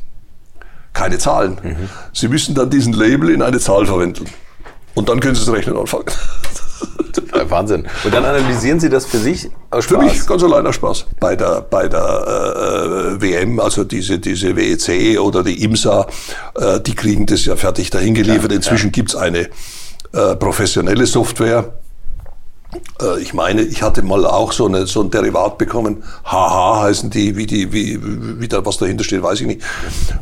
keine Zahlen. Mhm. Sie müssen dann diesen Label in eine Zahl verwenden. Und dann können Sie das Rechnen anfangen. Wahnsinn. Und dann analysieren Sie das für sich aus Spaß? Für mich ganz allein aus Spaß. Bei der, bei der äh, WM, also diese, diese WEC oder die IMSA, äh, die kriegen das ja fertig dahin geliefert. Ja, Inzwischen ja. gibt's eine äh, professionelle Software, ich meine, ich hatte mal auch so, eine, so ein Derivat bekommen, HH heißen die, wie die, wie, wie da, was dahinter steht, weiß ich nicht,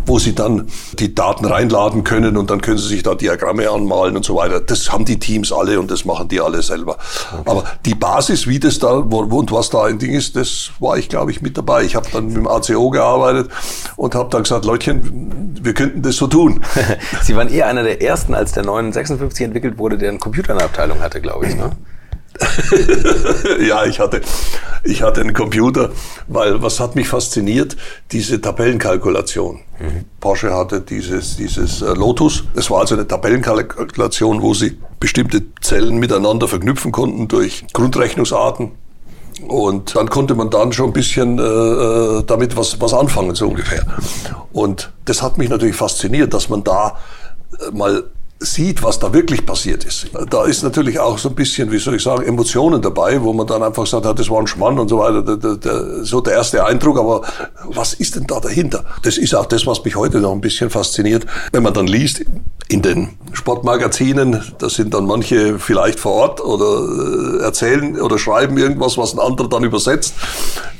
wo sie dann die Daten reinladen können und dann können sie sich da Diagramme anmalen und so weiter. Das haben die Teams alle und das machen die alle selber. Okay. Aber die Basis, wie das da wo, und was da ein Ding ist, das war ich, glaube ich, mit dabei. Ich habe dann mit dem ACO gearbeitet und habe dann gesagt, Leutchen, wir könnten das so tun. <laughs> Sie waren eher einer der ersten, als der 956 entwickelt wurde, der einen Computer in der Abteilung hatte, glaube ich. Ne? <laughs> ja, ich hatte, ich hatte einen Computer, weil was hat mich fasziniert? Diese Tabellenkalkulation. Mhm. Porsche hatte dieses, dieses äh, Lotus. Es war also eine Tabellenkalkulation, wo sie bestimmte Zellen miteinander verknüpfen konnten durch Grundrechnungsarten. Und dann konnte man dann schon ein bisschen äh, äh, damit was, was anfangen, so ungefähr. Und das hat mich natürlich fasziniert, dass man da äh, mal sieht, was da wirklich passiert ist. Da ist natürlich auch so ein bisschen, wie soll ich sagen, Emotionen dabei, wo man dann einfach sagt, das war ein Schmann und so weiter. Der, der, der, so der erste Eindruck, aber was ist denn da dahinter? Das ist auch das, was mich heute noch ein bisschen fasziniert. Wenn man dann liest in den Sportmagazinen, da sind dann manche vielleicht vor Ort oder äh, erzählen oder schreiben irgendwas, was ein anderer dann übersetzt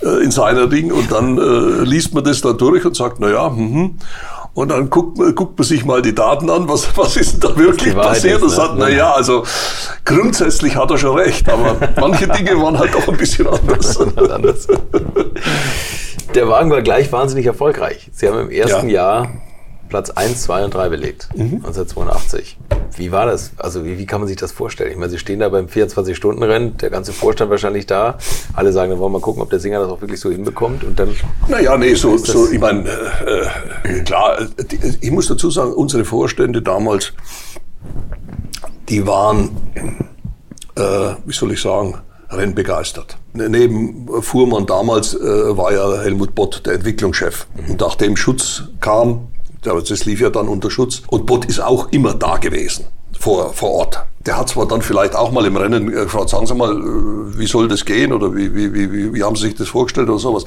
äh, in seiner Ding und dann äh, liest man das da durch und sagt, na ja, mhm. Und dann guckt man, guckt man sich mal die Daten an, was, was ist denn da wirklich passiert? Und sagt, na ja, also grundsätzlich hat er schon recht, aber manche Dinge waren halt auch ein bisschen anders. <laughs> Der Wagen war gleich wahnsinnig erfolgreich. Sie haben im ersten ja. Jahr Platz 1, 2 und 3 belegt, mhm. 1982. Wie war das? Also wie, wie, kann man sich das vorstellen? Ich meine, Sie stehen da beim 24-Stunden-Rennen, der ganze Vorstand wahrscheinlich da. Alle sagen, dann wollen wir mal gucken, ob der Singer das auch wirklich so hinbekommt. Und dann. Naja, nee, so, so ich meine, äh, klar, ich muss dazu sagen, unsere Vorstände damals, die waren, äh, wie soll ich sagen, rennbegeistert. Neben Fuhrmann damals äh, war ja Helmut Bott der Entwicklungschef. Und nachdem Schutz kam, das lief ja dann unter Schutz. Und Bott ist auch immer da gewesen, vor, vor Ort. Der hat zwar dann vielleicht auch mal im Rennen gefragt, sagen Sie mal, äh, wie soll das gehen oder wie, wie, wie, wie haben Sie sich das vorgestellt oder sowas.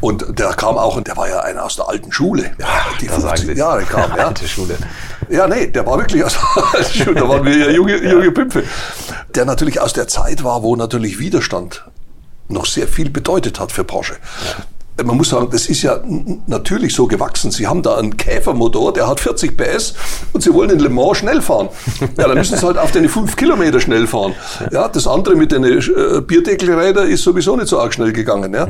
Und der kam auch, und der war ja einer aus der alten Schule. Ja, die 50 Jahre kam, <laughs> ja. Alte Schule. Ja, nee, der war wirklich aus der alten <laughs> Schule. Da waren wir ja junge, junge Pümpfe. Der natürlich aus der Zeit war, wo natürlich Widerstand noch sehr viel bedeutet hat für Porsche. Ja man muss sagen, das ist ja natürlich so gewachsen. Sie haben da einen Käfermotor, der hat 40 PS und Sie wollen in Le Mans schnell fahren. Ja, dann müssen Sie halt auf den 5 Kilometer schnell fahren. Ja, das andere mit den äh, Bierdeckelrädern ist sowieso nicht so arg schnell gegangen. Ja.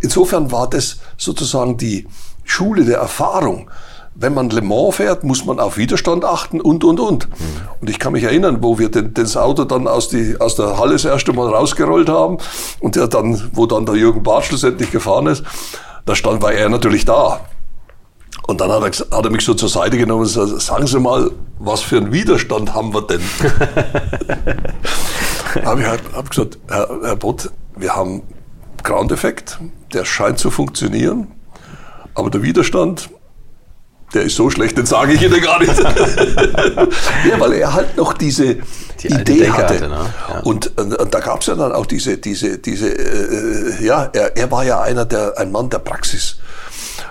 Insofern war das sozusagen die Schule der Erfahrung wenn man Le Mans fährt, muss man auf Widerstand achten und, und, und. Und ich kann mich erinnern, wo wir den, das Auto dann aus, die, aus der Halle das erste Mal rausgerollt haben und der dann, wo dann der Jürgen Bartsch schlussendlich gefahren ist, da stand, war er natürlich da. Und dann hat er, hat er mich so zur Seite genommen und gesagt, sagen Sie mal, was für einen Widerstand haben wir denn? <laughs> habe ich halt, hab gesagt, Herr, Herr Bott, wir haben Ground-Effekt, der scheint zu funktionieren, aber der Widerstand, der ist so schlecht, den sage ich Ihnen gar nicht. <laughs> ja, weil er halt noch diese Die Idee hatte. hatte ne? ja. und, und, und, da gab es ja dann auch diese, diese, diese äh, ja, er, er war ja einer der, ein Mann der Praxis.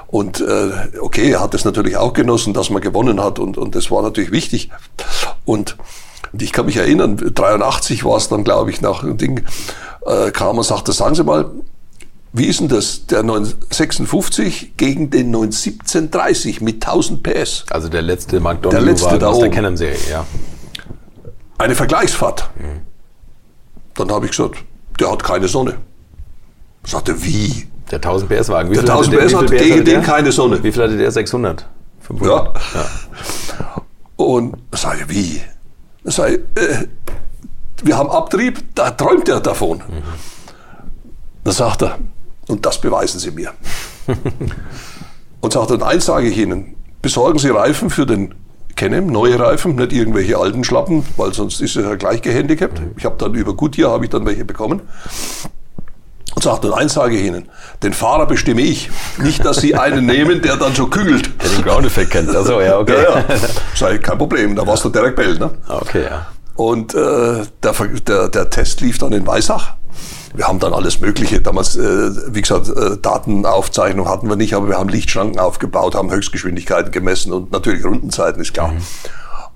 Und äh, okay, er hat es natürlich auch genossen, dass man gewonnen hat und, und das war natürlich wichtig. Und, und ich kann mich erinnern, 83 war es dann, glaube ich, nach dem Ding, äh, kam und sagte, sagen Sie mal, wie ist denn das? Der 956 gegen den 91730 mit 1000 PS. Also der letzte McDonald der letzte da aus der Canon-Serie, ja. Eine Vergleichsfahrt. Mhm. Dann habe ich gesagt, der hat keine Sonne. Sagte, wie? Der 1000 PS Wagen. Wie der 1000 PS hat gegen den keine Sonne. Wie viel hatte der? 600? 500? Ja. ja. Und sage ich, wie? Sag ich, äh, wir haben Abtrieb, da träumt er davon. Mhm. Dann sagt er, und das beweisen Sie mir. und sagt dann, eins sage ich Ihnen, besorgen Sie Reifen für den Kenem, neue Reifen, nicht irgendwelche alten Schlappen, weil sonst ist er ja gleich gehandicapt. Ich habe dann über Goodyear habe ich dann welche bekommen. Und sagt, und eins sage ich Ihnen, den Fahrer bestimme ich. Nicht, dass Sie einen nehmen, der dann so küngelt. Der den Ground-Effekt kennt. Also, ja, okay. Ja, ja. Sei kein Problem, da warst du direkt Bell, ne? Okay, ja. Und äh, der, der, der Test lief dann in Weissach wir haben dann alles Mögliche. Damals, äh, wie gesagt, äh, Datenaufzeichnung hatten wir nicht, aber wir haben Lichtschranken aufgebaut, haben Höchstgeschwindigkeiten gemessen und natürlich Rundenzeiten, ist klar. Mhm.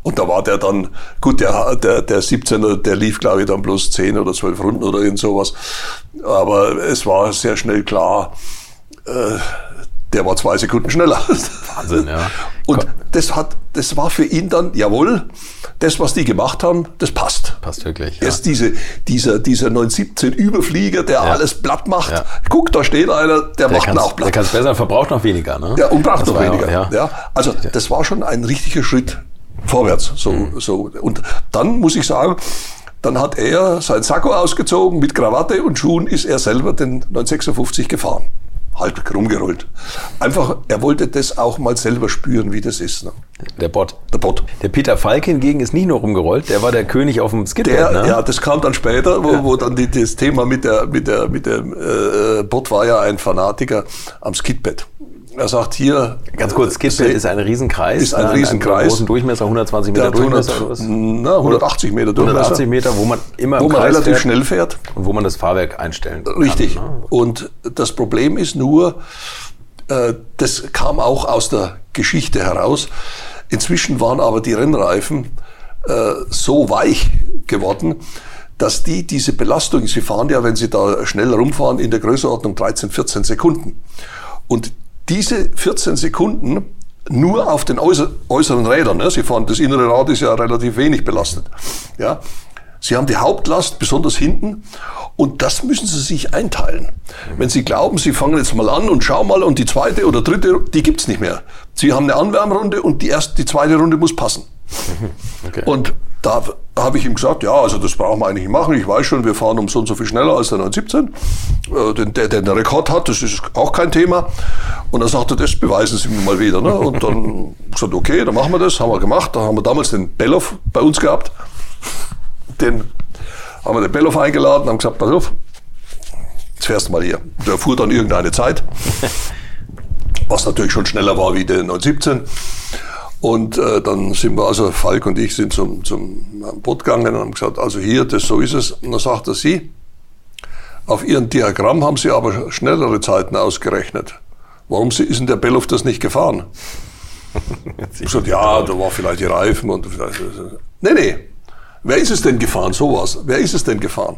Und da war der dann, gut, der, der, der 17er, der lief, glaube ich, dann bloß 10 oder 12 Runden oder irgend sowas. Aber es war sehr schnell klar, äh, der war zwei Sekunden schneller. Wahnsinn, ja. Und das hat, das war für ihn dann, jawohl, das, was die gemacht haben, das passt. Passt wirklich. Ja. Jetzt diese, dieser, dieser 917 Überflieger, der ja. alles platt macht. Ja. Guck, da steht einer, der, der macht ihn auch platt. Der kann es besser, verbraucht noch weniger, ne? Ja, und braucht das noch weniger. Ja. ja. Also, das war schon ein richtiger Schritt vorwärts. So, mhm. so. Und dann muss ich sagen, Dann hat er sein Sakko ausgezogen mit Krawatte und Schuhen ist er selber den 956 gefahren halt rumgerollt. Einfach, er wollte das auch mal selber spüren, wie das ist. Ne? Der Bot. Der Bot. Der Peter Falk hingegen ist nicht nur rumgerollt, der war der König auf dem Skidpad. ne? Ja, das kam dann später, wo, wo dann die, das Thema mit der, mit der, mit dem äh, Bot war ja ein Fanatiker am Skidpad. Er sagt hier. Ganz kurz, Skidpad ist ein Riesenkreis. Ist ein ne, Riesenkreis. Einen großen Durchmesser, 120 Meter Durchmesser 100, na, 180 Meter Durchmesser. 180 Meter, wo man immer wo man relativ fährt schnell fährt. Und wo man das Fahrwerk einstellen kann. Richtig. Ne? Und das Problem ist nur, äh, das kam auch aus der Geschichte heraus. Inzwischen waren aber die Rennreifen äh, so weich geworden, dass die diese Belastung, sie fahren ja, wenn sie da schnell rumfahren, in der Größenordnung 13, 14 Sekunden. Und diese 14 Sekunden nur auf den äußeren Rädern, ne? sie fahren, das innere Rad ist ja relativ wenig belastet, ja, Sie haben die Hauptlast, besonders hinten, und das müssen Sie sich einteilen. Wenn Sie glauben, Sie fangen jetzt mal an und schauen mal, und die zweite oder dritte, die gibt's nicht mehr. Sie haben eine Anwärmrunde und die erste, die zweite Runde muss passen. <laughs> Okay. Und da habe ich ihm gesagt, ja, also das brauchen wir eigentlich machen. Ich weiß schon, wir fahren um so und so viel schneller als der 917. Äh, der, der, den Rekord hat, das ist auch kein Thema. Und er sagte, das beweisen Sie mir mal wieder. Ne? Und dann <laughs> gesagt, okay, dann machen wir das. Haben wir gemacht. Da haben wir damals den Belloff bei uns gehabt den haben wir den Belloff eingeladen, haben gesagt, pass auf, jetzt fährst du mal hier. Der fuhr dann irgendeine Zeit, was natürlich schon schneller war wie der 917. Und äh, dann sind wir, also Falk und ich sind zum, zum Boot gegangen und haben gesagt, also hier, das so ist es. Und dann sagt er, Sie, auf Ihrem Diagramm haben Sie aber schnellere Zeiten ausgerechnet. Warum ist denn der Belloff das nicht gefahren? <laughs> ich gesagt, ja, da war vielleicht die Reifen und vielleicht. Nee, nee, Wer ist es denn gefahren? Sowas. Wer ist es denn gefahren?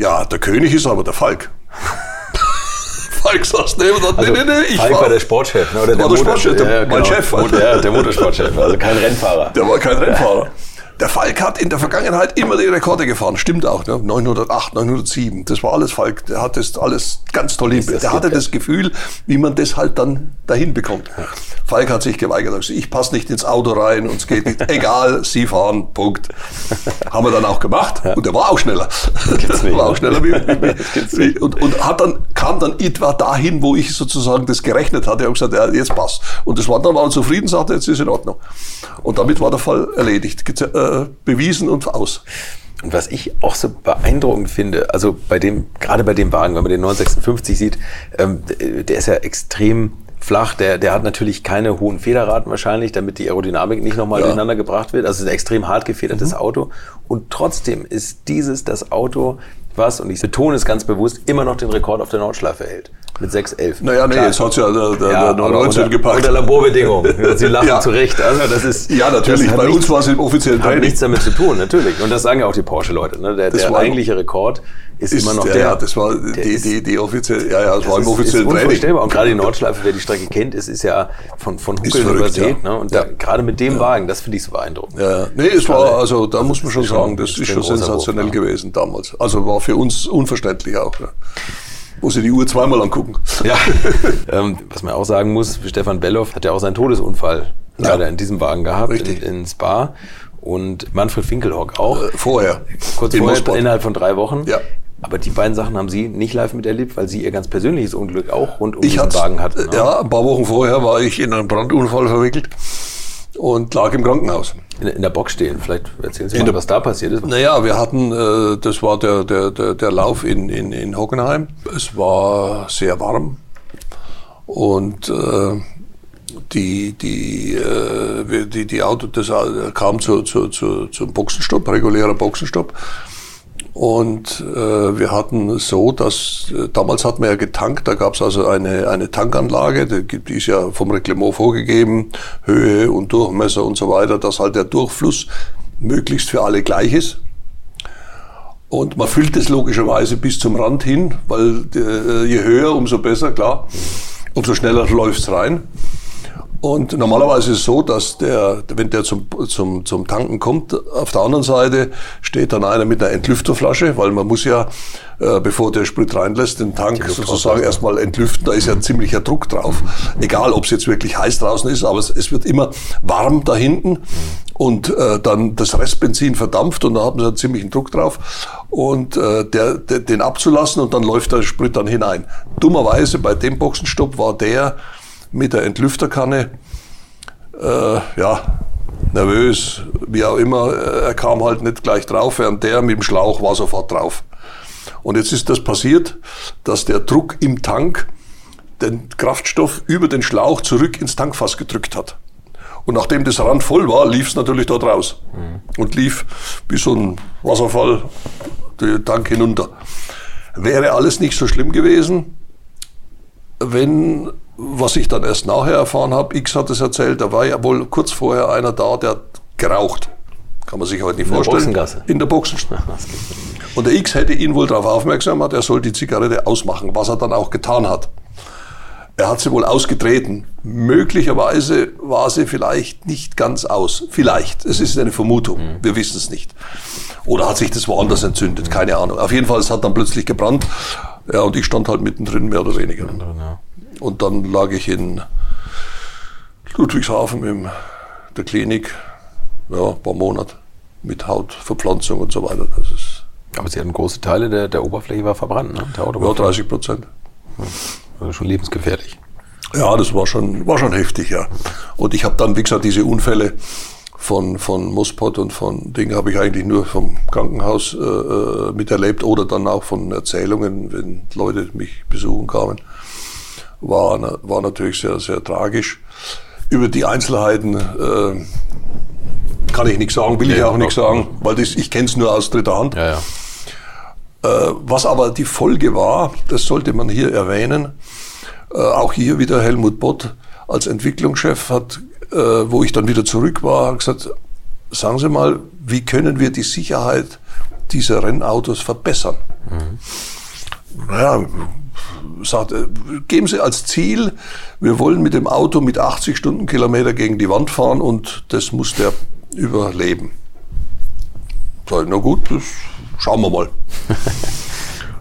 ja. Ja, der König ist aber der Falk. <laughs> Falk saß neben dran. Also, nee, nee, nee, ich Falk war, war der Sportchef, ne? Oder der, der Sportchef, der, ja, mein genau. Chef. Ja, der Motorsportchef, also kein Rennfahrer. Der war kein Rennfahrer. Der Falk hat in der Vergangenheit immer die Rekorde gefahren. Stimmt auch, ne? 908, 907. Das war alles Falk. Der hat das alles ganz toll hin. Der hatte das Gefühl, wie man das halt dann dahin bekommt. Falk hat sich geweigert. Also ich passe nicht ins Auto rein und es geht nicht. <laughs> Egal, Sie fahren, Punkt. Haben wir dann auch gemacht. Und der war auch schneller. Nicht, <laughs> war auch schneller wie, wie, wie <laughs> und, und hat dann, kam dann etwa dahin, wo ich sozusagen das gerechnet hatte und gesagt, ja, jetzt passt. Und das war dann war zufrieden, sagte, jetzt ist in Ordnung. Und damit war der Fall erledigt, äh, bewiesen und aus. Und was ich auch so beeindruckend finde, also bei dem, gerade bei dem Wagen, wenn man den 956 sieht, ähm, der ist ja extrem flach. Der, der hat natürlich keine hohen Federraten wahrscheinlich, damit die Aerodynamik nicht nochmal ja. durcheinander gebracht wird. Also es ist ein extrem hart gefedertes mhm. Auto. Und trotzdem ist dieses das Auto, was, und ich betone es ganz bewusst, immer noch den Rekord auf der Nordschleife hält. Mit 6,11. Naja, nee, jetzt hat ja der, der, ja, der 19 unter, gepackt. Unter Laborbedingungen. <laughs> Sie lachen ja. zu Recht. Also das ist, ja, natürlich. Bei uns war es im offiziellen Training. Hat nichts damit zu tun, natürlich. Und das sagen ja auch die Porsche-Leute. Ne? Der, der eigentliche Rekord ist, ist, immer noch der. Ja, das war die, die, die offizielle, ja, ja, das, das war im ist, offiziellen ist Training. Und gerade die Nordschleife, wer die Strecke kennt, ist, ist ja von, von Huckeln übersät. Ja. Ne? Und ja. gerade mit dem Wagen, das finde ich so beeindruckend. Ja, nee, es war, also da muss man schon sagen, das ist schon sensationell gewesen damals. Also war für uns unverständlich auch. Muss ich die Uhr zweimal angucken. Ja, <laughs> ähm, was man auch sagen muss, Stefan Belloff hat ja auch seinen Todesunfall ja. leider in diesem Wagen gehabt, Richtig. in, in Spa. Und Manfred Finkelhock auch. Äh, vorher. Kurz in vorher, Mosport. innerhalb von drei Wochen. Ja. Aber die beiden Sachen haben Sie nicht live miterlebt, weil Sie Ihr ganz persönliches Unglück auch rund um ich den Wagen hatten. Ne? Ja, ein paar Wochen vorher war ich in einen Brandunfall verwickelt und lag im Krankenhaus. In, in der Box stehen, vielleicht erzählen Sie in mal, was da passiert ist. Naja, wir hatten, äh, das war der, der, der, der Lauf in, in, in Hockenheim. Es war sehr warm und äh, die, die, äh, die, die Auto, das kam zu, zu, zu, zum Boxenstopp, regulärer Boxenstopp. Und äh, wir hatten so, dass äh, damals hat man ja getankt, da gab es also eine, eine Tankanlage, die, ist ja vom Reglement vorgegeben, Höhe und Durchmesser und so weiter, dass halt der Durchfluss möglichst für alle gleich ist. Und man füllt es logischerweise bis zum Rand hin, weil äh, je höher, umso besser, klar, umso schneller läuft's rein. Und normalerweise ist es so, dass der, wenn der zum, zum, zum Tanken kommt, auf der anderen Seite steht dann einer mit einer Entlüfterflasche, weil man muss ja, äh, bevor der Sprit reinlässt, den Tank sozusagen erstmal entlüften. Da ist ja ziemlicher Druck drauf. Egal, ob es jetzt wirklich heiß draußen ist, aber es, es wird immer warm da hinten und äh, dann das Restbenzin verdampft und da haben sie einen ziemlichen Druck drauf und äh, der, der, den abzulassen und dann läuft der Sprit dann hinein. Dummerweise bei dem Boxenstopp war der mit der Entlüfterkanne, äh, ja, nervös, wie auch immer, äh, er kam halt nicht gleich drauf, während der mit dem Schlauch war sofort drauf. Und jetzt ist das passiert, dass der Druck im Tank den Kraftstoff über den Schlauch zurück ins Tankfass gedrückt hat. Und nachdem das Rand voll war, lief es natürlich dort raus. Mhm. Und lief wie so ein Wasserfall den Tank hinunter. Wäre alles nicht so schlimm gewesen, wenn was ich dann erst nachher erfahren habe, X hat es erzählt, da war ja wohl kurz vorher einer da, der hat geraucht. Kann man sich heute nicht vorstellen. In der Boxengasse. In der Boxengasse. <laughs> Und der X hätte ihn wohl darauf aufmerksam gemacht, er soll die Zigarette ausmachen, was er dann auch getan hat. Er hat sie wohl ausgetreten. Möglicherweise war sie vielleicht nicht ganz aus. Vielleicht. Es ist eine Vermutung. Mhm. Wir wissen es nicht. Oder hat sich das woanders entzündet? Keine Ahnung. Auf jeden Fall, es hat dann plötzlich gebrannt. Ja, und ich stand halt mittendrin, mehr oder weniger. Und dann lag ich in Ludwigshafen in der Klinik, ja, ein paar Monate mit Hautverpflanzung und so weiter. Das ist Aber Sie hatten große Teile der, der Oberfläche war verbrannt, ne? Der ja, 30 Prozent. Also schon lebensgefährlich. Ja, das war schon, war schon heftig, ja. Und ich habe dann, wie gesagt, diese Unfälle von, von Mospot und von Dingen habe ich eigentlich nur vom Krankenhaus äh, äh miterlebt oder dann auch von Erzählungen, wenn Leute mich besuchen kamen war, war natürlich sehr, sehr tragisch. Über die Einzelheiten äh, kann ich nichts sagen, will nee, ich auch nichts sagen, weil das, ich kenne es nur aus dritter Hand. Ja, ja. Äh, was aber die Folge war, das sollte man hier erwähnen, äh, auch hier wieder Helmut Bott als Entwicklungschef hat, äh, wo ich dann wieder zurück war, gesagt, sagen Sie mal, wie können wir die Sicherheit dieser Rennautos verbessern? Mhm. Naja, sagt, äh, geben Sie als Ziel, wir wollen mit dem Auto mit 80 Stundenkilometer gegen die Wand fahren und das muss der überleben. Sag ich, na gut, das schauen wir mal.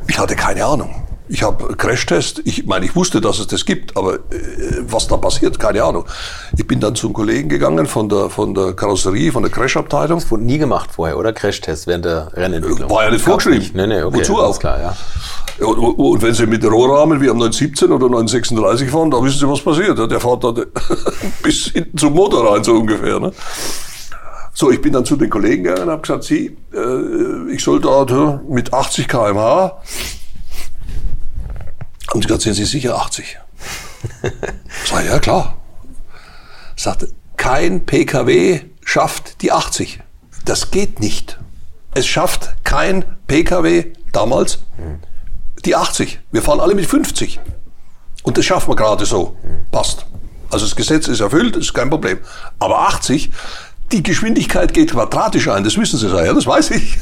ich hatte keine Ahnung. Ich habe Crashtest, ich meine, ich wusste, dass es das gibt, aber äh, was da passiert, keine Ahnung. Ich bin dann zum Kollegen gegangen von der, von der Karosserie, von der Crashabteilung. Das wurde nie gemacht vorher, oder? Crashtest während der Rennentwicklung? War ja nicht vorgeschrieben. Nee, nee, okay, Wozu auch? klar, ja. Und, und wenn Sie mit Rohrrahmen wie am 917 oder 936 fahren, da wissen Sie, was passiert. Der fährt da <laughs> bis hinten zum Motor rein, so ungefähr. Ne? So, ich bin dann zu den Kollegen gegangen und habe gesagt, Sie, äh, ich soll da mit 80 km/h. Und sie gesagt, sind Sie sicher 80? Sag ja klar. Sagte, kein PKW schafft die 80. Das geht nicht. Es schafft kein PKW damals die 80. Wir fahren alle mit 50. Und das schaffen wir gerade so. Passt. Also das Gesetz ist erfüllt, ist kein Problem. Aber 80, die Geschwindigkeit geht quadratisch ein, das wissen Sie ja, das weiß ich.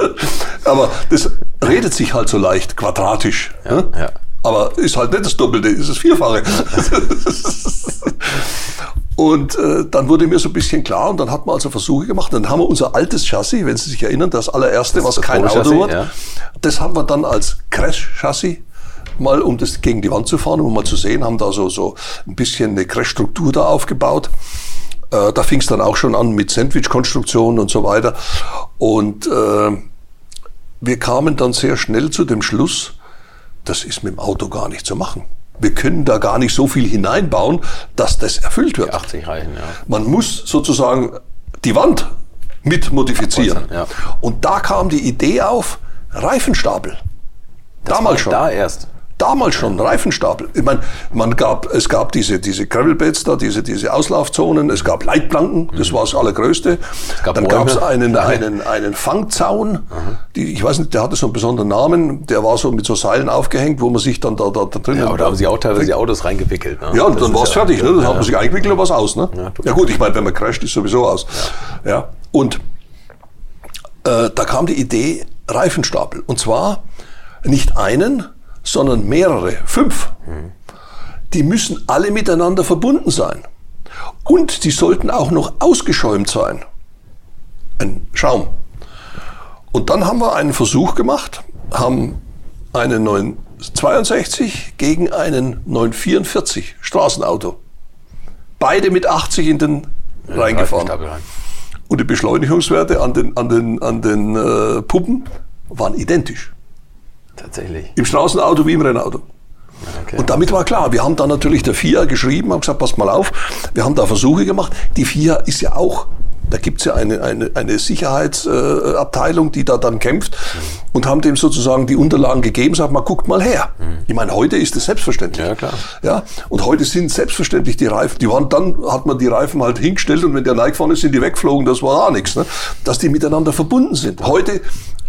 <laughs> Aber das redet sich halt so leicht, quadratisch. Ja, ne? ja. Aber ist halt nicht das Doppelte, ist das Vierfache. <laughs> Und äh, dann wurde mir so ein bisschen klar und dann hat man also Versuche gemacht. Dann haben wir unser altes Chassis, wenn Sie sich erinnern, das allererste, das was kein Auto hat, ja. das haben wir dann als Crash-Chassis mal, um das gegen die Wand zu fahren, um mal zu sehen, haben da so, so ein bisschen eine Crash-Struktur da aufgebaut. Äh, da fing es dann auch schon an mit Sandwich-Konstruktionen und so weiter. Und äh, wir kamen dann sehr schnell zu dem Schluss, das ist mit dem Auto gar nicht zu machen wir können da gar nicht so viel hineinbauen, dass das erfüllt wird. Die 80 reichen, ja. Man muss sozusagen die Wand mit modifizieren. Ja. Und da kam die Idee auf, Reifenstapel. Das Damals schon. Da erst. Damals schon, Reifenstapel. Ich meine, man gab, es gab diese, diese Gravelbeds da, diese, diese Auslaufzonen, es gab Leitplanken, das war das Allergrößte. Es gab Dann gab es einen, einen, einen Fangzaun, die, ich weiß nicht, der hatte so einen besonderen Namen, der war so mit so Seilen aufgehängt, wo man sich dann da, da, da drin... Ja, aber da haben sie auch teilweise die Autos reingewickelt. Ne? Ja, und das dann war es ja, fertig, ne? dann ja, hat man sich eingewickelt und was aus. Ne? Ja, ja gut, ich meine, wenn man crasht, ist sowieso aus. Ja. ja. Und äh, da kam die Idee Reifenstapel. Und zwar nicht einen, sondern mehrere, fünf. Die müssen alle miteinander verbunden sein. Und die sollten auch noch ausgeschäumt sein. Ein Schaum. Und dann haben wir einen Versuch gemacht, haben einen 962 gegen einen 944 Straßenauto. Beide mit 80 in den ja, reingefahren. Und die Beschleunigungswerte an den, an den, an den äh, Puppen waren identisch. Tatsächlich. Im Straßenauto wie im Rennauto. Okay. Und damit war klar, wir haben dann natürlich der FIA geschrieben, haben gesagt, passt mal auf, wir haben da Versuche gemacht. Die FIA ist ja auch, da gibt es ja eine, eine, eine Sicherheitsabteilung, die da dann kämpft mhm. und haben dem sozusagen die Unterlagen gegeben, sagt mal, guckt mal her. Mhm. Ich meine, heute ist das selbstverständlich. Ja, klar. Ja, und heute sind selbstverständlich die Reifen, die waren dann, hat man die Reifen halt hingestellt und wenn der gefahren ist, sind die weggeflogen, das war auch nichts. Ne? Dass die miteinander verbunden sind. Heute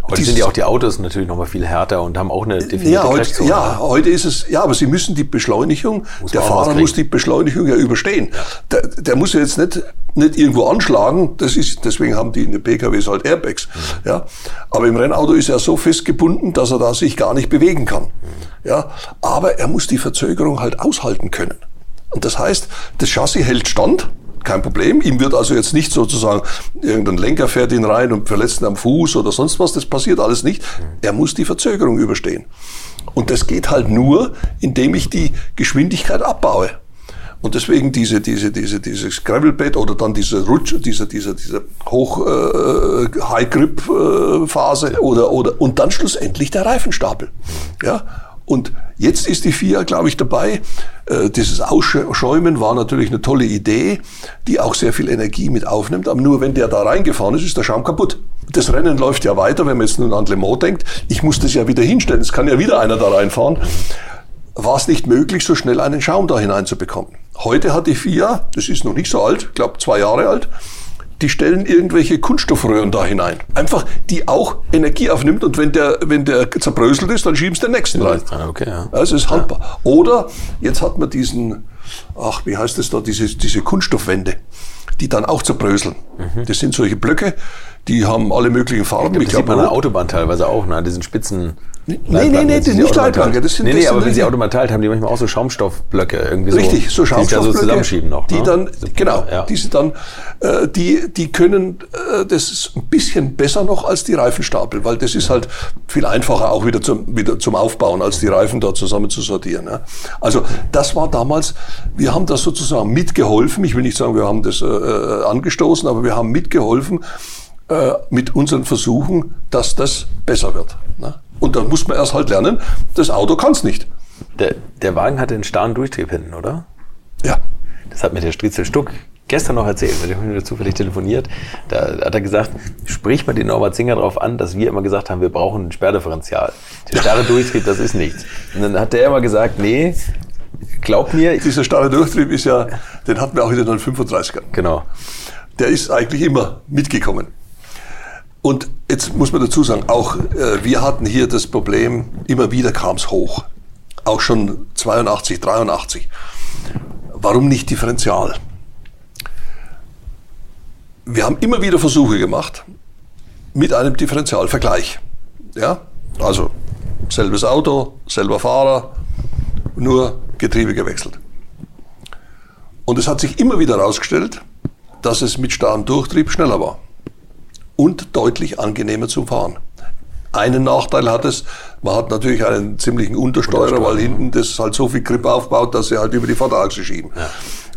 Heute sind ja auch die Autos natürlich noch mal viel härter und haben auch eine definierte ja, heute, ja, heute ist es, ja, aber sie müssen die Beschleunigung, muss der Fahrer muss die Beschleunigung ja überstehen. Ja. Der, der muss ja jetzt nicht, nicht irgendwo anschlagen, das ist, deswegen haben die in den PKWs halt Airbags. Mhm. Ja. Aber im Rennauto ist er so festgebunden, dass er da sich gar nicht bewegen kann. Mhm. Ja. Aber er muss die Verzögerung halt aushalten können. Und das heißt, das Chassis hält stand, kein Problem. Ihm wird also jetzt nicht sozusagen irgendein Lenker fährt ihn rein und verletzt ihn am Fuß oder sonst was. Das passiert alles nicht. Er muss die Verzögerung überstehen. Und das geht halt nur, indem ich die Geschwindigkeit abbaue. Und deswegen diese, diese, diese, dieses Gravelbed oder dann diese Rutsch, diese, diese, diese Hoch, äh, High Grip äh, Phase oder, oder, und dann schlussendlich der Reifenstapel. Ja. Und jetzt ist die FIA, glaube ich, dabei. Äh, dieses Ausschäumen war natürlich eine tolle Idee, die auch sehr viel Energie mit aufnimmt. Aber nur wenn der da reingefahren ist, ist der Schaum kaputt. Das Rennen läuft ja weiter, wenn man jetzt nun an Le Mans denkt. Ich muss das ja wieder hinstellen. Es kann ja wieder einer da reinfahren. War es nicht möglich, so schnell einen Schaum da hineinzubekommen? Heute hat die FIA, das ist noch nicht so alt, ich glaube zwei Jahre alt, die stellen irgendwelche Kunststoffröhren da hinein. Einfach, die auch Energie aufnimmt und wenn der, wenn der zerbröselt ist, dann schieben sie den nächsten rein. Okay, ja. Also ist haltbar. Ja. Oder jetzt hat man diesen, ach, wie heißt das da, diese, diese Kunststoffwände, die dann auch zerbröseln. Mhm. Das sind solche Blöcke, die haben alle möglichen Farben. Das ich sieht man an der Autobahn teilweise auch, ne? diesen spitzen Nee, nee, nee, das sind nicht Leitplanken. Das sind, nee, nee, das aber wenn sie automatisiert haben die manchmal auch so Schaumstoffblöcke irgendwie Richtig, so, so Schaumstoffblöcke. Die so zusammenschieben noch. Die ne? dann, genau, ja. diese dann, äh, die, die können, äh, das ist ein bisschen besser noch als die Reifenstapel, weil das ist halt viel einfacher auch wieder zum, wieder zum Aufbauen, als die Reifen da zusammen zu sortieren. Ne? Also das war damals, wir haben das sozusagen mitgeholfen. Ich will nicht sagen, wir haben das äh, äh angestoßen, aber wir haben mitgeholfen, äh, mit unseren Versuchen, dass das besser wird. Ne? Und dann muss man erst halt lernen, das Auto kann es nicht. Der, der Wagen hatte einen starren Durchtrieb hinten, oder? Ja. Das hat mir der Striezel Stuck gestern noch erzählt, dem haben wir zufällig telefoniert. Da hat er gesagt, sprich mal den Norbert Singer darauf an, dass wir immer gesagt haben, wir brauchen ein Sperrdifferential. Der starre Durchtrieb, das ist nichts. Und dann hat der immer gesagt, nee, glaub mir. Dieser starre Durchtrieb ist ja, den hatten wir auch in den 935ern. Genau. Der ist eigentlich immer mitgekommen. Und jetzt muss man dazu sagen, auch äh, wir hatten hier das Problem, immer wieder kam es hoch. Auch schon 82, 83. Warum nicht Differential? Wir haben immer wieder Versuche gemacht mit einem Differentialvergleich. Ja? Also selbes Auto, selber Fahrer, nur Getriebe gewechselt. Und es hat sich immer wieder herausgestellt, dass es mit starkem Durchtrieb schneller war und deutlich angenehmer zum Fahren. Einen Nachteil hat es, man hat natürlich einen ziemlichen Untersteuerer, weil hinten das halt so viel Grip aufbaut, dass sie halt über die Vorderachse schieben. Ja.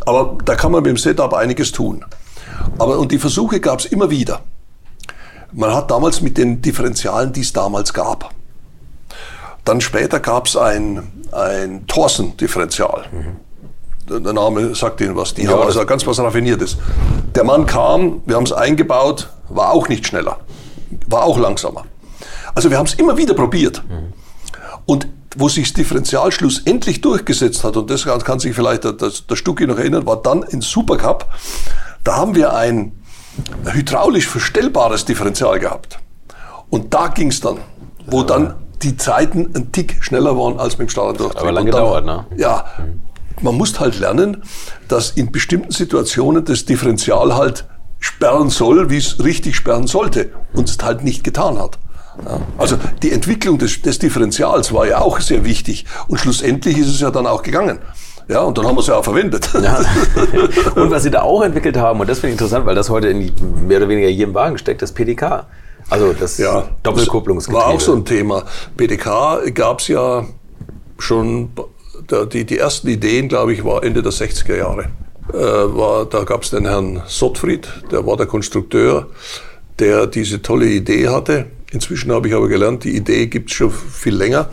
Aber da kann man mit dem Setup einiges tun. Aber, und die Versuche gab es immer wieder. Man hat damals mit den Differentialen, die es damals gab. Dann später gab es ein, ein Thorsen-Differential. Mhm. Der Name sagt Ihnen was. Die ja, haben also ganz was Raffiniertes. Der Mann kam, wir haben es eingebaut, war auch nicht schneller, war auch langsamer. Also wir haben es immer wieder probiert. Mhm. Und wo sich das Differential schlussendlich durchgesetzt hat, und das kann sich vielleicht der, der, der Stucki noch erinnern, war dann in Supercup. Da haben wir ein hydraulisch verstellbares Differential gehabt. Und da ging es dann, wo dann die Zeiten ein Tick schneller waren als mit dem Standarddurchtrieb. Aber lange gedauert, ne? Ja, man muss halt lernen, dass in bestimmten Situationen das Differential halt sperren soll, wie es richtig sperren sollte und es halt nicht getan hat. Ja. Also die Entwicklung des, des Differentials war ja auch sehr wichtig und schlussendlich ist es ja dann auch gegangen. Ja, und dann haben wir es ja auch verwendet. Ja. <laughs> Und was Sie da auch entwickelt haben, und das finde ich interessant, weil das heute in mehr oder weniger jedem Wagen steckt, das PDK. Also das ja, Doppelkupplungsgetriebe. war auch so ein Thema. PDK gab es ja schon, die, die ersten Ideen, glaube ich, war Ende der 60er Jahre. Äh, war, da gab es den Herrn Sottfried, der war der Konstrukteur, der diese tolle Idee hatte. Inzwischen habe ich aber gelernt, die Idee gibt es schon viel länger.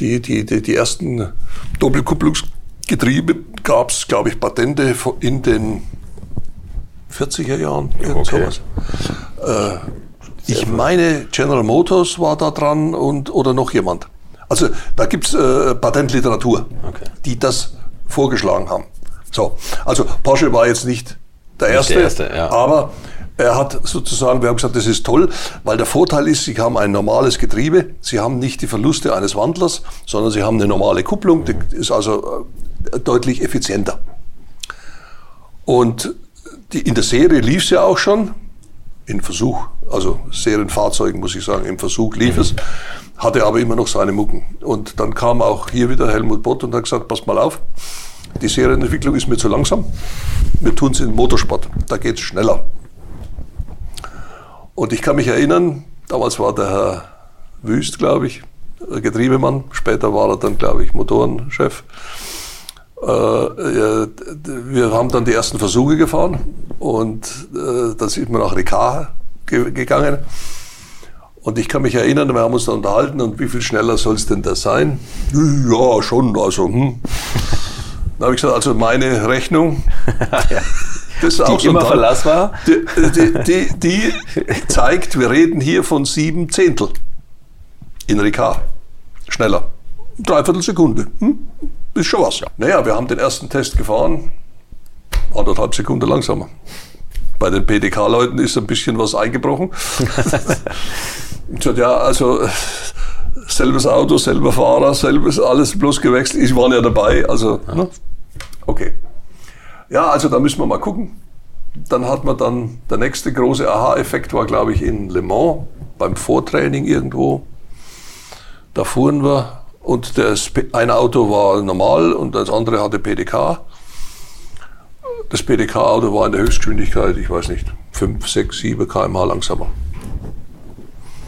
Die, die, die, die ersten Doppelkupplungsgetriebe gab es, glaube ich, Patente in den 40er Jahren, okay. Äh, ich meine, General Motors war da dran und, oder noch jemand. Also da gibt es äh, Patentliteratur, okay. die das vorgeschlagen haben. So, also Porsche war jetzt nicht der Erste, der erste ja. aber er hat sozusagen, wir haben gesagt, das ist toll, weil der Vorteil ist, Sie haben ein normales Getriebe, Sie haben nicht die Verluste eines Wandlers, sondern Sie haben eine normale Kupplung, die ist also äh, deutlich effizienter. Und die, in der Serie lief es ja auch schon, in Versuch, also Serienfahrzeugen muss ich sagen, im Versuch lief es, hatte aber immer noch seine Mucken. Und dann kam auch hier wieder Helmut Bott und hat gesagt, pass mal auf, die Serienentwicklung ist mir zu langsam. Wir tun es in Motorsport, da geht es schneller. Und ich kann mich erinnern, damals war der Herr Wüst, glaube ich, Getriebemann. Später war er dann, glaube ich, Motorenchef. Äh, wir haben dann die ersten Versuche gefahren und äh, dann sind wir nach Ricard gegangen. Und ich kann mich erinnern, wir haben uns da unterhalten und wie viel schneller soll es denn da sein? Ja, schon, also, hm. Dann habe ich gesagt, also meine Rechnung, <laughs> das ist die auch so immer Verlass war. Die, die, die, die, zeigt, wir reden hier von sieben Zehntel in Ricard. Schneller. Dreiviertel Sekunde. Hm? Ist schon was. Ja. Naja, wir haben den ersten Test gefahren, anderthalb Sekunden langsamer. Bei den PDK-Leuten ist ein bisschen was eingebrochen. <laughs> ich sagte, ja, also selbes Auto, selber Fahrer, selbes alles bloß gewechselt. Ich war ja dabei, also ja. Ne? Okay. Ja, also da müssen wir mal gucken. Dann hat man dann, der nächste große Aha-Effekt war, glaube ich, in Le Mans beim Vortraining irgendwo. Da fuhren wir und das, ein Auto war normal und das andere hatte PDK. Das PDK-Auto war in der Höchstgeschwindigkeit, ich weiß nicht, 5, 6, 7 km/h langsamer.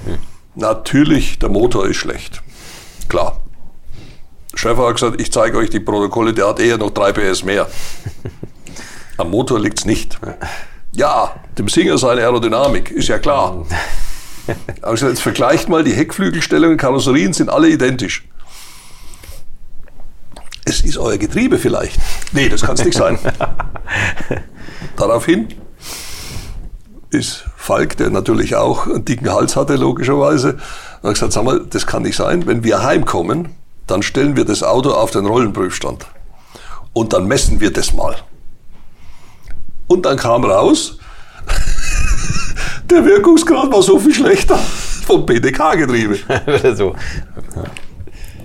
Hm. Natürlich, der Motor ist schlecht. Klar. Schäfer hat gesagt, ich zeige euch die Protokolle, der hat eher noch 3 PS mehr. <laughs> Am Motor liegt es nicht. Ja, dem Singer seine Aerodynamik, ist ja klar. <laughs> Aber gesagt, jetzt vergleicht mal, die Heckflügelstellungen, Karosserien sind alle identisch. Es ist euer Getriebe vielleicht. Nee, das kann es nicht sein. <laughs> Daraufhin ist Falk, der natürlich auch einen dicken Hals hatte, logischerweise, hat gesagt, sag mal, das kann nicht sein. Wenn wir heimkommen, dann stellen wir das Auto auf den Rollenprüfstand. Und dann messen wir das mal. Und dann kam raus, <laughs> der Wirkungsgrad war so viel schlechter vom BDK-Getriebe. <laughs> so.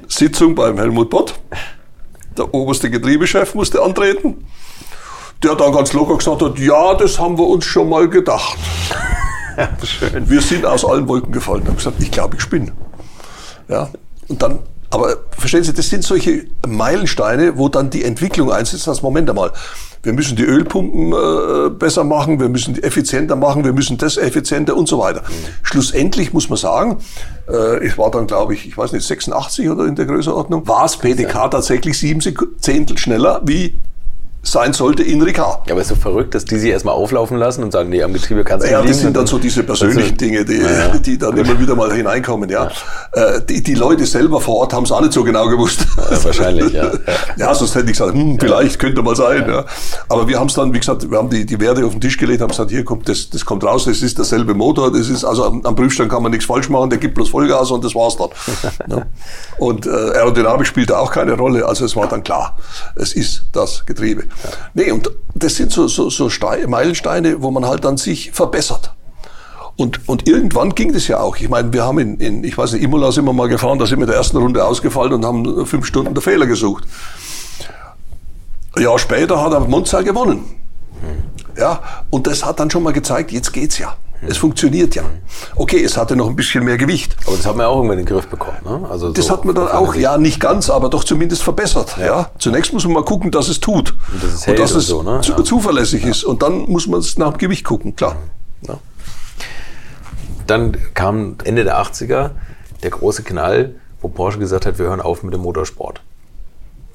Sitzung beim Helmut Bott. Der oberste Getriebechef musste antreten. Der dann ganz locker gesagt hat, ja, das haben wir uns schon mal gedacht. <laughs> Schön. Wir sind aus allen Wolken gefallen. Ich habe gesagt, ich glaube, ich spinne. Ja, und dann, aber verstehen Sie, das sind solche Meilensteine, wo dann die Entwicklung einsetzt, das Moment einmal. Wir müssen die Ölpumpen äh, besser machen, wir müssen die effizienter machen, wir müssen das effizienter und so weiter. Mhm. Schlussendlich muss man sagen, äh, ich war dann, glaube ich, ich weiß nicht, 86 oder in der Größenordnung, war es PDK tatsächlich sieben Zehntel schneller wie sein sollte in Ricard. Ja, aber es ist so verrückt, dass die sich erstmal auflaufen lassen und sagen, nee, am Getriebe kannst du ja, nicht. Ja, das sind dann so diese persönlichen also, Dinge, die, ja. die dann immer wieder mal hineinkommen. Ja. ja. Äh, die, die Leute selber vor Ort haben es auch nicht so genau gewusst. Ja, wahrscheinlich, ja. <laughs> Ja, sonst hätte ich gesagt, hm, vielleicht könnte mal sein. Ja. Aber wir haben es dann, wie gesagt, wir haben die, die Werte auf den Tisch gelegt, haben gesagt, hier kommt, das, das kommt raus, das ist derselbe Motor, das ist, also am, am Prüfstand kann man nichts falsch machen, der gibt bloß Vollgas und das war's dann. ja. <laughs> Und äh, Aerodynamik spielte auch keine Rolle, also es war dann klar, es ist das Getriebe. Nee, und das sind so, so, so Meilensteine, wo man halt dann sich verbessert. Und, und irgendwann ging das ja auch. Ich meine, wir haben in, in, ich weiß nicht, Imola sind wir mal gefahren, da sind wir in der ersten Runde ausgefallen und haben fünf Stunden der Fehler gesucht. Ein Jahr später hat er Monza gewonnen. Ja, und das hat dann schon mal gezeigt, jetzt geht's ja. Es funktioniert ja. Okay, es hatte noch ein bisschen mehr Gewicht. Aber das hat man ja auch irgendwann in den Griff bekommen. Ne? Also das so hat man dann auch, ja, nicht ganz, aber doch zumindest verbessert. Ja. ja. Zunächst muss man mal gucken, dass es tut. Und, dass es, und dass es so, ne? ja. zuverlässig ist. Und dann muss man es nach dem Gewicht gucken, klar. Ja. Dann kam Ende der 80er der große Knall, wo Porsche gesagt hat, wir hören auf mit dem Motorsport.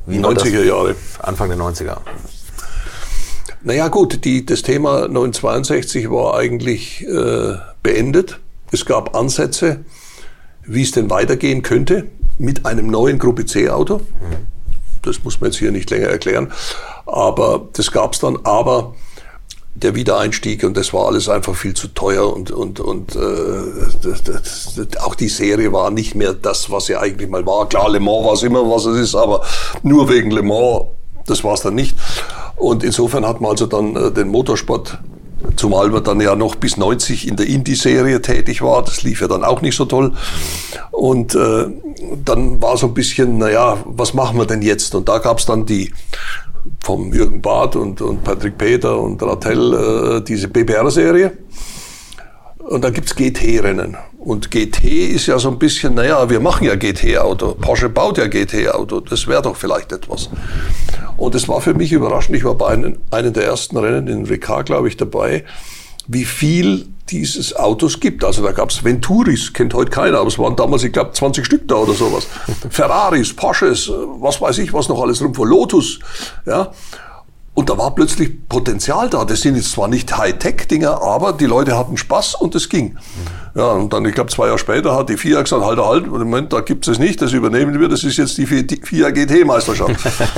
Wie 90er Jahre. Anfang der 90er. Naja gut, die, das Thema 962 war eigentlich äh, beendet. Es gab Ansätze, wie es denn weitergehen könnte mit einem neuen Gruppe C-Auto. Das muss man jetzt hier nicht länger erklären. Aber das gab es dann. Aber der Wiedereinstieg und das war alles einfach viel zu teuer und, und, und äh, das, das, das, auch die Serie war nicht mehr das, was sie eigentlich mal war. Klar, Le Mans war es immer, was es ist, aber nur wegen Le Mans, das war es dann nicht. Und insofern hat man also dann äh, den Motorsport, zumal man dann ja noch bis 90 in der Indie-Serie tätig war, das lief ja dann auch nicht so toll. Und äh, dann war so ein bisschen, naja, was machen wir denn jetzt? Und da gab es dann die vom Jürgen Barth und, und Patrick Peter und Rattel äh, diese BBR-Serie. Und dann gibt's GT-Rennen. Und GT ist ja so ein bisschen, naja, wir machen ja GT-Auto. Porsche baut ja GT-Auto. Das wäre doch vielleicht etwas. Und es war für mich überraschend. Ich war bei einem, einem der ersten Rennen in Ricard, glaube ich, dabei, wie viel dieses Autos gibt. Also da gab's Venturis, kennt heute keiner, aber es waren damals, ich glaube, 20 Stück da oder sowas. <laughs> Ferraris, Porsches, was weiß ich, was noch alles rum vor Lotus. Ja. Und da war plötzlich Potenzial da. Das sind jetzt zwar nicht Hightech-Dinger, aber die Leute hatten Spaß und es ging. Ja, und dann, ich glaube, zwei Jahre später hat die FIA gesagt, halt, halt, Moment, da gibt es nicht, das übernehmen wir, das ist jetzt die FIA GT-Meisterschaft.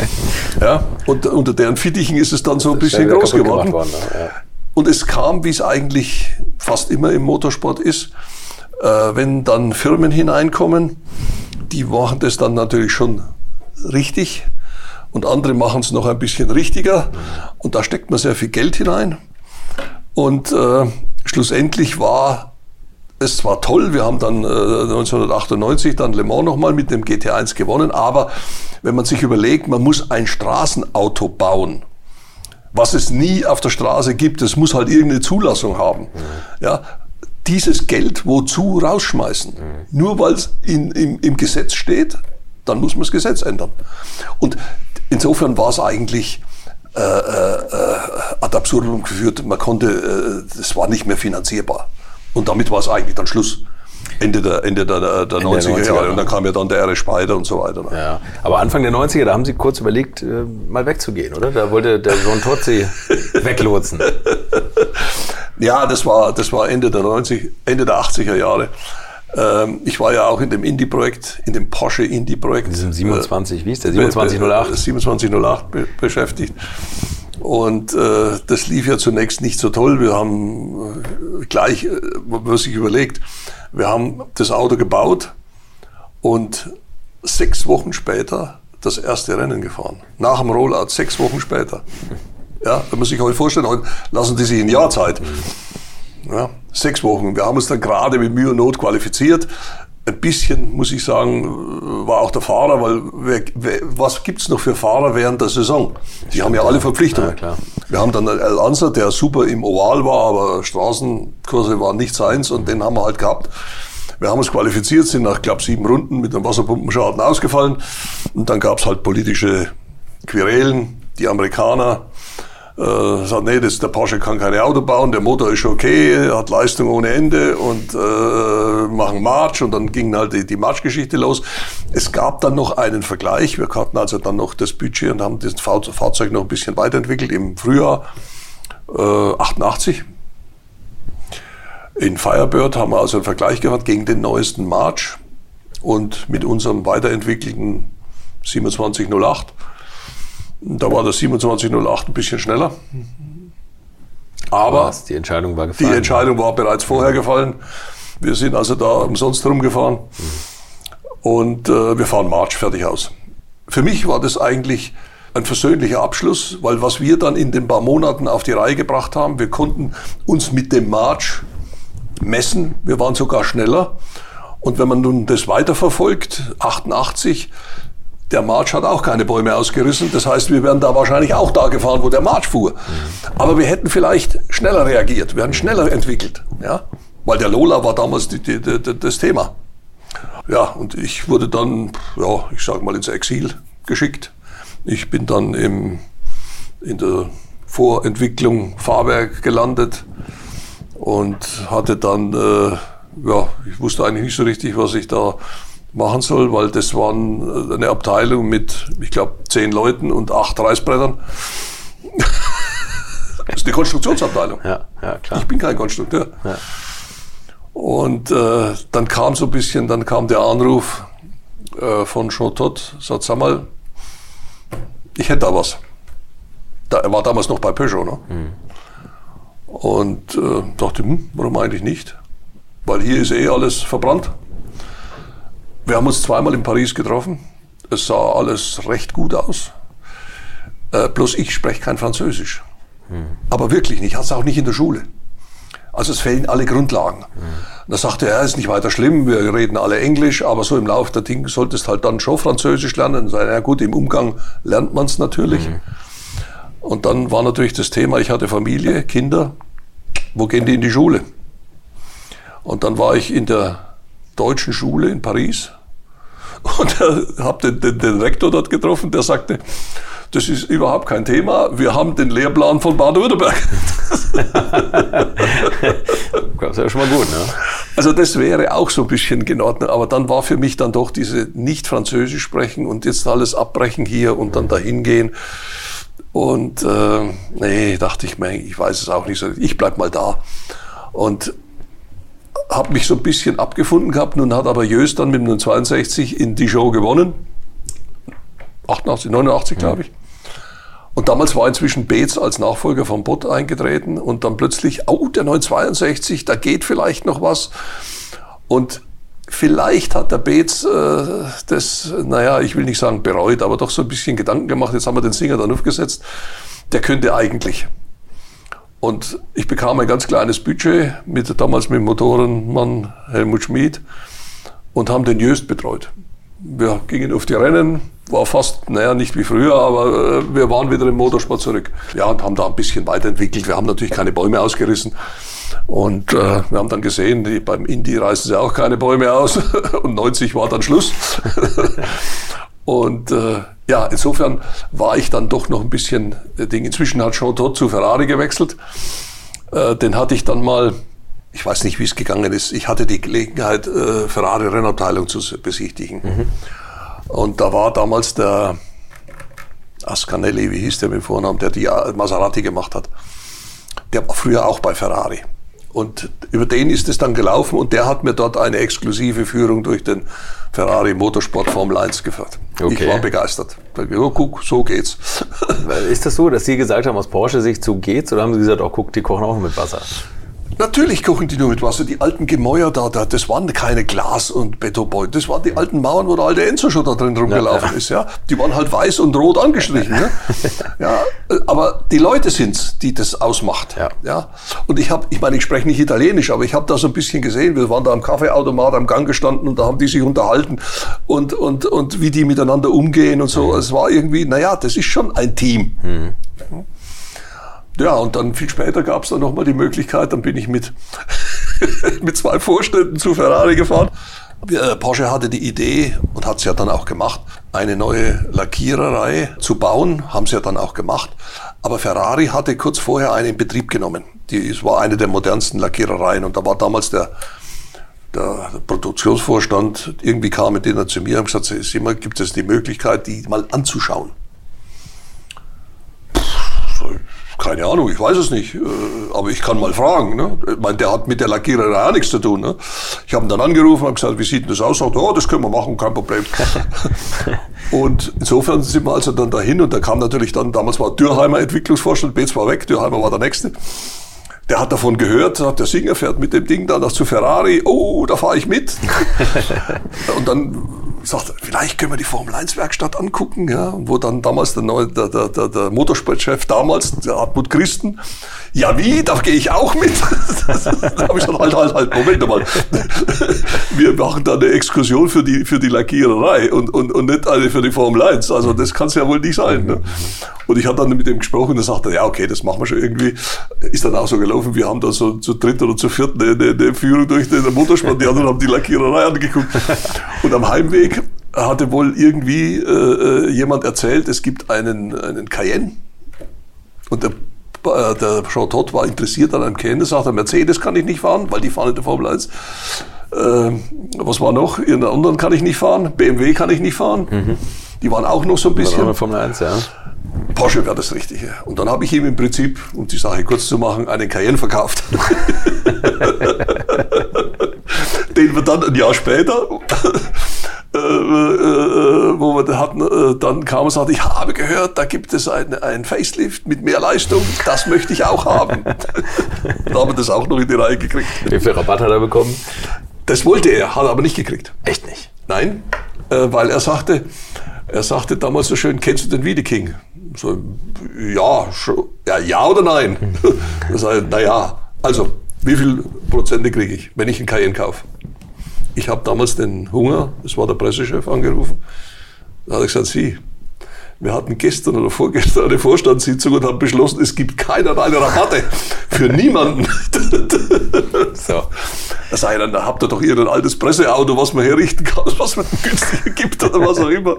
<laughs> ja, und unter deren Fittichen ist es dann so ein bisschen groß geworden. Worden, ja. Und es kam, wie es eigentlich fast immer im Motorsport ist, äh, wenn dann Firmen hineinkommen, die machen das dann natürlich schon richtig und andere machen es noch ein bisschen richtiger. Und da steckt man sehr viel Geld hinein. Und äh, schlussendlich war es zwar toll, wir haben dann äh, 1998 dann Le Mans nochmal mit dem GT1 gewonnen, aber wenn man sich überlegt, man muss ein Straßenauto bauen, was es nie auf der Straße gibt, es muss halt irgendeine Zulassung haben. Ja, dieses Geld wozu rausschmeißen? Mhm. Nur weil es im, im Gesetz steht, dann muss man das Gesetz ändern. Und insofern war es eigentlich äh, äh, ad absurdum geführt. Man konnte, äh, das war nicht mehr finanzierbar. Und damit war es eigentlich dann Schluss. Ende der, Ende der, der, der Ende 90er, 90er Jahre. Und dann kam ja dann der RS Spider und so weiter. Ne? Ja. Aber Anfang der 90er, da haben Sie kurz überlegt, äh, mal wegzugehen, oder? Da wollte der Sohn Tozzi <laughs> weglotsen. Ja, das war, das war Ende der 90, Ende der 80er Jahre. Ähm, ich war ja auch in dem Indie-Projekt, in dem Porsche Indie-Projekt. In diesem 27, äh, wie ist der? 2708? 2708 be beschäftigt. Und äh, das lief ja zunächst nicht so toll. Wir haben äh, gleich, äh, man sich überlegt, wir haben das Auto gebaut und sechs Wochen später das erste Rennen gefahren. Nach dem Rollout, sechs Wochen später. Ja, wenn man sich heute vorstellen, heute lassen die sich ein Jahr Zeit. Ja, sechs Wochen. Wir haben uns dann gerade mit Mühe und Not qualifiziert. Ein bisschen, muss ich sagen, war auch der Fahrer, weil wer, wer, was gibt's noch für Fahrer während der Saison? Die haben ja alle Verpflichtungen. Ja, wir haben dann El Anser, der super im Oval war, aber Straßenkurse waren nicht seins und den haben wir halt gehabt. Wir haben uns qualifiziert, sind nach, glaube sieben Runden mit einem Wasserpumpenschaden ausgefallen. Und dann gab's halt politische Querelen. Die Amerikaner äh, sagt, nee, das, der Porsche kann keine Auto bauen, der Motor ist okay, hat Leistung ohne Ende und äh, machen March und dann ging halt die, die March-Geschichte los. Es gab dann noch einen Vergleich. Wir hatten also dann noch das Budget und haben das Fahrzeug noch ein bisschen weiterentwickelt im Frühjahr äh, 88. In Firebird haben wir also einen Vergleich gehabt gegen den neuesten March und mit unserem weiterentwickelten 2708 da war das 2708 ein bisschen schneller. Aber Was, die Entscheidung war gefallen. Die Entscheidung war bereits vorher gefallen. Wir sind also da umsonst rumgefahren. Und äh, wir fahren March fertig aus. Für mich war das eigentlich ein versöhnlicher Abschluss, weil was wir dann in den paar Monaten auf die Reihe gebracht haben, wir konnten uns mit dem March messen. Wir waren sogar schneller. Und wenn man nun das weiterverfolgt, 88, der March hat auch keine Bäume ausgerissen. Das heißt, wir wären da wahrscheinlich auch da gefahren, wo der March fuhr. Aber wir hätten vielleicht schneller reagiert. Wir hätten schneller entwickelt. Ja? Weil der Lola war damals die, die, die, das Thema. Ja, und ich wurde dann, ja, ich sage mal ins Exil geschickt. Ich bin dann im, in der Vorentwicklung Fahrwerk gelandet und hatte dann, äh, ja, ich wusste eigentlich nicht so richtig, was ich da machen soll, weil das waren äh, eine Abteilung mit, ich glaube, zehn Leuten und acht Reißbrettern. <laughs> das ist eine Konstruktionsabteilung. Ja, ja, klar. Ich bin kein Konstrukteur. Ja. Und äh, dann kam so ein bisschen, dann kam der Anruf äh, von Todt, sagt, sag mal, ich hätte da was. Da, er war damals noch bei Peugeot. Ne? Mhm. Und äh, dachte, hm, warum eigentlich nicht? Weil hier ist eh alles verbrannt. Wir haben uns zweimal in Paris getroffen. Es sah alles recht gut aus. Äh, bloß ich spreche kein Französisch. Hm. Aber wirklich nicht. Ich hatte es auch nicht in der Schule. Also es fehlen alle Grundlagen. Hm. Da sagte er, ist nicht weiter schlimm, wir reden alle Englisch, aber so im Laufe der Dinge solltest halt dann schon Französisch lernen. Ja gut, im Umgang lernt man es natürlich. Hm. Und dann war natürlich das Thema, ich hatte Familie, Kinder, wo gehen die in die Schule? Und dann war ich in der deutschen Schule in Paris und habe den, den, den Rektor dort getroffen, der sagte, das ist überhaupt kein Thema. Wir haben den Lehrplan von Baden-Württemberg. <laughs> das ist ja schon mal gut, ne? Also das wäre auch so ein bisschen geordnet, aber dann war für mich dann doch diese nicht Französisch sprechen und jetzt alles abbrechen hier und dann dahin gehen. Und äh, nee, dachte ich mir, ich weiß es auch nicht so. Ich bleib mal da. Und habe mich so ein bisschen abgefunden gehabt. Nun hat aber Jös dann mit dem 62 in die Show gewonnen. 88, 89 glaube ich. Und damals war inzwischen Beetz als Nachfolger von Bott eingetreten und dann plötzlich, oh, der 962, da geht vielleicht noch was. Und vielleicht hat der Beetz äh, das, naja, ich will nicht sagen bereut, aber doch so ein bisschen Gedanken gemacht, jetzt haben wir den Singer dann aufgesetzt, der könnte eigentlich. Und ich bekam ein ganz kleines Budget mit damals mit dem Motorenmann Helmut Schmid und haben den Jöst betreut. Wir gingen auf die Rennen, war fast, naja, nicht wie früher, aber äh, wir waren wieder im Motorsport zurück. Ja, und haben da ein bisschen weiterentwickelt. Wir haben natürlich keine Bäume ausgerissen. Und äh, wir haben dann gesehen, die, beim Indie reißen sie auch keine Bäume aus. <laughs> und 90 war dann Schluss. <laughs> und äh, ja, insofern war ich dann doch noch ein bisschen äh, Ding. Inzwischen hat Jean Todt zu Ferrari gewechselt. Äh, den hatte ich dann mal, ich weiß nicht, wie es gegangen ist. Ich hatte die Gelegenheit, äh, Ferrari Rennabteilung zu besichtigen. Mhm. Und da war damals der Ascanelli, wie hieß der mit Vornamen, der die Maserati gemacht hat. Der war früher auch bei Ferrari. Und über den ist es dann gelaufen und der hat mir dort eine exklusive Führung durch den Ferrari Motorsport Formel 1 geführt. Okay. Ich war begeistert. Ja, guck, so geht's. Ist das so, dass Sie gesagt haben, aus Porsche-Sicht, so geht's? Oder haben Sie gesagt, oh, guck, die kochen auch mit Wasser? Natürlich kochen die nur mit Wasser. Die alten Gemäuer da, da das waren keine Glas- und Betonbäume. Das waren die alten Mauern, wo der alte Enzo schon da drin rumgelaufen ja, ja. ist. Ja, Die waren halt weiß und rot angestrichen. Ne? <laughs> ja, aber die Leute sind's, die das ausmacht. Ja. Ja? Und ich habe, ich meine, ich spreche nicht Italienisch, aber ich habe da so ein bisschen gesehen. Wir waren da am Kaffeeautomat am Gang gestanden und da haben die sich unterhalten und, und, und wie die miteinander umgehen und so. Mhm. Es war irgendwie, naja, das ist schon ein Team. Mhm. Ja, und dann viel später gab es dann nochmal die Möglichkeit, dann bin ich mit, <laughs> mit zwei Vorständen zu Ferrari gefahren. Äh, Porsche hatte die Idee und hat es ja dann auch gemacht, eine neue Lackiererei zu bauen, haben sie ja dann auch gemacht. Aber Ferrari hatte kurz vorher eine in Betrieb genommen. Die, es war eine der modernsten Lackierereien und da war damals der, der Produktionsvorstand, irgendwie kam mit denen zu mir und gesagt, gibt es die Möglichkeit, die mal anzuschauen. Keine Ahnung, ich weiß es nicht. Äh, aber ich kann mal fragen. Ne? Ich meine, der hat mit der Lackiererei auch nichts zu tun. Ne? Ich habe ihn dann angerufen und gesagt, wie sieht denn das aus? Sagt, oh, das können wir machen, kein Problem. <laughs> und insofern sind wir also dann dahin und da kam natürlich dann, damals war Dürheimer Entwicklungsvorstand, Beetz war weg, Dürheimer war der Nächste. Der hat davon gehört, sagt, der Singer fährt mit dem Ding dann zu Ferrari. Oh, da fahre ich mit. <laughs> und dann sagt, vielleicht können wir die Formel 1 Werkstatt angucken, ja, wo dann damals der, neue, der, der, der, Motorsportchef damals, der Hartmut Christen, ja wie, da gehe ich auch mit. <laughs> da habe ich dann halt, halt, halt, Moment mal, <laughs> wir machen da eine Exkursion für die, für die Lackiererei und, und, und nicht eine für die Formel 1. Also das kann es ja wohl nicht sein. Ne? Und ich habe dann mit dem gesprochen und er sagte, ja okay, das machen wir schon irgendwie. Ist dann auch so gelaufen, wir haben da so zu dritt oder zu viert eine, eine, eine Führung durch den Motorsport, die anderen haben die Lackiererei angeguckt. Und am Heimweg hatte wohl irgendwie äh, äh, jemand erzählt, es gibt einen, einen Cayenne. Und der, äh, der Jean Todt war interessiert an einem Cayenne, sagte, Mercedes kann ich nicht fahren, weil die fahren in der Formel 1. Äh, was war noch? In der anderen kann ich nicht fahren. BMW kann ich nicht fahren. Mhm. Die waren auch noch so ein bisschen. Formel 1, ja. Porsche wäre das Richtige. Und dann habe ich ihm im Prinzip, um die Sache kurz zu machen, einen Cayenne verkauft. <laughs> Den wir dann ein Jahr später äh, äh, wo wir hatten, äh, dann kam und sagte, ich habe gehört, da gibt es ein, ein Facelift mit mehr Leistung, das möchte ich auch haben. <laughs> da haben wir das auch noch in die Reihe gekriegt. Wie viel Rabatt hat er bekommen? Das wollte er, hat er aber nicht gekriegt. Echt nicht? Nein, äh, weil er sagte, er sagte damals so schön, kennst du den Wiedeking? So, ja, ja, ja oder nein? Das heißt, naja, also, wie viel Prozente kriege ich, wenn ich einen Cayenne kaufe? Ich habe damals den Hunger, das war der Pressechef, angerufen. Da hat er gesagt, Sie, wir hatten gestern oder vorgestern eine Vorstandssitzung und haben beschlossen, es gibt keinerlei Rabatte für niemanden. <laughs> so. Da sage ich dann, da habt ihr doch ihr ein altes Presseauto, was man herrichten kann, was man günstiger gibt oder was auch immer.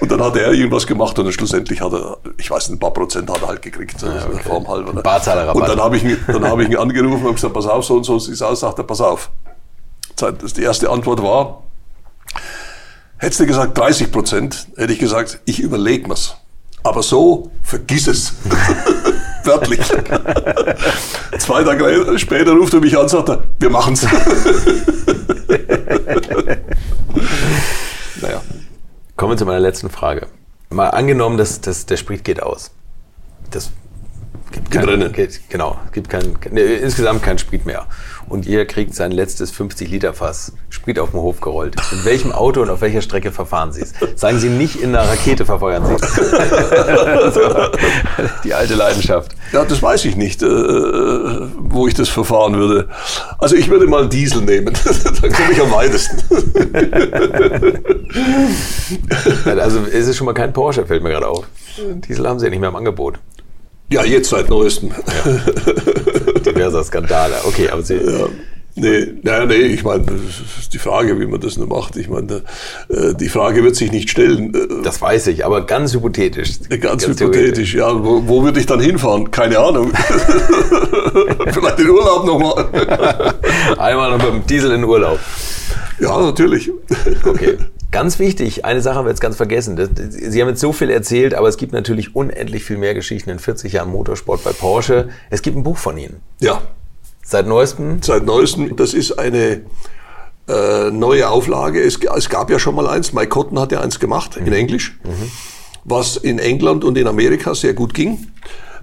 Und dann hat er irgendwas gemacht und dann schlussendlich hat er, ich weiß nicht, ein paar Prozent hat er halt gekriegt, ja, okay. Form halber. Ne? Und dann habe ich, ihn, hab ich ihn angerufen und gesagt, pass auf, so und so sieht es aus, sagt er, pass auf. Die erste Antwort war, hättest du gesagt 30 Prozent, hätte ich gesagt, ich überlege mir's. Aber so, vergiss es. <laughs> Wörtlich. <laughs> Zwei Tage später ruft er mich an und sagt, wir machen's. <laughs> naja. Kommen wir zu meiner letzten Frage. Mal angenommen, dass, dass der Sprit geht aus. Das gibt kein, geht, genau, gibt kein, ne, insgesamt kein Sprit mehr und ihr kriegt sein letztes 50 Liter Fass Sprit auf dem Hof gerollt. In welchem Auto und auf welcher Strecke verfahren Sie es? Sagen Sie nicht in einer Rakete verfeuern Sie so, <laughs> Die alte Leidenschaft. Ja, das weiß ich nicht, äh, wo ich das verfahren würde. Also ich würde mal Diesel nehmen. <laughs> Dann komme ich am weitesten. <laughs> also es ist schon mal kein Porsche, fällt mir gerade auf. Diesel haben Sie ja nicht mehr im Angebot. Ja, jetzt seit neuestem. Ja. Diverser Skandale. Okay, aber Sie. Ja. Nee, naja, nee, ich meine, die Frage, wie man das nur macht. Ich meine, äh, die Frage wird sich nicht stellen. Äh, das weiß ich, aber ganz hypothetisch. Ganz, ganz hypothetisch, ja. Wo, wo würde ich dann hinfahren? Keine Ahnung. <laughs> Vielleicht in Urlaub nochmal. Einmal noch mit dem Diesel in Urlaub. Ja, natürlich. Okay. Ganz wichtig, eine Sache haben wir jetzt ganz vergessen. Sie haben jetzt so viel erzählt, aber es gibt natürlich unendlich viel mehr Geschichten in 40 Jahren Motorsport bei Porsche. Es gibt ein Buch von Ihnen. Ja. Seit neuestem? Seit neuestem. Das ist eine, äh, neue Auflage. Es, es, gab ja schon mal eins, Mike Cotton hat ja eins gemacht mhm. in Englisch, mhm. was in England und in Amerika sehr gut ging.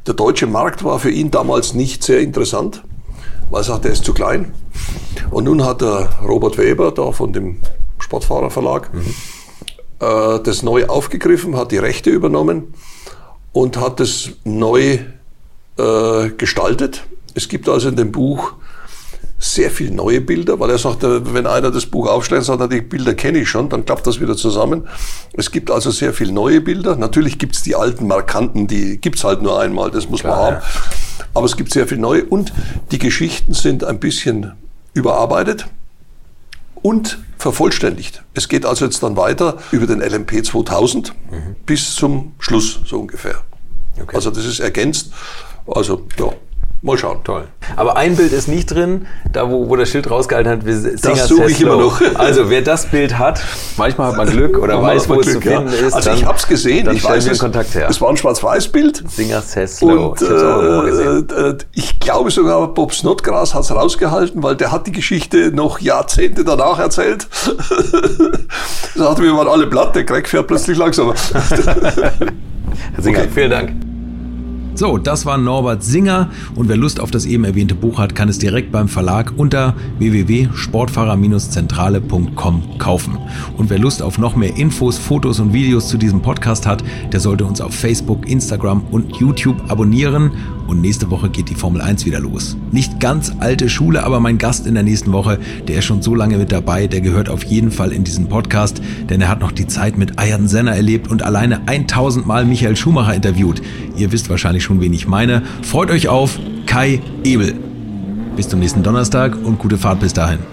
Der deutsche Markt war für ihn damals nicht sehr interessant, weil er sagte, er ist zu klein. Und nun hat der Robert Weber da von dem Sportfahrerverlag mhm. äh, das neu aufgegriffen, hat die Rechte übernommen und hat es neu äh, gestaltet. Es gibt also in dem Buch sehr viel neue Bilder, weil er sagt, wenn einer das Buch aufschlägt, sagt er, die Bilder kenne ich schon, dann klappt das wieder zusammen. Es gibt also sehr viel neue Bilder. Natürlich gibt es die alten Markanten, die gibt es halt nur einmal, das muss Klar, man haben. Ja. Aber es gibt sehr viel neue und die Geschichten sind ein bisschen überarbeitet und vervollständigt. Es geht also jetzt dann weiter über den LMP 2000 mhm. bis zum Schluss, so ungefähr. Okay. Also das ist ergänzt. Also ja, Mal schauen. Toll. Aber ein Bild ist nicht drin, da wo, wo das Schild rausgehalten hat, wir Singer Das suche ich immer noch. <laughs> Also wer das Bild hat, manchmal hat man Glück oder manchmal weiß, wo es Glück, zu finden ja. ist. Also ich habe es gesehen. Dann ich weiß, wir Kontakt her. Es war ein Schwarz-Weiß-Bild. Singer Seslo. Und ich, äh, ich glaube sogar, Bob Snodgrass hat es rausgehalten, weil der hat die Geschichte noch Jahrzehnte danach erzählt. <laughs> da hatten wir waren alle platt, der Craig fährt plötzlich langsamer. <laughs> Herr Singer, okay. vielen Dank. So, das war Norbert Singer und wer Lust auf das eben erwähnte Buch hat, kann es direkt beim Verlag unter www.sportfahrer-zentrale.com kaufen. Und wer Lust auf noch mehr Infos, Fotos und Videos zu diesem Podcast hat, der sollte uns auf Facebook, Instagram und YouTube abonnieren und nächste Woche geht die Formel 1 wieder los. Nicht ganz alte Schule, aber mein Gast in der nächsten Woche, der ist schon so lange mit dabei, der gehört auf jeden Fall in diesen Podcast, denn er hat noch die Zeit mit Ayrton Senna erlebt und alleine 1000 Mal Michael Schumacher interviewt. Ihr wisst wahrscheinlich schon, wen ich meine. Freut euch auf Kai Ebel. Bis zum nächsten Donnerstag und gute Fahrt bis dahin.